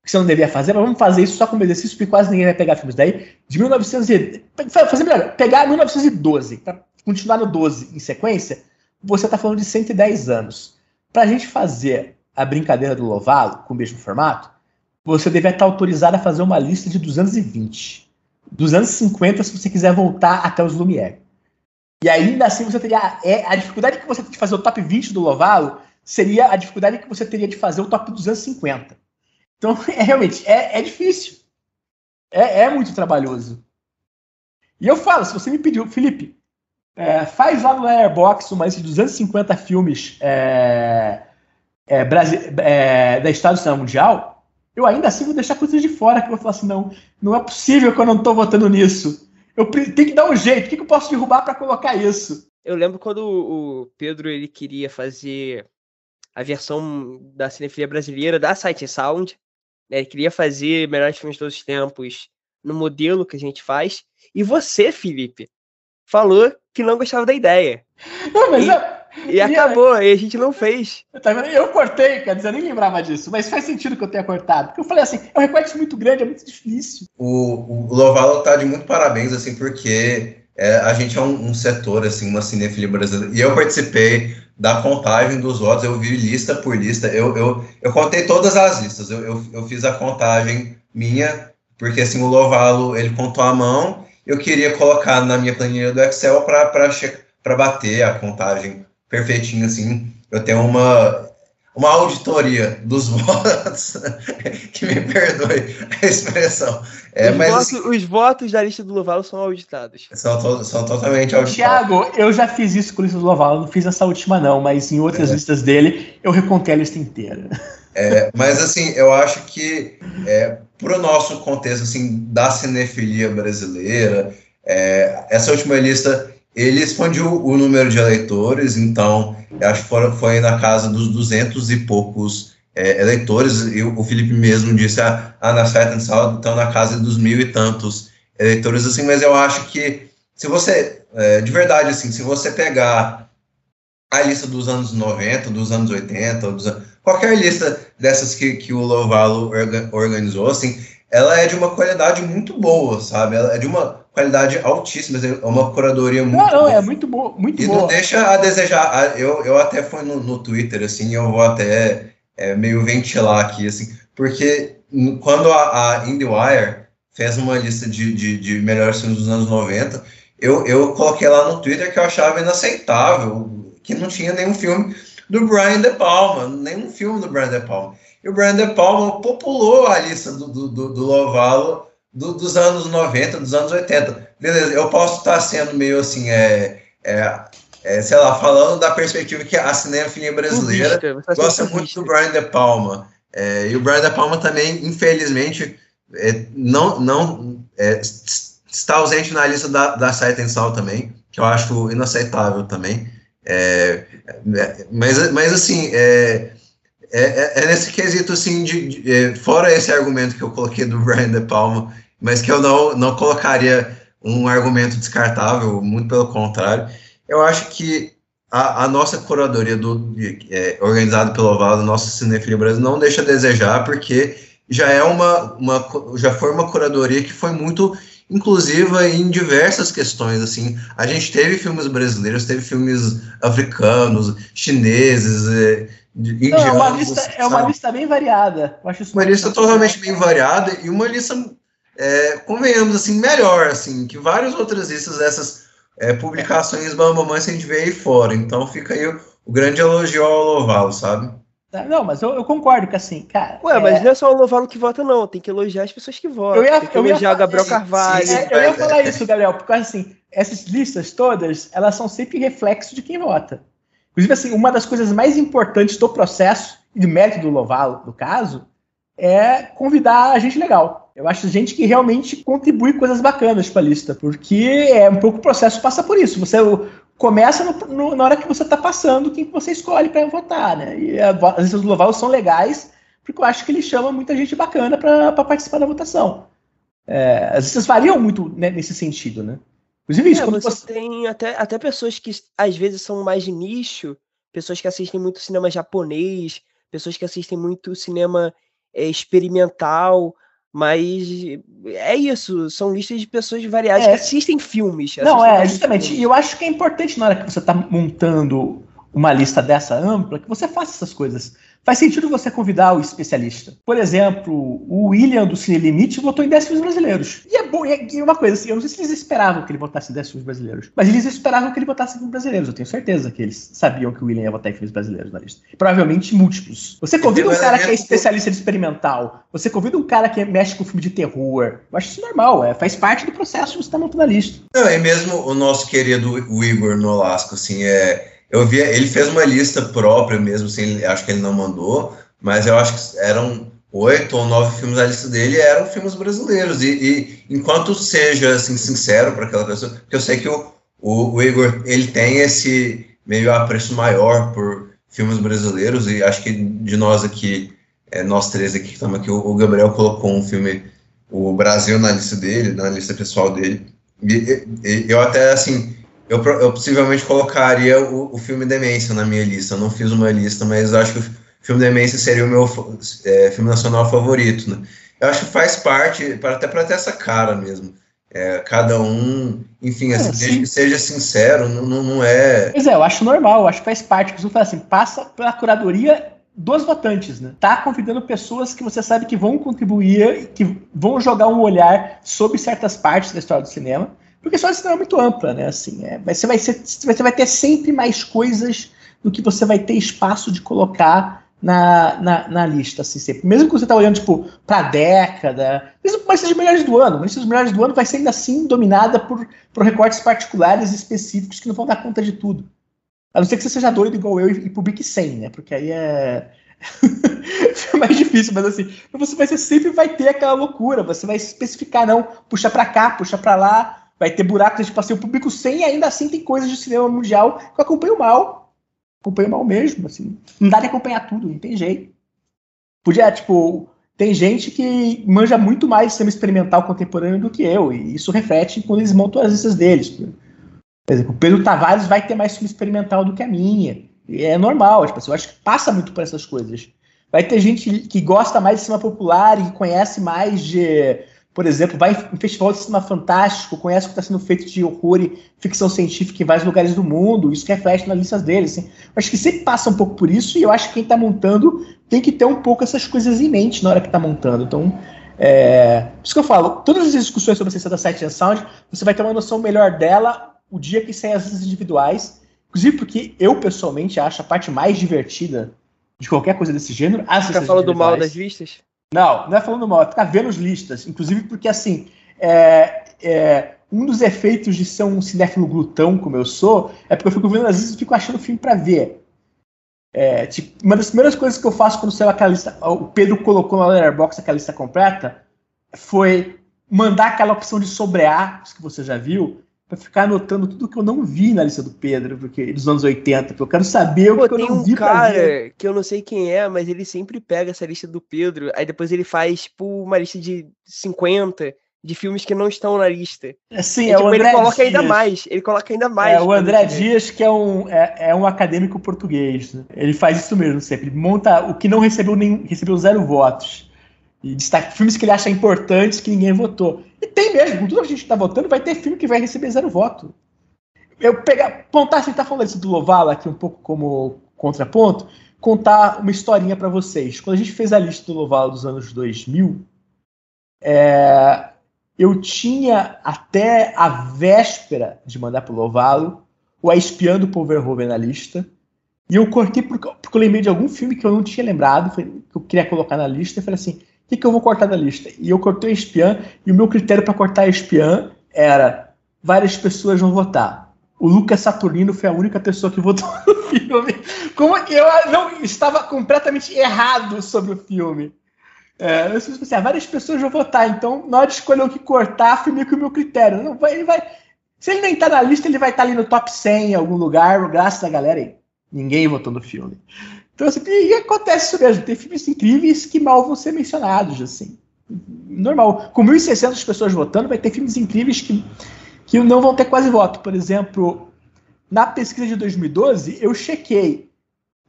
que você não devia fazer, mas vamos fazer isso só como exercício, porque quase ninguém vai pegar filmes daí, de 1900 e, fazer melhor, pegar 1912, para continuar no 12 em sequência, você está falando de 110 anos. Para a gente fazer a brincadeira do Lovalo com o mesmo formato, você deve estar autorizado a fazer uma lista de 220 dos anos 50 se você quiser voltar até os Lumière. E ainda assim você teria. É, a dificuldade que você tem de fazer o top 20 do Lovalo seria a dificuldade que você teria de fazer o top 250. Então, é, realmente, é, é difícil. É, é, muito trabalhoso. E eu falo, se você me pediu, Felipe, é, faz lá no Airbox uma lista de 250 filmes é, é, é, da história do cinema mundial, eu ainda assim vou deixar coisas de fora que eu vou falar assim, não, não é possível que eu não estou votando nisso. Eu tenho que dar um jeito, o que, que eu posso derrubar para colocar isso? Eu lembro quando o Pedro ele queria fazer a versão da cinefilia brasileira da Sight Sound, né? Ele queria fazer melhores filmes de todos os tempos no modelo que a gente faz. E você, Felipe, falou que não gostava da ideia. Não, mas e... eu, e acabou, e a gente não fez. Tá eu cortei, quer dizer, eu nem lembrava disso, mas faz sentido que eu tenha cortado. Porque eu falei assim, é um recorte muito grande, é muito difícil. O, o Lovalo tá de muito parabéns, assim, porque é, a gente é um, um, setor, assim, uma cinefilia brasileira. E eu participei da contagem dos votos, eu vi lista por lista, eu, eu, eu contei todas as listas, eu, eu, eu fiz a contagem minha, porque assim, o Lovalo, ele contou a mão, eu queria colocar na minha planilha do Excel para bater a contagem perfeitinho, assim. Eu tenho uma, uma auditoria dos votos, que me perdoe a expressão. É, os, mas, votos, assim, os votos da lista do Lovalo são auditados. São, to, são totalmente auditados. Tiago, eu já fiz isso com a lista do Lovalo, não fiz essa última não, mas em outras é. listas dele eu recontei a lista inteira. É, mas assim, eu acho que é, para o nosso contexto assim, da cinefilia brasileira, é, essa última lista ele expandiu o número de eleitores, então acho que foi, foi na casa dos 200 e poucos é, eleitores, e o Felipe mesmo disse, ah, na and Sound estão na casa dos mil e tantos eleitores, assim, mas eu acho que se você, é, de verdade, assim, se você pegar a lista dos anos 90, dos anos 80, dos, qualquer lista dessas que, que o Lovalo organizou, assim, ela é de uma qualidade muito boa, sabe? Ela é de uma qualidade altíssima, é uma curadoria muito Não, não, boa. é muito boa, muito e boa. não deixa a desejar. Eu, eu até fui no, no Twitter, assim, eu vou até é, meio ventilar aqui, assim, porque quando a, a IndieWire fez uma lista de, de, de melhores filmes dos anos 90, eu, eu coloquei lá no Twitter que eu achava inaceitável, que não tinha nenhum filme do Brian De Palma, nenhum filme do Brian De Palma. E o Brian De Palma populou a lista do, do, do, do Lovalo do, dos anos 90, dos anos 80. Beleza, eu posso estar sendo meio assim, é, é, é sei lá, falando da perspectiva que a cinefilia brasileira Clubista, gosta muito do Brian De Palma. É, e o Brian De Palma também, infelizmente, é, não, não é, está ausente na lista da, da Sight and Sound também, que eu acho inaceitável também. É, é, mas, mas assim, é, é, é, nesse quesito assim, de, de, fora esse argumento que eu coloquei do Brian De Palma, mas que eu não, não colocaria um argumento descartável, muito pelo contrário, eu acho que a, a nossa curadoria do, é, organizada pelo Oval, do nosso Cinefilia Brasil, não deixa a desejar, porque já é uma, uma já foi uma curadoria que foi muito inclusiva em diversas questões, assim, a gente teve filmes brasileiros, teve filmes africanos, chineses, é, indianos, Não, é uma lista, é uma lista bem variada. Eu acho isso uma lista totalmente bem variada e uma lista, é, convenhamos, assim, melhor, assim, que várias outras listas dessas é, publicações Bambamãe a gente vê aí fora, então fica aí o, o grande elogio ao Lovalo, sabe? Não, mas eu, eu, concordo que assim, cara. Ué, é... mas não é só o Lovalo que vota, não. Tem que elogiar as pessoas que votam. Eu ia, tem que elogiar o Gabriel Carvalho. Sim, sim, eu ia falar isso, Gabriel, porque assim, essas listas todas, elas são sempre reflexo de quem vota. Inclusive, assim, uma das coisas mais importantes do processo, e de mérito do Lovalo, no caso, é convidar a gente legal. Eu acho gente que realmente contribui coisas bacanas para a lista, porque é um pouco o processo passa por isso. Você começa no, no, na hora que você está passando quem você escolhe para votar, né? E a, as listas do Loval são legais porque eu acho que ele chama muita gente bacana para participar da votação. É, as listas variam muito né, nesse sentido, né? Inclusive isso, é, você, você tem até, até pessoas que às vezes são mais de nicho, pessoas que assistem muito cinema japonês, pessoas que assistem muito cinema é, experimental, mas é isso, são listas de pessoas variadas é. que assistem filmes. Não, é, justamente. E eu acho que é importante na hora que você está montando uma lista dessa ampla que você faça essas coisas. Faz sentido você convidar o especialista. Por exemplo, o William do Cine Limite votou em 10 filmes brasileiros. E é bom, e é uma coisa assim, eu não sei se eles esperavam que ele votasse em 10 filmes brasileiros, mas eles esperavam que ele votasse em filmes brasileiros. Eu tenho certeza que eles sabiam que o William ia votar em filmes brasileiros na lista. Provavelmente múltiplos. Você convida um cara que é especialista de experimental, você convida um cara que mexe com filme de terror. Eu acho isso normal, é, faz parte do processo que você está montando a lista. Não, e mesmo o nosso querido Igor Nolasco, assim, é eu vi, ele fez uma lista própria mesmo, assim, acho que ele não mandou, mas eu acho que eram oito ou nove filmes da lista dele eram filmes brasileiros. E, e enquanto seja assim, sincero para aquela pessoa, porque eu sei que o, o, o, Igor ele tem esse meio apreço maior por filmes brasileiros, e acho que de nós aqui, é, nós três aqui que estamos aqui, o, Gabriel colocou um filme, o Brasil, na lista dele, na lista pessoal dele. E, e eu até assim eu, eu possivelmente colocaria o, o, filme Demência na minha lista. Eu não fiz uma lista, mas acho que o filme Demência seria o meu é, filme nacional favorito. Né? Eu acho que faz parte, até para ter essa cara mesmo. É, cada um, enfim, é, assim, desde que seja sincero, não, não, não, é. Pois é, eu acho normal, eu acho que faz parte. Você fala assim, passa pela curadoria dos votantes, né? Tá convidando pessoas que você sabe que vão contribuir, que vão jogar um olhar sobre certas partes da história do cinema porque só isso não é muito ampla, né? Assim, é, você, vai ser, você vai ter sempre mais coisas do que você vai ter espaço de colocar na, na, na lista, assim, sempre. Mesmo que você está olhando, tipo, para a década, mesmo que ser os melhores do ano, mas os melhores do ano vai ser ainda assim dominada por, por recortes particulares específicos que não vão dar conta de tudo. A não ser que você seja doido igual eu e, e publique 100, né? Porque aí é. é mais difícil, mas assim, você vai ser, sempre vai ter aquela loucura, você vai especificar, não, puxa para cá, puxa para lá, vai ter buracos, tipo assim, o público sem e ainda assim tem coisas de cinema mundial que eu acompanho mal. Acompanho mal mesmo, assim. Não dá de acompanhar tudo, não tem jeito. Podia, tipo, tem gente que manja muito mais de cinema experimental contemporâneo do que eu, e isso reflete quando eles montam as listas deles. Por exemplo, o Pedro Tavares vai ter mais filme experimental do que a minha. E é normal, as pessoas acho que passa muito por essas coisas. Vai ter gente que gosta mais de cinema popular e conhece mais de, por exemplo, vai em festival de cinema fantástico, conhece o que está sendo feito de horror e ficção científica em vários lugares do mundo, isso reflete nas listas deles. Assim. Acho que sempre passa um pouco por isso, e eu acho que quem está montando tem que ter um pouco essas coisas em mente na hora que está montando. Então, é, por isso que eu falo, todas as discussões sobre a ciência da Sight and Sound, você vai ter uma noção melhor dela o dia que saem as listas individuais, inclusive porque eu, pessoalmente, acho a parte mais divertida de qualquer coisa desse gênero. As Fica falando do mal das listas? Não, não é falando mal, é ficar vendo as listas. Inclusive porque, assim, é, é, um dos efeitos de ser um cinéfilo glutão, como eu sou, é porque eu fico vendo as listas e fico achando filme para ver. É, tipo, uma das primeiras coisas que eu faço quando saiu aquela lista, o Pedro colocou na Letterboxd aquela lista completa, foi mandar aquela opção de sobrear, que você já viu, para ficar anotando tudo que eu não vi na lista do Pedro, porque dos anos 80, porque eu quero saber Pô, o que eu não um vi cara que eu não sei quem é, mas ele sempre pega essa lista do Pedro, aí depois ele faz tipo uma lista de 50 de filmes que não estão na lista. É, sim, e, é tipo, o ele André coloca Dias. ainda mais, ele coloca ainda mais. É o André Dias, que é um, é, é, um acadêmico português. Né? Ele faz isso mesmo sempre. Ele monta o que não recebeu nem recebeu zero votos. E destaca filmes que ele acha importantes que ninguém votou. E tem mesmo, com tudo que a gente está votando, vai ter filme que vai receber zero voto. Eu pegar, pontar, você está falando isso do Lovala aqui um pouco como contraponto, contar uma historinha para vocês. Quando a gente fez a lista do Lovala dos anos 2000, é, eu tinha até a véspera de mandar pro Lovalo o A Espiã do Paul Verhoeven na lista. E eu cortei porque, porque eu lembrei de algum filme que eu não tinha lembrado, que eu queria colocar na lista. E falei assim: o que, que eu vou cortar da lista? E eu cortei a espiã, e o meu critério para cortar espiã era: várias pessoas vão votar. O Lucas Saturnino foi a única pessoa que votou no filme. Como eu não estava completamente errado sobre o filme. É, eu assim, várias pessoas vão votar, então na hora de escolher o que cortar, foi meio que o meu critério. Não, ele vai, se ele nem tá na lista, ele vai estar tá ali no top 100 em algum lugar, graças a galera aí. Ninguém votou no filme. Então, assim, e acontece isso mesmo. Tem filmes incríveis que mal vão ser mencionados, assim. Normal. Com 1.600 pessoas votando, vai ter filmes incríveis que, que não vão ter quase voto. Por exemplo, na pesquisa de 2012, eu chequei.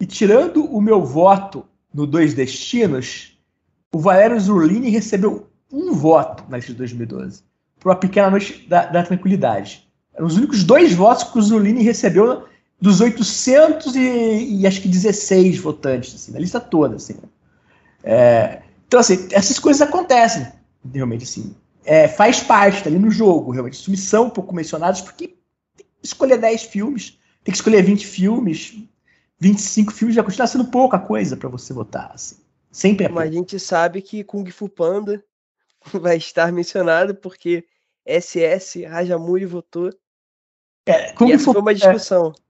E tirando o meu voto no Dois Destinos, o Valério Zurlini recebeu um voto na lista de 2012. Por uma pequena noite da, da tranquilidade. Eram os únicos dois votos que o Zurlini recebeu dos 800 e, e acho que 16 votantes, assim, na lista toda, assim. É, então, assim, essas coisas acontecem, realmente, assim. É, faz parte, tá ali no jogo, realmente. Filmes são um pouco mencionados porque tem que escolher 10 filmes, tem que escolher 20 filmes, 25 filmes já continua sendo pouca coisa para você votar, assim. Sempre é Mas a gente sabe que Kung Fu Panda vai estar mencionado porque SS Rajamuri votou. É, Kung e essa Fu, foi uma discussão. É,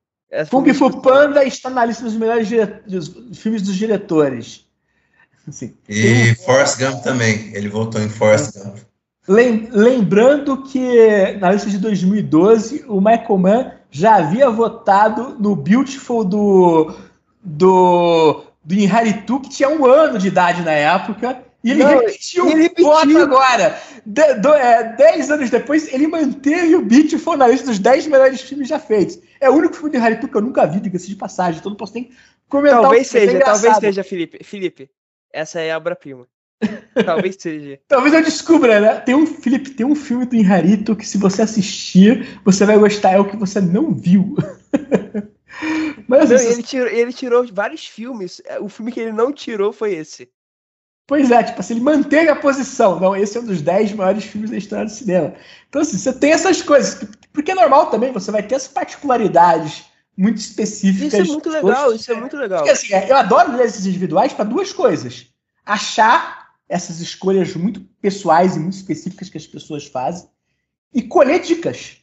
Kung Fu Panda está na lista dos melhores dos filmes dos diretores. Assim, e. Forrest Gump também. Ele votou em Forrest Gump. Lembrando que na lista de 2012 o Michael Mann já havia votado no Beautiful do, do do Inharitu, que tinha um ano de idade na época, e ele Não, repetiu ele o voto agora. De, do, é, dez anos depois, ele manteve o Beautiful na lista dos dez melhores filmes já feitos. É o único filme de Inharitu que eu nunca vi, diga-se de passagem, então não posso nem comentar. Talvez filme, seja, é talvez seja, Felipe. Felipe, essa é a obra-prima. Talvez seja. Talvez eu descubra, né? Tem um, Felipe, tem um filme do Inharito que se você assistir, você vai gostar, é o que você não viu. Mas não, ele, tirou, ele tirou vários filmes. É, o filme que ele não tirou foi esse. Pois é, tipo assim, ele manteve a posição. Não, esse é um dos 10 maiores filmes da história do cinema. Então, assim, você tem essas coisas. Porque é normal também, você vai ter essas particularidades muito específicas. Isso é muito legal, isso é muito legal. Porque, assim, é, eu adoro ler esses individuais para duas coisas. Achar essas escolhas muito pessoais e muito específicas que as pessoas fazem e colher dicas.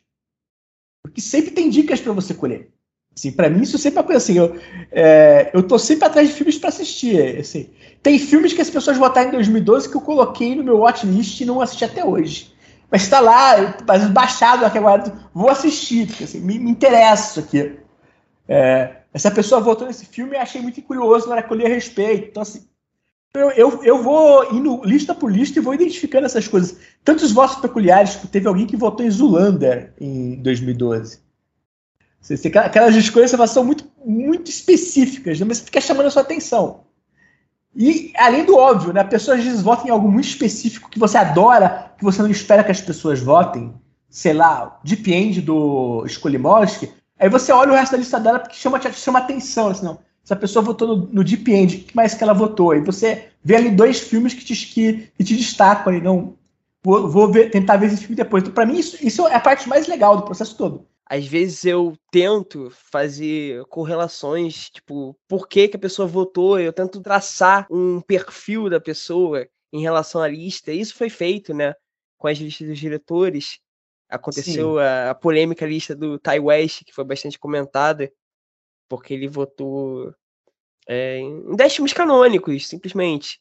Porque sempre tem dicas para você colher. Assim, para mim, isso sempre é uma coisa assim. Eu, é, eu tô sempre atrás de filmes para assistir. Assim. Tem filmes que as pessoas votaram em 2012 que eu coloquei no meu watchlist e não assisti até hoje. Mas está lá, mas baixado aqui agora, vou assistir, porque assim, me, me interessa isso aqui. É, essa pessoa votou nesse filme e achei muito curioso na hora que eu li a respeito. Então, assim, Eu, eu, eu vou indo lista por lista e vou identificando essas coisas. Tantos votos peculiares, tipo, teve alguém que votou em Zulander em 2012. Você, você, aquelas escolhas são muito, muito específicas, né? mas fica chamando a sua atenção. E, além do óbvio, né? a pessoa às vezes vota em algo muito específico que você adora, que você não espera que as pessoas votem. Sei lá, Deep End do Skolimowski. Aí você olha o resto da lista dela porque chama, chama atenção. Assim, não, essa pessoa votou no, no Deep End, o que mais que ela votou? Aí você vê ali dois filmes que te, que, que te destacam ali. Não, vou, vou ver, tentar ver esse filme depois. Então, para mim, isso, isso é a parte mais legal do processo todo às vezes eu tento fazer correlações, tipo, por que, que a pessoa votou, eu tento traçar um perfil da pessoa em relação à lista. Isso foi feito, né, com as listas dos diretores. Aconteceu a, a, polêmica lista do Ty West, que foi bastante comentada, porque ele votou é, em 10 filmes canônicos, simplesmente.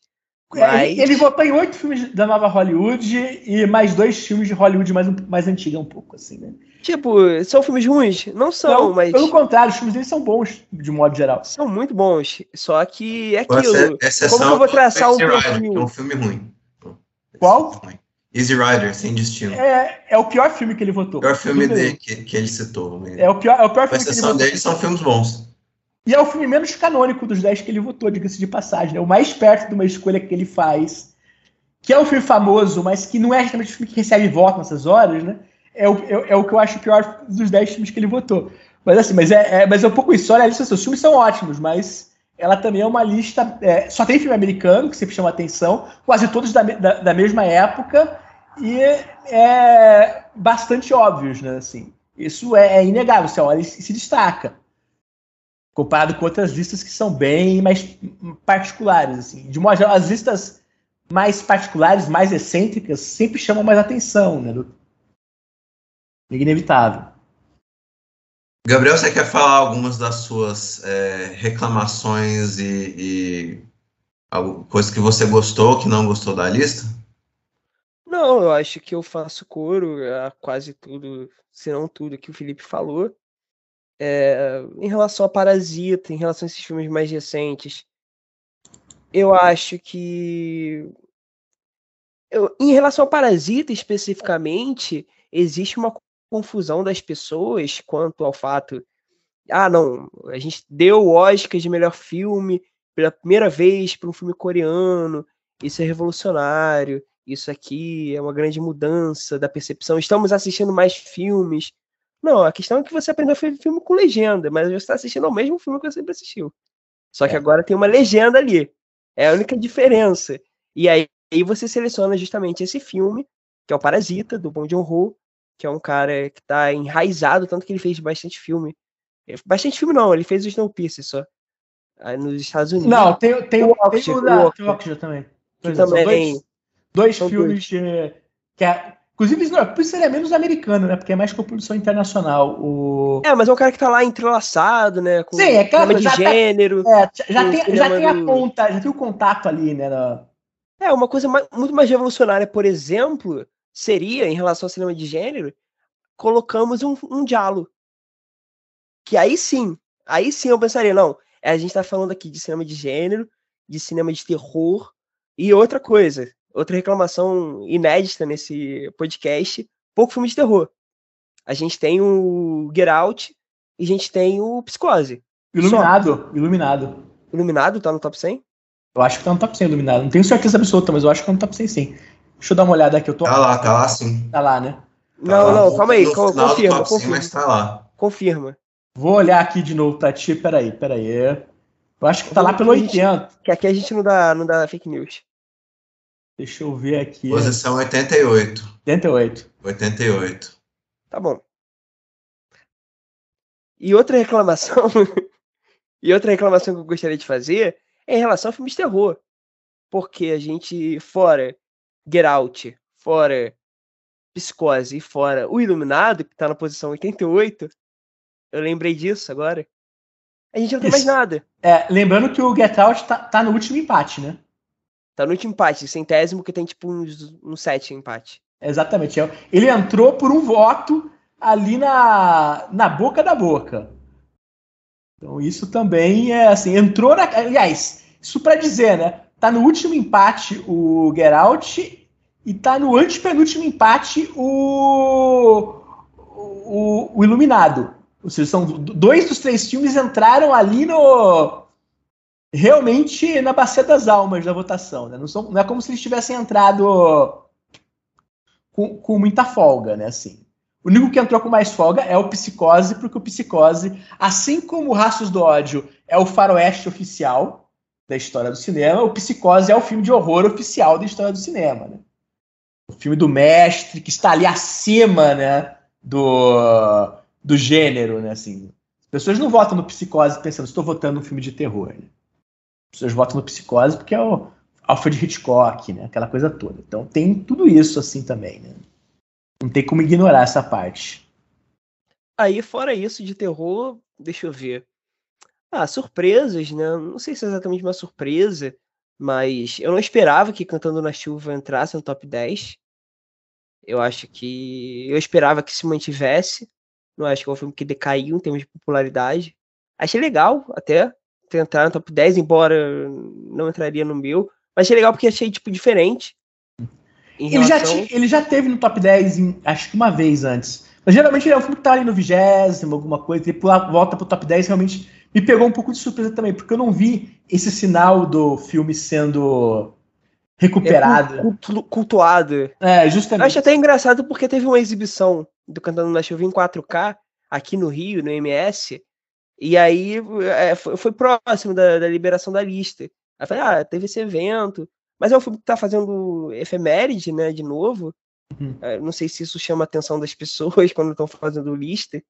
É, Mas... Ele, ele, votou em oito filmes da nova Hollywood e mais dois filmes de Hollywood mais, mais antiga um pouco, assim, né? Tipo, são filmes ruins? Não são, não, mas. Pelo contrário, os filmes deles são bons, de modo geral. São muito bons. Só que é aquilo. Como que eu vou traçar um perfil? É um filme ruim. Qual? Easy Rider, sem destino. É, é o pior filme que ele votou. O pior filme dele, que, que ele citou. É o pior, é o pior filme que ele votou. dele são filmes bons. E é o filme menos canônico dos 10 que ele votou, diga-se de passagem. É o mais perto de uma escolha que ele faz. Que é um filme famoso, mas que não é justamente o filme que recebe voto nessas horas, né? É o, é, é o que eu acho pior dos 10 filmes que ele votou. Mas assim, mas é, é, mas é um pouco isso. Olha, a lista, os filmes são ótimos, mas ela também é uma lista. É, só tem filme americano, que sempre chama atenção, quase todos da, da, da mesma época, e é bastante óbvios, né? Assim, isso é, é inegável, você olha e se destaca comparado com outras listas que são bem mais particulares. Assim. De modo geral, as listas mais particulares, mais excêntricas, sempre chamam mais atenção, né? Do... É inevitável. Gabriel, você quer falar algumas das suas é, reclamações e, e coisas que você gostou, que não gostou da lista? Não, eu acho que eu faço coro a quase tudo, se não tudo que o Felipe falou. É, em relação a Parasita, em relação a esses filmes mais recentes, eu acho que. Eu, em relação a Parasita especificamente, existe uma confusão das pessoas quanto ao fato. Ah, não, a gente deu o Oscar de melhor filme pela primeira vez para um filme coreano, isso é revolucionário, isso aqui é uma grande mudança da percepção. Estamos assistindo mais filmes não, a questão é que você aprendeu a fazer filme com legenda, mas você está assistindo ao mesmo filme que você sempre assistiu. Só que é. agora tem uma legenda ali. É a única diferença. E aí, aí você seleciona justamente esse filme, que é o Parasita, do Bong Joon-ho, que é um cara que está enraizado, tanto que ele fez bastante filme. É, bastante filme não, ele fez o Snowpiercer só. Aí nos Estados Unidos. Não, tem, tem o, Octa, o, da, o também. Que também dois, dois filmes dois. que é Inclusive, não, por isso ele é menos americano, né? Porque é mais com produção internacional. O... É, mas é um cara que tá lá entrelaçado, né? Com Sim, é claro. de gênero. Tá, é, já, tem, já tem a ponta, já tem o contato ali, né? Na... É, uma coisa mais, muito mais revolucionária, por exemplo, seria, em relação ao cinema de gênero, colocamos um, um diálogo. Que aí sim, aí sim eu pensaria, não, a gente tá falando aqui de cinema de gênero, de cinema de terror, e outra coisa, outra reclamação inédita nesse podcast, pouco filme de terror. A gente tem o Get Out e a gente tem o Psicose. Iluminado, Só. Iluminado. Iluminado tá no top 100? Eu acho que tá no top 100 Iluminado. Não tenho certeza absoluta, mas eu acho que tá no top 100 sim. Deixa eu dar uma olhada aqui. Eu tô... Tá lá, tá lá sim. Tá lá, né? Tá não, lá. não, calma aí. No confirma, confirma. 100, mas tá lá. Confirma. Vou olhar aqui de novo pra ti. Peraí, peraí. Eu acho que tá lá pelo 80. Que aqui a gente não dá, não dá fake news. Deixa eu ver aqui. Posição 88. 88. 88. Tá bom. E outra reclamação. e outra reclamação que eu gostaria de fazer é em relação a filmes de terror. Porque a gente, fora Get Out, fora Psicose e fora O Iluminado, que tá na posição 88, eu lembrei disso agora. A gente não tem Isso. mais nada. É, lembrando que o Get Out tá, tá no último empate, né? Tá no último empate, centésimo que tem tipo uns, uns sete empate. Exatamente. É ele entrou por um voto ali na, na boca da boca. Então isso também é assim, entrou na. Aliás, isso para dizer, né? Tá no último empate o Get Out e tá no antepenúltimo empate o, o, o Iluminado. Ou seja, são dois dos três filmes entraram ali no realmente na bacia das almas da votação, né? Não, são, não é como se eles tivessem entrado com, com muita folga, né? Assim. O único que entrou com mais folga é o Psicose, porque o Psicose, assim como o Raços do Ódio é o faroeste oficial da história do cinema, o Psicose é o filme de horror oficial da história do cinema, né? O filme do mestre, que está ali acima, né, do, do gênero, né, assim. As pessoas não votam no Psicose pensando, estou votando um filme de terror, né? As pessoas votam no Psicose porque é o Alfred Hitchcock, né, aquela coisa toda. Então tem tudo isso assim também, né? Não tem como ignorar essa parte. Aí, fora isso de terror, deixa eu ver. Ah, surpresas, né? Não sei se é exatamente uma surpresa, mas eu não esperava que Cantando na Chuva entrasse no top 10. Eu acho que. Eu esperava que se mantivesse. Não acho que é um filme que decaiu em termos de popularidade. Achei legal até ter entrado no top 10, embora não entraria no meu. Mas achei legal porque achei, tipo, diferente. Ele, relação... já ele já teve no top 10, em, acho que uma vez antes. Mas geralmente ele é um filme que tá ali no vigésimo, alguma coisa, e pula, volta pro top 10, realmente me pegou um pouco de surpresa também, porque eu não vi esse sinal do filme sendo recuperado. É cultu cultuado. É, justamente. Eu acho até engraçado porque teve uma exibição do Cantando na Chuva em 4K, aqui no Rio, no MS, e aí é, foi, foi, próximo da, da liberação da lista. Aí falei, ah, teve esse evento, mas é um filme que tá fazendo efeméride, né, de novo. Uhum. É, não sei se isso chama a atenção das pessoas quando estão fazendo lista.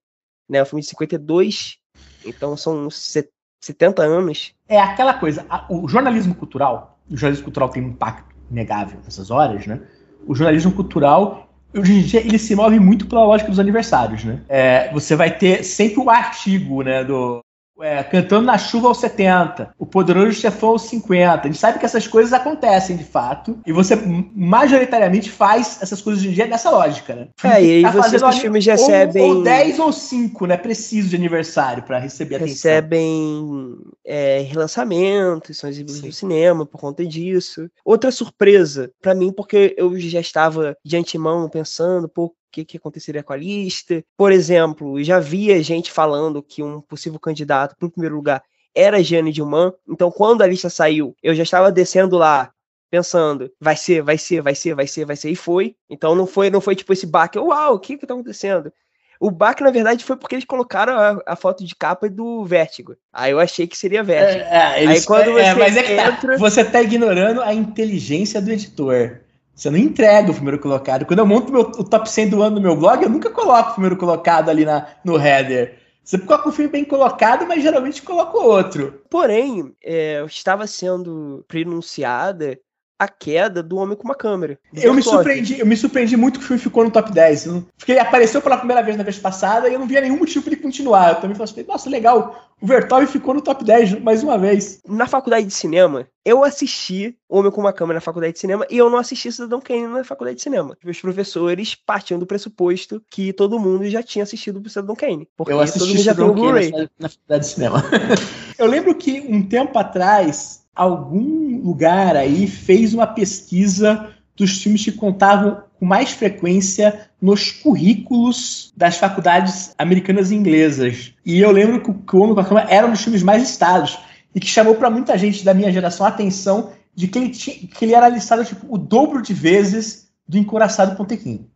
Né, é um filme de 52, então são 70 anos. É aquela coisa, o jornalismo cultural, o jornalismo cultural tem um impacto inegável nessas horas, né? O jornalismo cultural, hoje em dia, ele se move muito pela lógica dos aniversários, né? É, você vai ter sempre o artigo, né, do, é, Cantando na Chuva aos 70, O Poderoso Chefão aos 50. A gente sabe que essas coisas acontecem de fato. E você majoritariamente faz essas coisas hoje em dia nessa lógica, né? É, e aí tá vocês os filmes recebem. Ou, ou 10 ou 5, né? Preciso de aniversário para receber atenção. Recebem é, relançamentos, são exibidos no cinema por conta disso. Outra surpresa para mim, porque eu já estava de antemão pensando, pô, que, que aconteceria com a lista. Por exemplo, já via gente falando que um possível candidato para o primeiro lugar era Jeanne Dilman. Então, quando a lista saiu, eu já estava descendo lá pensando, vai ser, vai ser, vai ser, vai ser, vai ser, e foi. Então não foi, não foi tipo esse baque, uau, o que que tá acontecendo? O baque, na verdade, foi porque eles colocaram a, a, foto de capa do Vértigo. Aí eu achei que seria Vértigo. É, é, eles, Aí quando é, você é, mas é que entra... tá, você tá ignorando a inteligência do editor. Você não entrega o primeiro colocado. Quando eu monto meu, o top 100 do ano no meu blog, eu nunca coloco o primeiro colocado ali na, no header. Você coloca o filme bem colocado, mas geralmente coloca outro. Porém, é, estava sendo pronunciada a queda do homem com uma câmera. Eu me surpreendi, eu me surpreendi muito que o filme ficou no top 10. Porque ele apareceu pela primeira vez na vez passada e eu não via nenhum motivo para ele continuar. Eu também falei, assim, nossa, legal. O Vertov ficou no top 10 mais uma vez. Na faculdade de cinema, eu assisti Homem com uma Câmera na faculdade de cinema e eu não assisti Cidadão Kane na faculdade de cinema. Os professores partiam do pressuposto que todo mundo já tinha assistido o Cidadão Kane. Porque eu assisti todo mundo já tem o Blu-ray. Na faculdade de cinema. eu lembro que um tempo atrás algum lugar aí fez uma pesquisa dos filmes que contavam com mais frequência nos currículos das faculdades americanas e inglesas. E eu lembro que o Homem com a Cama era um dos filmes mais listados e que chamou para muita gente da minha geração a atenção de que ele, tinha, que ele era listado tipo, o dobro de vezes do Encoraçado Pontequim.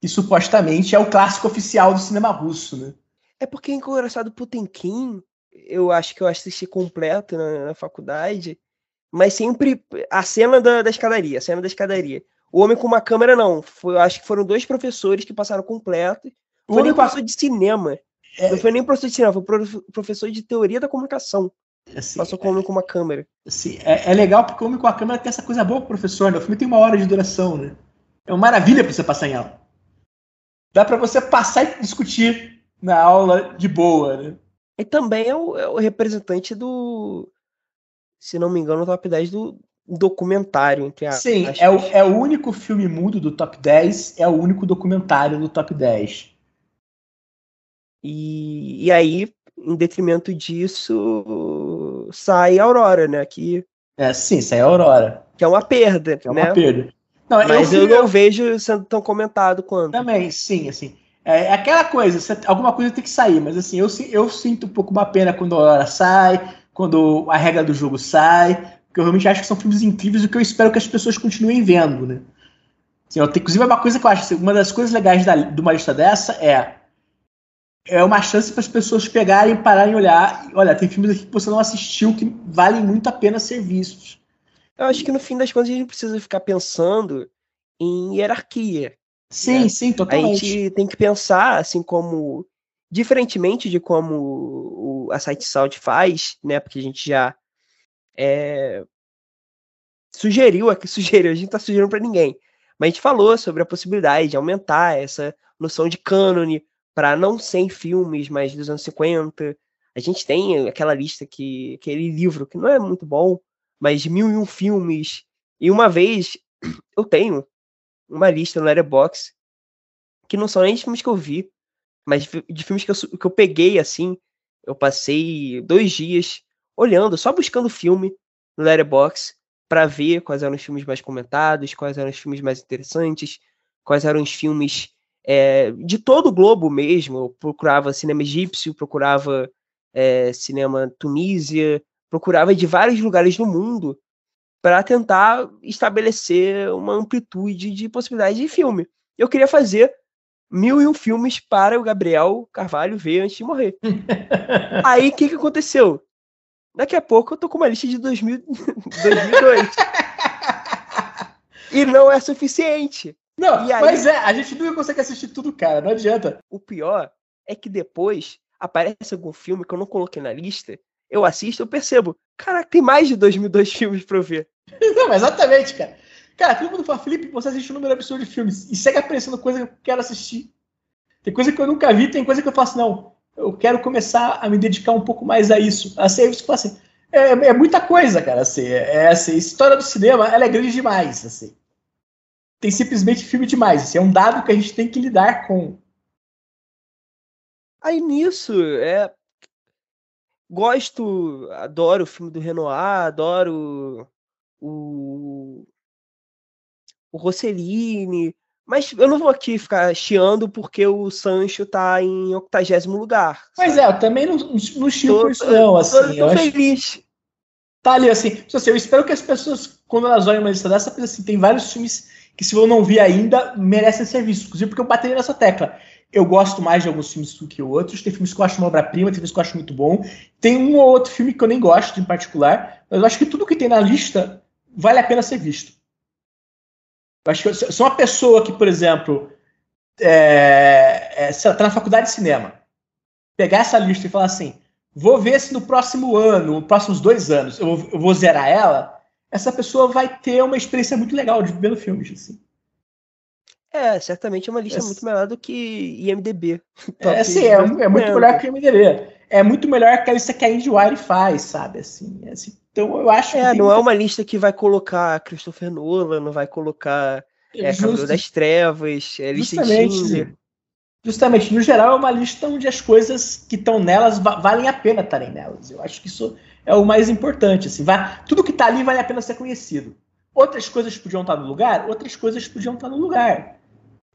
Que supostamente é o clássico oficial do cinema russo, né? É porque Encoraçado Potemkin eu acho que eu assisti completo na, na faculdade, mas sempre a cena da, da, escadaria, a cena da escadaria. O Homem com uma Câmera, não. Foi, eu acho que foram dois professores que passaram completo. Foi nem professor de cinema. É... Não foi nem professor de cinema, foi professor de teoria da comunicação. Assim, Passou com o Homem com uma Câmera. Assim, é, é, legal porque o Homem com a Câmera tem essa coisa boa pro professor, né? O filme tem uma hora de duração, né? É uma maravilha para você passar em aula. Dá para você passar e discutir na aula de boa, né? E também é o, é o representante do, se não me engano, top 10 do documentário, entre aspas. Sim, é o, é o único filme mudo do top 10, é o único documentário do top 10. E, e aí, em detrimento disso, sai Aurora, né? Que É, sim, é Aurora. Que é uma perda, Que é né? uma perda. Não, Mas eu, eu, não vejo sendo tão comentado quanto. Também, sim, assim. É, é aquela coisa, alguma coisa tem que sair, mas assim, eu, eu sinto um pouco uma pena quando a hora sai, quando a regra do jogo sai, porque eu realmente acho que são filmes incríveis e que eu espero que as pessoas continuem vendo, né? Assim, eu inclusive, é uma coisa que eu acho, assim, uma das coisas legais da, de uma lista dessa é é uma chance para as pessoas pegarem, pararem e olhar. Olha, tem filmes aqui que você não assistiu que valem muito a pena ser vistos. Eu acho que no fim das contas a gente precisa ficar pensando em hierarquia. Sim, É. sim, A totalmente. gente tem que pensar, assim, como. Diferentemente de como o, a Site Sound faz, né? Porque a gente já é, sugeriu aqui, sugeriu, a gente não tá sugerindo para ninguém. Mas a gente falou sobre a possibilidade de aumentar essa noção de cânone para não 100 filmes, mas dos anos 50. A gente tem aquela lista que aquele livro que não é muito bom, mas mil e um filmes. E uma vez eu tenho uma lista no Letterboxd que não são nem de filmes que eu vi, mas de fi- de filmes que eu, que eu peguei assim. Eu passei dois dias olhando, só buscando filme no Letterboxd para ver quais eram os filmes mais comentados, quais eram os filmes mais interessantes, quais eram os filmes é, de todo o globo mesmo. Eu procurava cinema egípcio, procurava é, cinema tunísia, procurava de vários lugares do mundo para tentar estabelecer uma amplitude de possibilidades de filme. Eu queria fazer mil e um filmes para o Gabriel Carvalho ver antes de morrer. Aí o que, que aconteceu? Daqui a pouco eu tô com uma lista de 2000, 2002. e não é suficiente. Não, aí- mas é, a gente nunca consegue assistir tudo, cara, não adianta. O pior é que depois aparece algum filme que eu não coloquei na lista, eu assisto, eu percebo, caraca, tem mais de 2002 filmes pra eu ver. Não, exatamente, cara. Cara, todo mundo fala, Felipe, você assiste um número absurdo de filmes e segue aparecendo coisa que eu quero assistir. Tem coisa que eu nunca vi, tem coisa que eu faço, não, eu quero começar a me dedicar um pouco mais a isso. Assim, aí você fala assim, é, é muita coisa, cara, assim, é assim, história do cinema, ela é grande demais, assim. Tem simplesmente filme demais, assim, é um dado que a gente tem que lidar com. Aí nisso, é. Gosto, adoro o filme do Renoir, adoro o. O Rossellini, mas eu não vou aqui ficar chiando porque o Sancho tá em 80 lugar. Mas é, eu também não, não, chico Tô- isso não, tô- assim, tô eu acho feliz. tá ali assim. assim, Eu espero que as pessoas, quando elas olhem uma lista dessa, pensem assim, tem vários filmes que, se eu não vi ainda, merecem ser vistos. Inclusive, porque eu bateria nessa tecla. Eu gosto mais de alguns filmes do que outros. Tem filmes que eu acho uma obra-prima, tem filmes que eu acho muito bom. Tem um ou outro filme que eu nem gosto em particular, mas eu acho que tudo que tem na lista vale a pena ser visto. Eu acho que sou uma pessoa que, por exemplo, é, é, sei lá, tá na faculdade de cinema. Pegar essa lista e falar assim: vou ver se no próximo ano, nos próximos dois anos, eu, vou- eu vou zerar ela. Essa pessoa vai ter uma experiência muito legal de vendo filmes. Assim. É, certamente é uma lista Essa- muito melhor do que IMDB. É, assim, é, é muito melhor que o MDB. É muito melhor que a lista que a IndieWire faz, sabe? Assim, é assim, então eu acho que. É, não é uma lista que vai colocar Christopher Nolan, não vai colocar é, Cavaleiro Justo- das Trevas, é, lista Justamente. Justamente, no geral, é uma lista onde as coisas que estão nelas va- valem a pena estarem nelas. Eu acho que isso é o mais importante. Assim, va- tudo que está ali vale a pena ser conhecido. Outras coisas podiam estar no lugar, outras coisas podiam estar no lugar.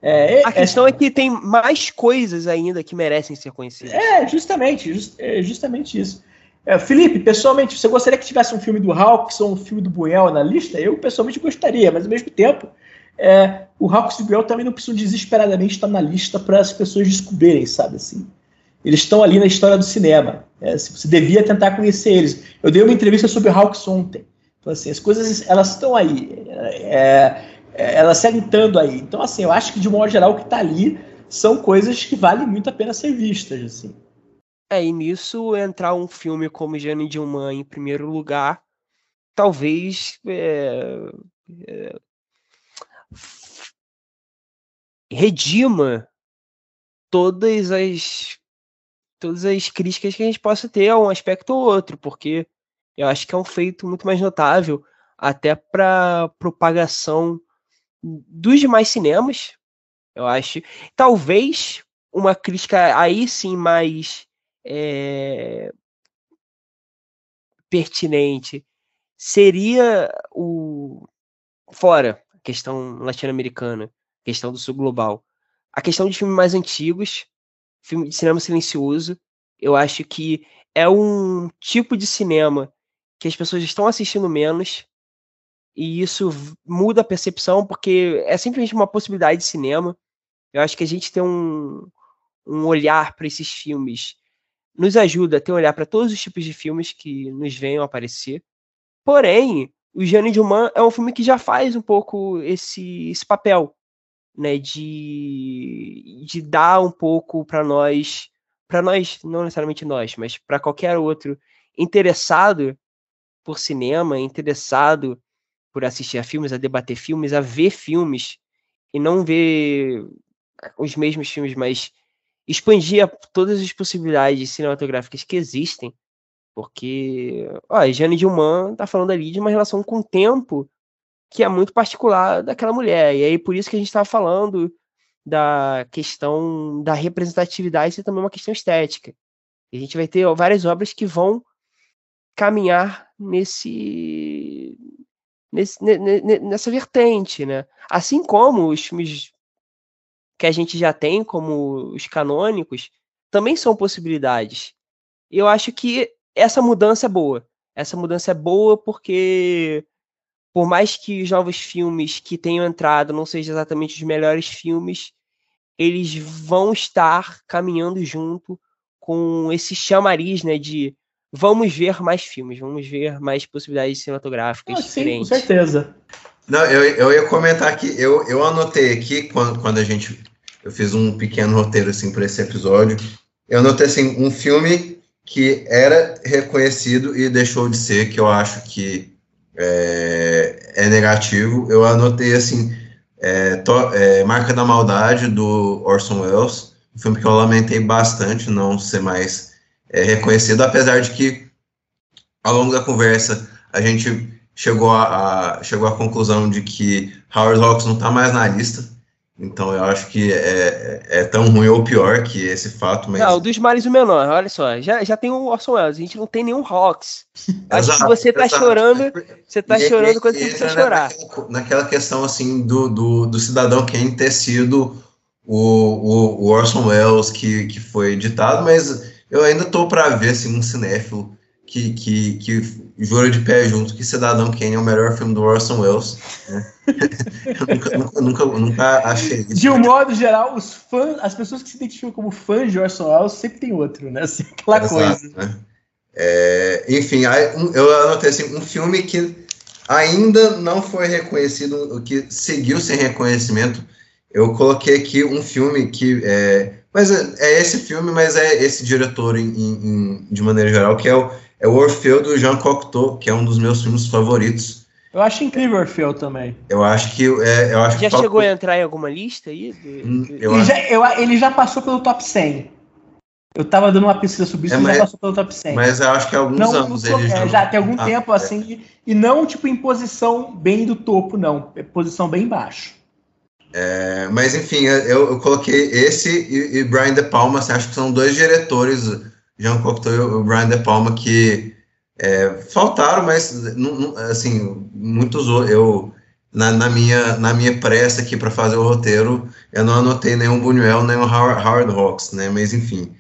É, A é- questão é que tem mais coisas ainda que merecem ser conhecidas. É, justamente, jus- é justamente isso. É, Felipe, pessoalmente, você gostaria que tivesse um filme do Hawks ou um filme do Buell na lista? Eu, pessoalmente, gostaria, mas ao mesmo tempo, é, o Hawks e o Buell também não precisam desesperadamente estar na lista para as pessoas descobrirem, sabe assim? Eles estão ali na história do cinema. É, você devia tentar conhecer eles. Eu dei uma entrevista sobre Hawks ontem. Então, assim, as coisas, elas estão aí. É, é, elas seguem estando aí. Então, assim, eu acho que, de modo geral, o que está ali são coisas que valem muito a pena ser vistas, assim. É, e nisso entrar um filme como Jane Dilman em primeiro lugar, talvez é, é, redima todas as todas as críticas que a gente possa ter a um aspecto ou outro, porque eu acho que é um feito muito mais notável até para propagação dos demais cinemas. Eu acho, talvez uma crítica aí sim mais é, pertinente seria o fora a questão latino-americana, questão do sul global, a questão de filmes mais antigos, filme de cinema silencioso, eu acho que é um tipo de cinema que as pessoas estão assistindo menos e isso muda a percepção porque é simplesmente uma possibilidade de cinema. Eu acho que a gente tem um, um olhar para esses filmes nos ajuda a ter um olhar para todos os tipos de filmes que nos venham aparecer. Porém, o Gianni Duman é um filme que já faz um pouco esse, esse papel, né, de, de dar um pouco para nós, para nós, não necessariamente nós, mas para qualquer outro interessado por cinema, interessado por assistir a filmes, a debater filmes, a ver filmes e não ver os mesmos filmes, mas expandir todas as possibilidades cinematográficas que existem, porque ó, Jane Dilman tá falando ali de uma relação com o tempo que é muito particular daquela mulher, e aí por isso que a gente estava falando da questão da representatividade e também uma questão estética. E a gente vai ter várias obras que vão caminhar nesse, nesse nessa vertente, né? Assim como os filmes que a gente já tem como os canônicos, também são possibilidades. Eu acho que essa mudança é boa. Essa mudança é boa porque, por mais que os novos filmes que tenham entrado não sejam exatamente os melhores filmes, eles vão estar caminhando junto com esse chamariz, né, de vamos ver mais filmes, vamos ver mais possibilidades cinematográficas ah, diferentes. Sim, com certeza. Não, eu, eu ia comentar que eu, eu anotei aqui quando, quando a gente eu fiz um pequeno roteiro assim para esse episódio. Eu anotei assim um filme que era reconhecido e deixou de ser, que eu acho que é, é negativo. Eu anotei assim é, to, é, Marca da Maldade do Orson Welles, um filme que eu lamentei bastante não ser mais é, reconhecido, apesar de que ao longo da conversa a gente chegou a, a chegou à conclusão de que Howard Hawks não está mais na lista. Então eu acho que é, é, tão ruim ou pior que esse fato. Mas... Não, o dos males o menor, olha só. Já, já tem o Orson Welles, a gente não tem nenhum Hawks. Acho que você tá exato. chorando, você tá e, chorando quando você precisa chorar. Naquela, questão assim do, do, do cidadão Kane ter sido o, o, o, Orson Welles que, que foi ditado, mas eu ainda tô para ver assim, um cinéfilo que, que, que jura de pé junto que Cidadão Kane é o melhor filme do Orson Welles. Né? nunca, nunca, nunca, nunca, achei isso. De um modo geral, os fãs, as pessoas que se identificam como fãs de Orson Welles sempre tem outro, né? Assim, aquela Exato, coisa. Né? É, enfim, eu anotei assim, um filme que ainda não foi reconhecido, que seguiu sem reconhecimento. Eu coloquei aqui um filme que é, mas é, é esse filme, mas é esse diretor em, em, de maneira geral, que é o é o Orfeu do Jean Cocteau, que é um dos meus filmes favoritos. Eu acho incrível o Orfeu também. Eu acho que. É, eu acho já que chegou a entrar em alguma lista aí? Hum, eu ele, acho... já, eu, ele já passou pelo top 100. Eu tava dando uma pesquisa sobre isso, é, mas, já passou pelo top 100. Mas eu acho que há alguns não, anos ele já. já tem algum ah, tempo, é. assim, e não tipo em posição bem do topo, não. É posição bem baixo. É, mas enfim, eu, eu, coloquei esse e, e Brian De Palma, assim, acho que são dois diretores Jean Cocteau e o Brian De Palma, que é, faltaram, mas assim, muitos eu na, na, minha na minha pressa aqui para fazer o roteiro, eu não anotei nenhum Buñuel, nem o Howard, Howard Hawks, né? Mas enfim.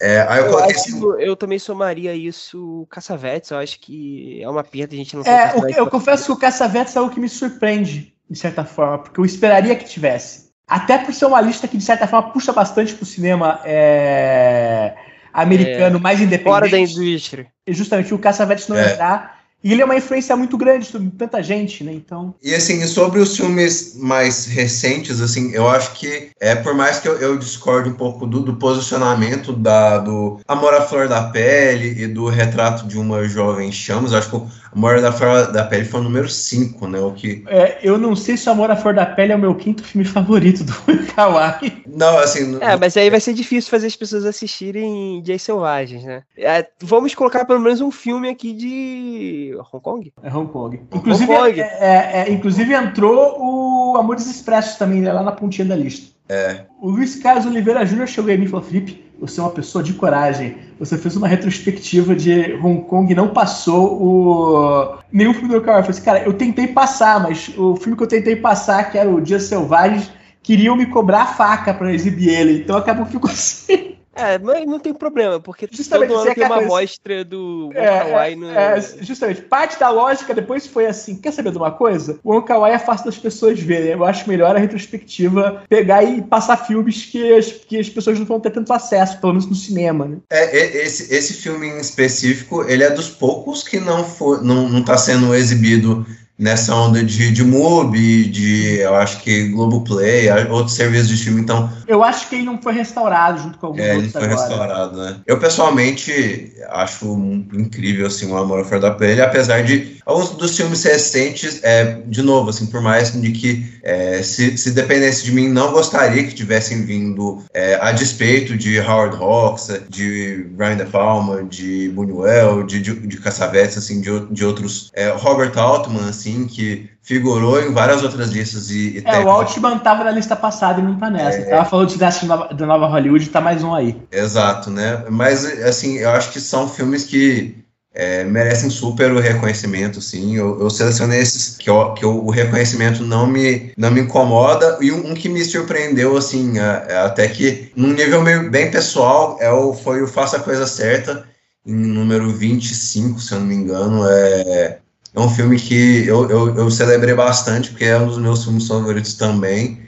É, aí eu, eu, coloquei assim, eu também somaria isso Caçavetes, eu acho que é uma perda a gente não é, o, Eu confesso que o Caçavetes é o que me surpreende, de certa forma, porque eu esperaria que tivesse. Até por ser uma lista que, de certa forma, puxa bastante pro cinema. É americano é, mais independente. Fora da indústria. Justamente, o Cassavetes não é. entrar. E ele é uma influência muito grande sobre tanta gente, né? Então. E assim, sobre os filmes mais recentes, assim, eu acho que é por mais que eu, eu discorde um pouco do, do, posicionamento da do Amor à Flor da Pele e do Retrato de uma Jovem Chamas, eu acho que o Amor à Flor da Pele foi o número 5, né? O que... É, eu não sei se o Amor à Flor da Pele é o meu quinto filme favorito do Kawai. Não, assim. É, mas aí vai ser difícil fazer as pessoas assistirem Dias Selvagens, né? É, vamos colocar pelo menos um filme aqui de Hong Kong? É Hong Kong. Inclusive, Hong Kong. É, é, é, inclusive entrou o Amores Expressos também, né, lá na pontinha da lista. É. O Luiz Carlos Oliveira Júnior chegou em mim e falou: Felipe, você é uma pessoa de coragem. você fez uma retrospectiva de Hong Kong e não passou o nenhum filme do Wai. Eu falei assim, cara, eu tentei passar, mas o filme que eu tentei passar, que era o Dias Selvagens, queriam me cobrar a faca para exibir ele. Então acabou ficou assim. É, mas não tem problema, porque Justamente, todo ano tem uma acaba- amostra do Wong É, Wai no... é, justamente, parte da lógica depois foi assim: quer saber de uma coisa? O Wong Kar Wai é fácil das pessoas verem. Eu acho melhor a retrospectiva pegar e passar filmes que as, que as pessoas não vão ter tanto acesso, pelo menos no cinema, né? É, esse, esse filme em específico, ele é dos poucos que não foi, não, não tá sendo exibido nessa onda de, de MUBI, de, eu acho que Globoplay, outros serviços de filme, então Eu acho que ele não foi restaurado junto com alguns é, ele foi agora. restaurado, né? Eu, pessoalmente, acho incrível, assim, o Amor Flor da Pele, apesar de alguns dos filmes recentes, é, de novo, assim, por mais de que é, se, se dependesse de mim, não gostaria que tivessem vindo é, a despeito de Howard Hawks, de Brian De Palma, de Buñuel, de, de, de Cassavetes, assim, de, de outros, é, Robert Altman, assim, que figurou em várias outras listas e, e É, o Altman tava na lista passada e não tá nessa. É. Tava falando de Dinastia Nova- da Nova Hollywood, tá mais um aí. Exato, né? Mas, assim, eu acho que são filmes que é, merecem super o reconhecimento, sim. Eu, eu selecionei esses que, eu- que eu- o reconhecimento não me, não me incomoda. E um, um que me surpreendeu, assim, é- é até que, num nível meio bem pessoal, é o, foi o Faça a Coisa Certa, em número 25, se eu não me engano. É, é um filme que eu, eu, eu celebrei bastante, porque é um dos meus filmes favoritos também.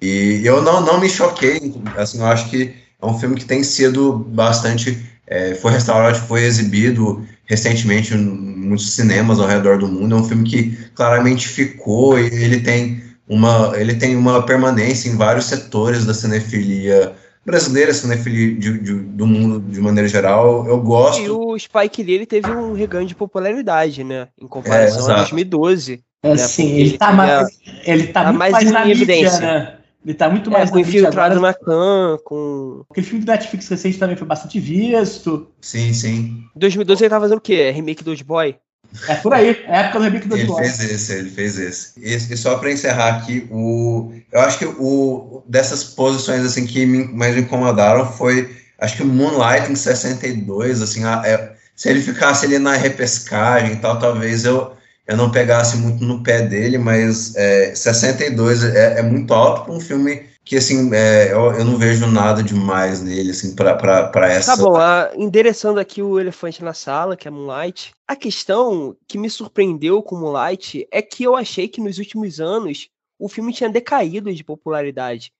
E eu não, não me choquei, assim, eu acho que é um filme que tem sido bastante. é, foi restaurado, foi exibido recentemente em muitos cinemas ao redor do mundo. É um filme que claramente ficou e ele tem uma, ele tem uma permanência em vários setores da cinefilia brasileira, cinefilia de, de- do mundo de maneira geral. Eu gosto. E o Spike Lee ele teve um reganho de popularidade, né? Em comparação a exato. 2012. É, Né, sim, ele tá, mais, ele tá, tá muito mais mais, em mídia, evidência. né? Ele tá muito É, mais com na mídia infiltrado agora. na Khan, com. Aquele filme do Netflix recente também foi bastante visto. Sim, sim. Em 2012 ele tava fazendo o quê? Remake do Old Boy? É por aí, é a época do remake do Ele fez esse, ele fez esse. E, e só para encerrar aqui, o, eu acho que o dessas posições assim que me, mais me incomodaram foi, acho que o Moonlight em 62, assim, a- é- se ele ficasse ali na repescagem e tal, talvez eu, eu não pegasse muito no pé dele, mas é, 62 é, é muito alto para um filme que, assim, é, eu, eu não vejo nada demais nele, assim, para essa... Tá bom, a- endereçando aqui o elefante na sala, que é Moonlight. A questão que me surpreendeu com Moonlight é que eu achei que nos últimos anos o filme tinha decaído de popularidade.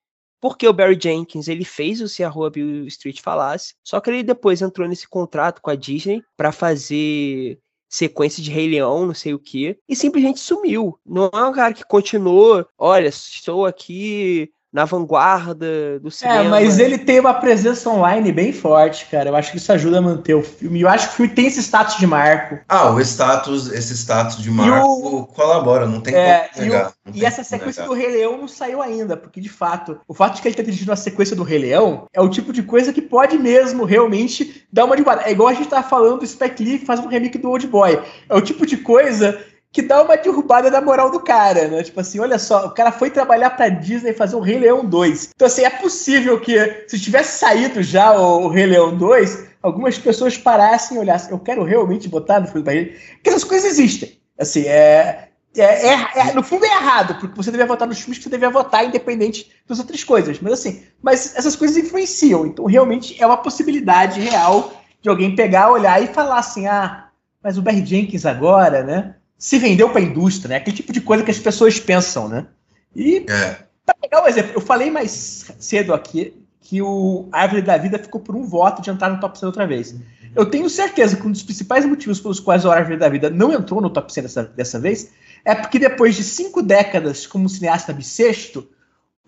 Porque o Barry Jenkins ele fez o Se a Rua Bill Street Falasse, só que ele depois entrou nesse contrato com a Disney para fazer sequência de Rei Leão, não sei o que, e simplesmente sumiu. Não é um cara que continuou, olha, estou aqui na vanguarda do cinema. É, mas ele tem uma presença online bem forte, cara. Eu acho que isso ajuda a manter o filme. Eu acho que o filme tem esse status de marco. Ah, o status, esse status de marco colabora, não tem É, como e, o- negar. e tem essa sequência negar. do Rei Leão não saiu ainda, porque de fato, o fato de que ele tá dirigindo a sequência do Rei Leão é o tipo de coisa que pode mesmo realmente dar uma derrubada. É igual a gente tava falando do Spike Lee que faz um remake do Old Boy. É o tipo de coisa que dá uma derrubada da moral do cara, né? Tipo assim, olha só, o cara foi trabalhar pra Disney fazer o Rei Leão 2. Então, assim, é possível que se tivesse saído já o, o Rei Leão 2, algumas pessoas parassem e olhassem, eu quero realmente botar no filme da Disney. Porque essas coisas existem. Assim, é, é, é- é- no fundo é errado, porque você devia votar nos filmes que você devia votar, independente das outras coisas. Mas assim, mas essas coisas influenciam. Então, realmente é uma possibilidade real de alguém pegar, olhar e falar assim: ah, mas o Barry Jenkins agora, né? Se vendeu para a indústria, né? Aquele tipo de coisa que as pessoas pensam, né? E É. Pra pegar um exemplo, eu falei mais cedo aqui que o Árvore da Vida ficou por um voto de entrar no top 100 outra vez. Eu tenho certeza que um dos principais motivos pelos quais o Árvore da Vida não entrou no top 100 dessa, dessa vez é porque depois de cinco décadas como cineasta bissexto,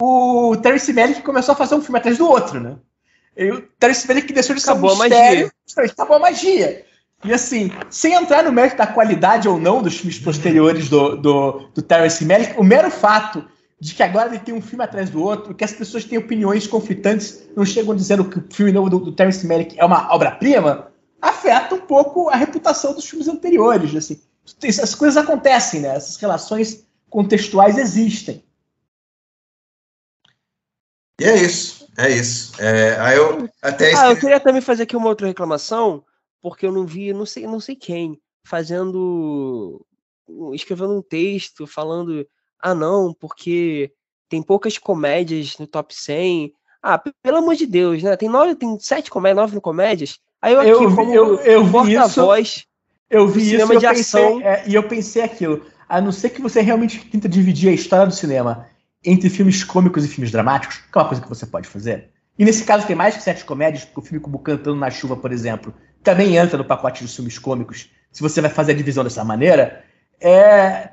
o Terence Malick começou a fazer um filme atrás do outro, né? E o Terence Malick deixou de ser Acabou um a magia. mistério, acabou a magia. E assim, sem entrar no mérito da qualidade ou não dos filmes posteriores do, do, do Terence Malick, o mero fato de que agora ele tem um filme atrás do outro, que as pessoas têm opiniões conflitantes, não chegam dizendo que o filme novo do, do Terence Malick é uma obra-prima, afeta um pouco a reputação dos filmes anteriores. Assim. Essas coisas acontecem, né? Essas relações contextuais existem. E é isso, é isso. É, aí eu até Ah, eu queria também fazer aqui uma outra reclamação, porque eu não vi, não sei, não sei quem, fazendo, escrevendo um texto falando, ah não, porque tem poucas comédias no top 100. Ah, pelo amor de Deus, né? Tem nove, tem sete comédias, nove comédias. Aí eu aqui, Eu vi- como eu- eu vi isso. porta-voz, Eu vi isso e eu de pensei, ação. é, e eu pensei aquilo. A não ser que você realmente tenta dividir a história do cinema entre filmes cômicos e filmes dramáticos, que é uma coisa que você pode fazer. E nesse caso tem mais que sete comédias, porque o filme como Cantando na Chuva, por exemplo, também entra no pacote dos filmes cômicos. Se você vai fazer a divisão dessa maneira, é.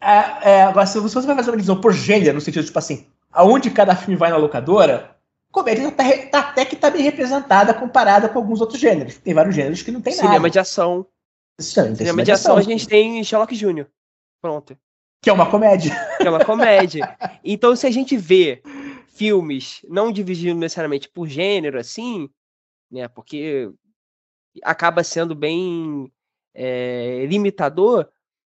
é- é, agora, se você vai fazer uma divisão por gênero, no sentido, tipo assim, aonde cada filme vai na locadora, comédia tá, tá até que tá bem representada comparada com alguns outros gêneros. Tem vários gêneros que não tem cinema nada. de ação. Isso também tem Cinema de ação a gente tem Sherlock Jr. Pronto. Que é uma comédia. que é uma comédia. Então, se a gente vê filmes não dividindo necessariamente por gênero, assim, né? Porque acaba sendo bem é, limitador,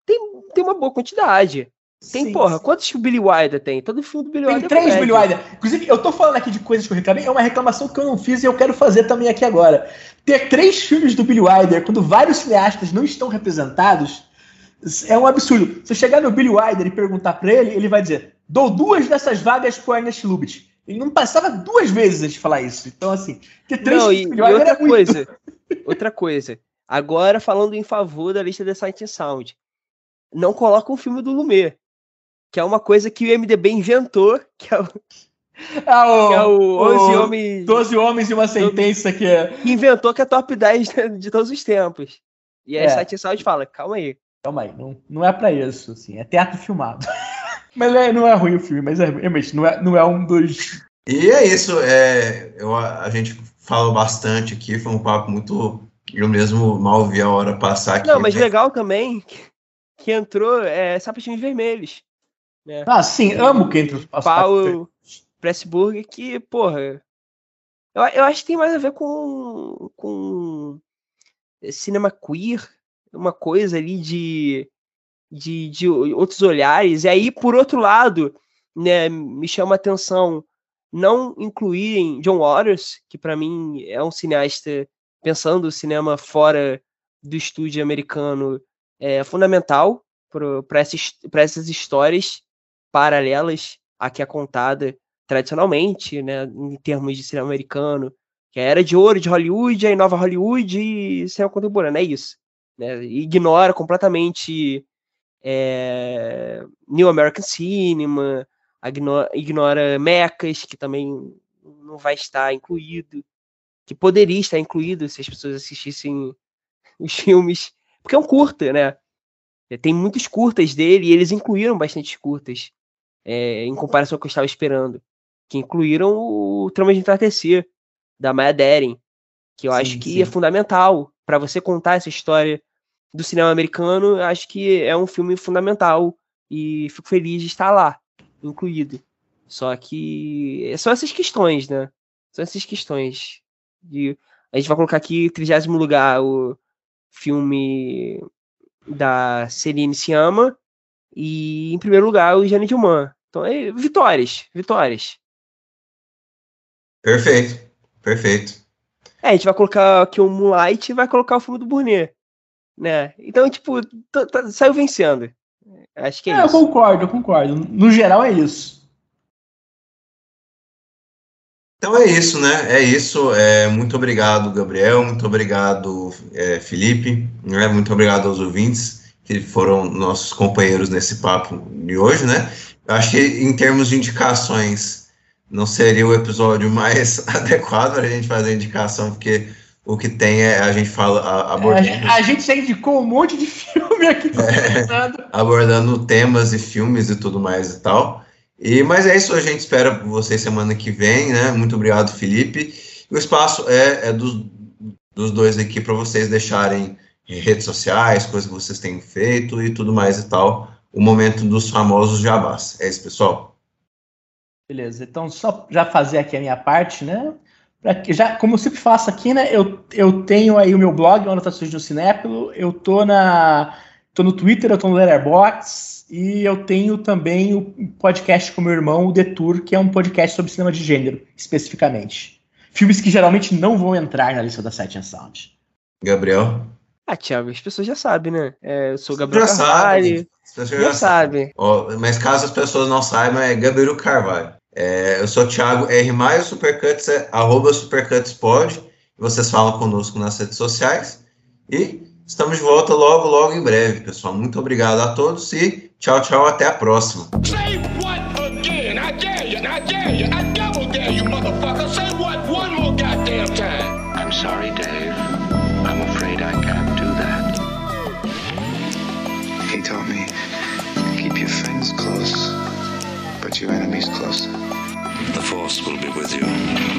tem, tem uma boa quantidade. Tem, Sim, porra, sim. quantos que o Billy Wilder tem? Todo filme do Billy Tem Wilder. é três comédia. Billy Wilder. Inclusive, eu tô falando aqui de coisas que eu reclamei, é uma reclamação que eu não fiz e eu quero fazer também aqui agora. Ter três filmes do Billy Wilder quando vários cineastas não estão representados é um absurdo. Se eu chegar no Billy Wilder e perguntar pra ele, ele vai dizer: dou duas dessas vagas pro Ernest Lubitsch. Ele não passava duas vezes antes de falar isso. Então, assim, ter três Não, filmes do Billy Wilder é muito. coisa, outra coisa. Agora falando em favor da lista da Sight and Sound, não coloca um filme do Lumet, que é uma coisa que o MDB inventou, que é o, Ah, o, que é o 11 o Homens 12 Homens e uma Sentença que é. que inventou que é top 10 de- de todos os tempos. E aí É. a Sight and Sound fala, calma aí. Calma aí, não, não é pra isso, assim, é teatro filmado. mas é- não é ruim o filme, mas é, realmente não é, não é um dos. E é isso, é, eu, a gente falou bastante aqui, foi um papo muito. Eu mesmo mal vi a hora passar aqui. Não, mas né? legal também que, que entrou é, Sapatinhos Vermelhos. Ah, sim, amo que entre os os- Paulo Pressburg, que, porra. Eu, eu acho que tem mais a ver com, com cinema queer, uma coisa ali de, de, de outros olhares. E aí, por outro lado, né, me chama a atenção não incluírem John Waters, que para mim é um cineasta pensando o cinema fora do estúdio americano é fundamental para essas, essas histórias paralelas à que é contada tradicionalmente, né, em termos de cinema americano, que é a era de ouro de Hollywood, aí nova Hollywood e cinema contemporâneo, é isso. Né, ignora completamente é, New American Cinema, ignora, ignora Mecas, que também não vai estar incluído, que poderia estar incluído se as pessoas assistissem os filmes, porque é um curta, né? Tem muitos curtas dele e eles incluíram bastante curtas é, em comparação com o que eu estava esperando, que incluíram o Trama de Entardecer, da Maya Deren, que eu Sim, acho que sim. é fundamental para você contar essa história do cinema americano. Acho que é um filme fundamental e fico feliz de estar lá, incluído. Só que são essas questões, né? São essas questões. De, a gente vai colocar aqui, em 30 lugar, o filme da Celine Sciamma e em primeiro lugar o Jane Dilman. Então, é, vitórias, vitórias. Perfeito, perfeito. É, a gente vai colocar aqui o Moonlight e vai colocar o filme do Burnet, né? Então, tipo, tá- tá- saiu vencendo. Acho que é, É, eu isso. concordo, eu concordo. No geral é isso. Então é isso, né? É isso. É, muito obrigado, Gabriel. Muito obrigado, é, Felipe. Né? Muito obrigado aos ouvintes que foram nossos companheiros nesse papo de hoje, né? Eu acho que em termos de indicações não seria o episódio mais adequado para a gente fazer indicação, porque o que tem é a gente fala A, abordando, a gente já indicou um monte de filme aqui. pensando. abordando temas e filmes e tudo mais e tal. E, mas é isso, a gente espera vocês semana que vem, né? Muito obrigado, Felipe. O espaço é, é dos, dos dois aqui para vocês deixarem redes sociais, coisas que vocês têm feito e tudo mais e tal. O momento dos famosos jabás. É isso, pessoal. Beleza, então só já fazer aqui a minha parte, né? Pra que- já, como eu sempre faço aqui, né? Eu, eu tenho aí o meu blog, Anotações do Cinéfilo, eu tô na, Tô no Twitter, eu tô no Letterboxd e eu tenho também o podcast com meu irmão, o Detour, que é um podcast sobre cinema de gênero, especificamente. Filmes que geralmente não vão entrar na lista da Sight and Sound. Gabriel? Ah, Thiago, as pessoas já sabem, né? É, eu sou o Gabriel Já Carvalho. sabe. As pessoas Já sabem. Ó, mas caso as pessoas não saibam, é Gabriel Carvalho. É, eu sou o Thiago R. Maio, Supercuts é arroba SupercutsPod. Vocês falam conosco nas redes sociais. E estamos de volta logo, logo em breve, pessoal. Muito obrigado a todos e tchau, tchau. Até a próxima. Your enemies closer. The Force will be with you.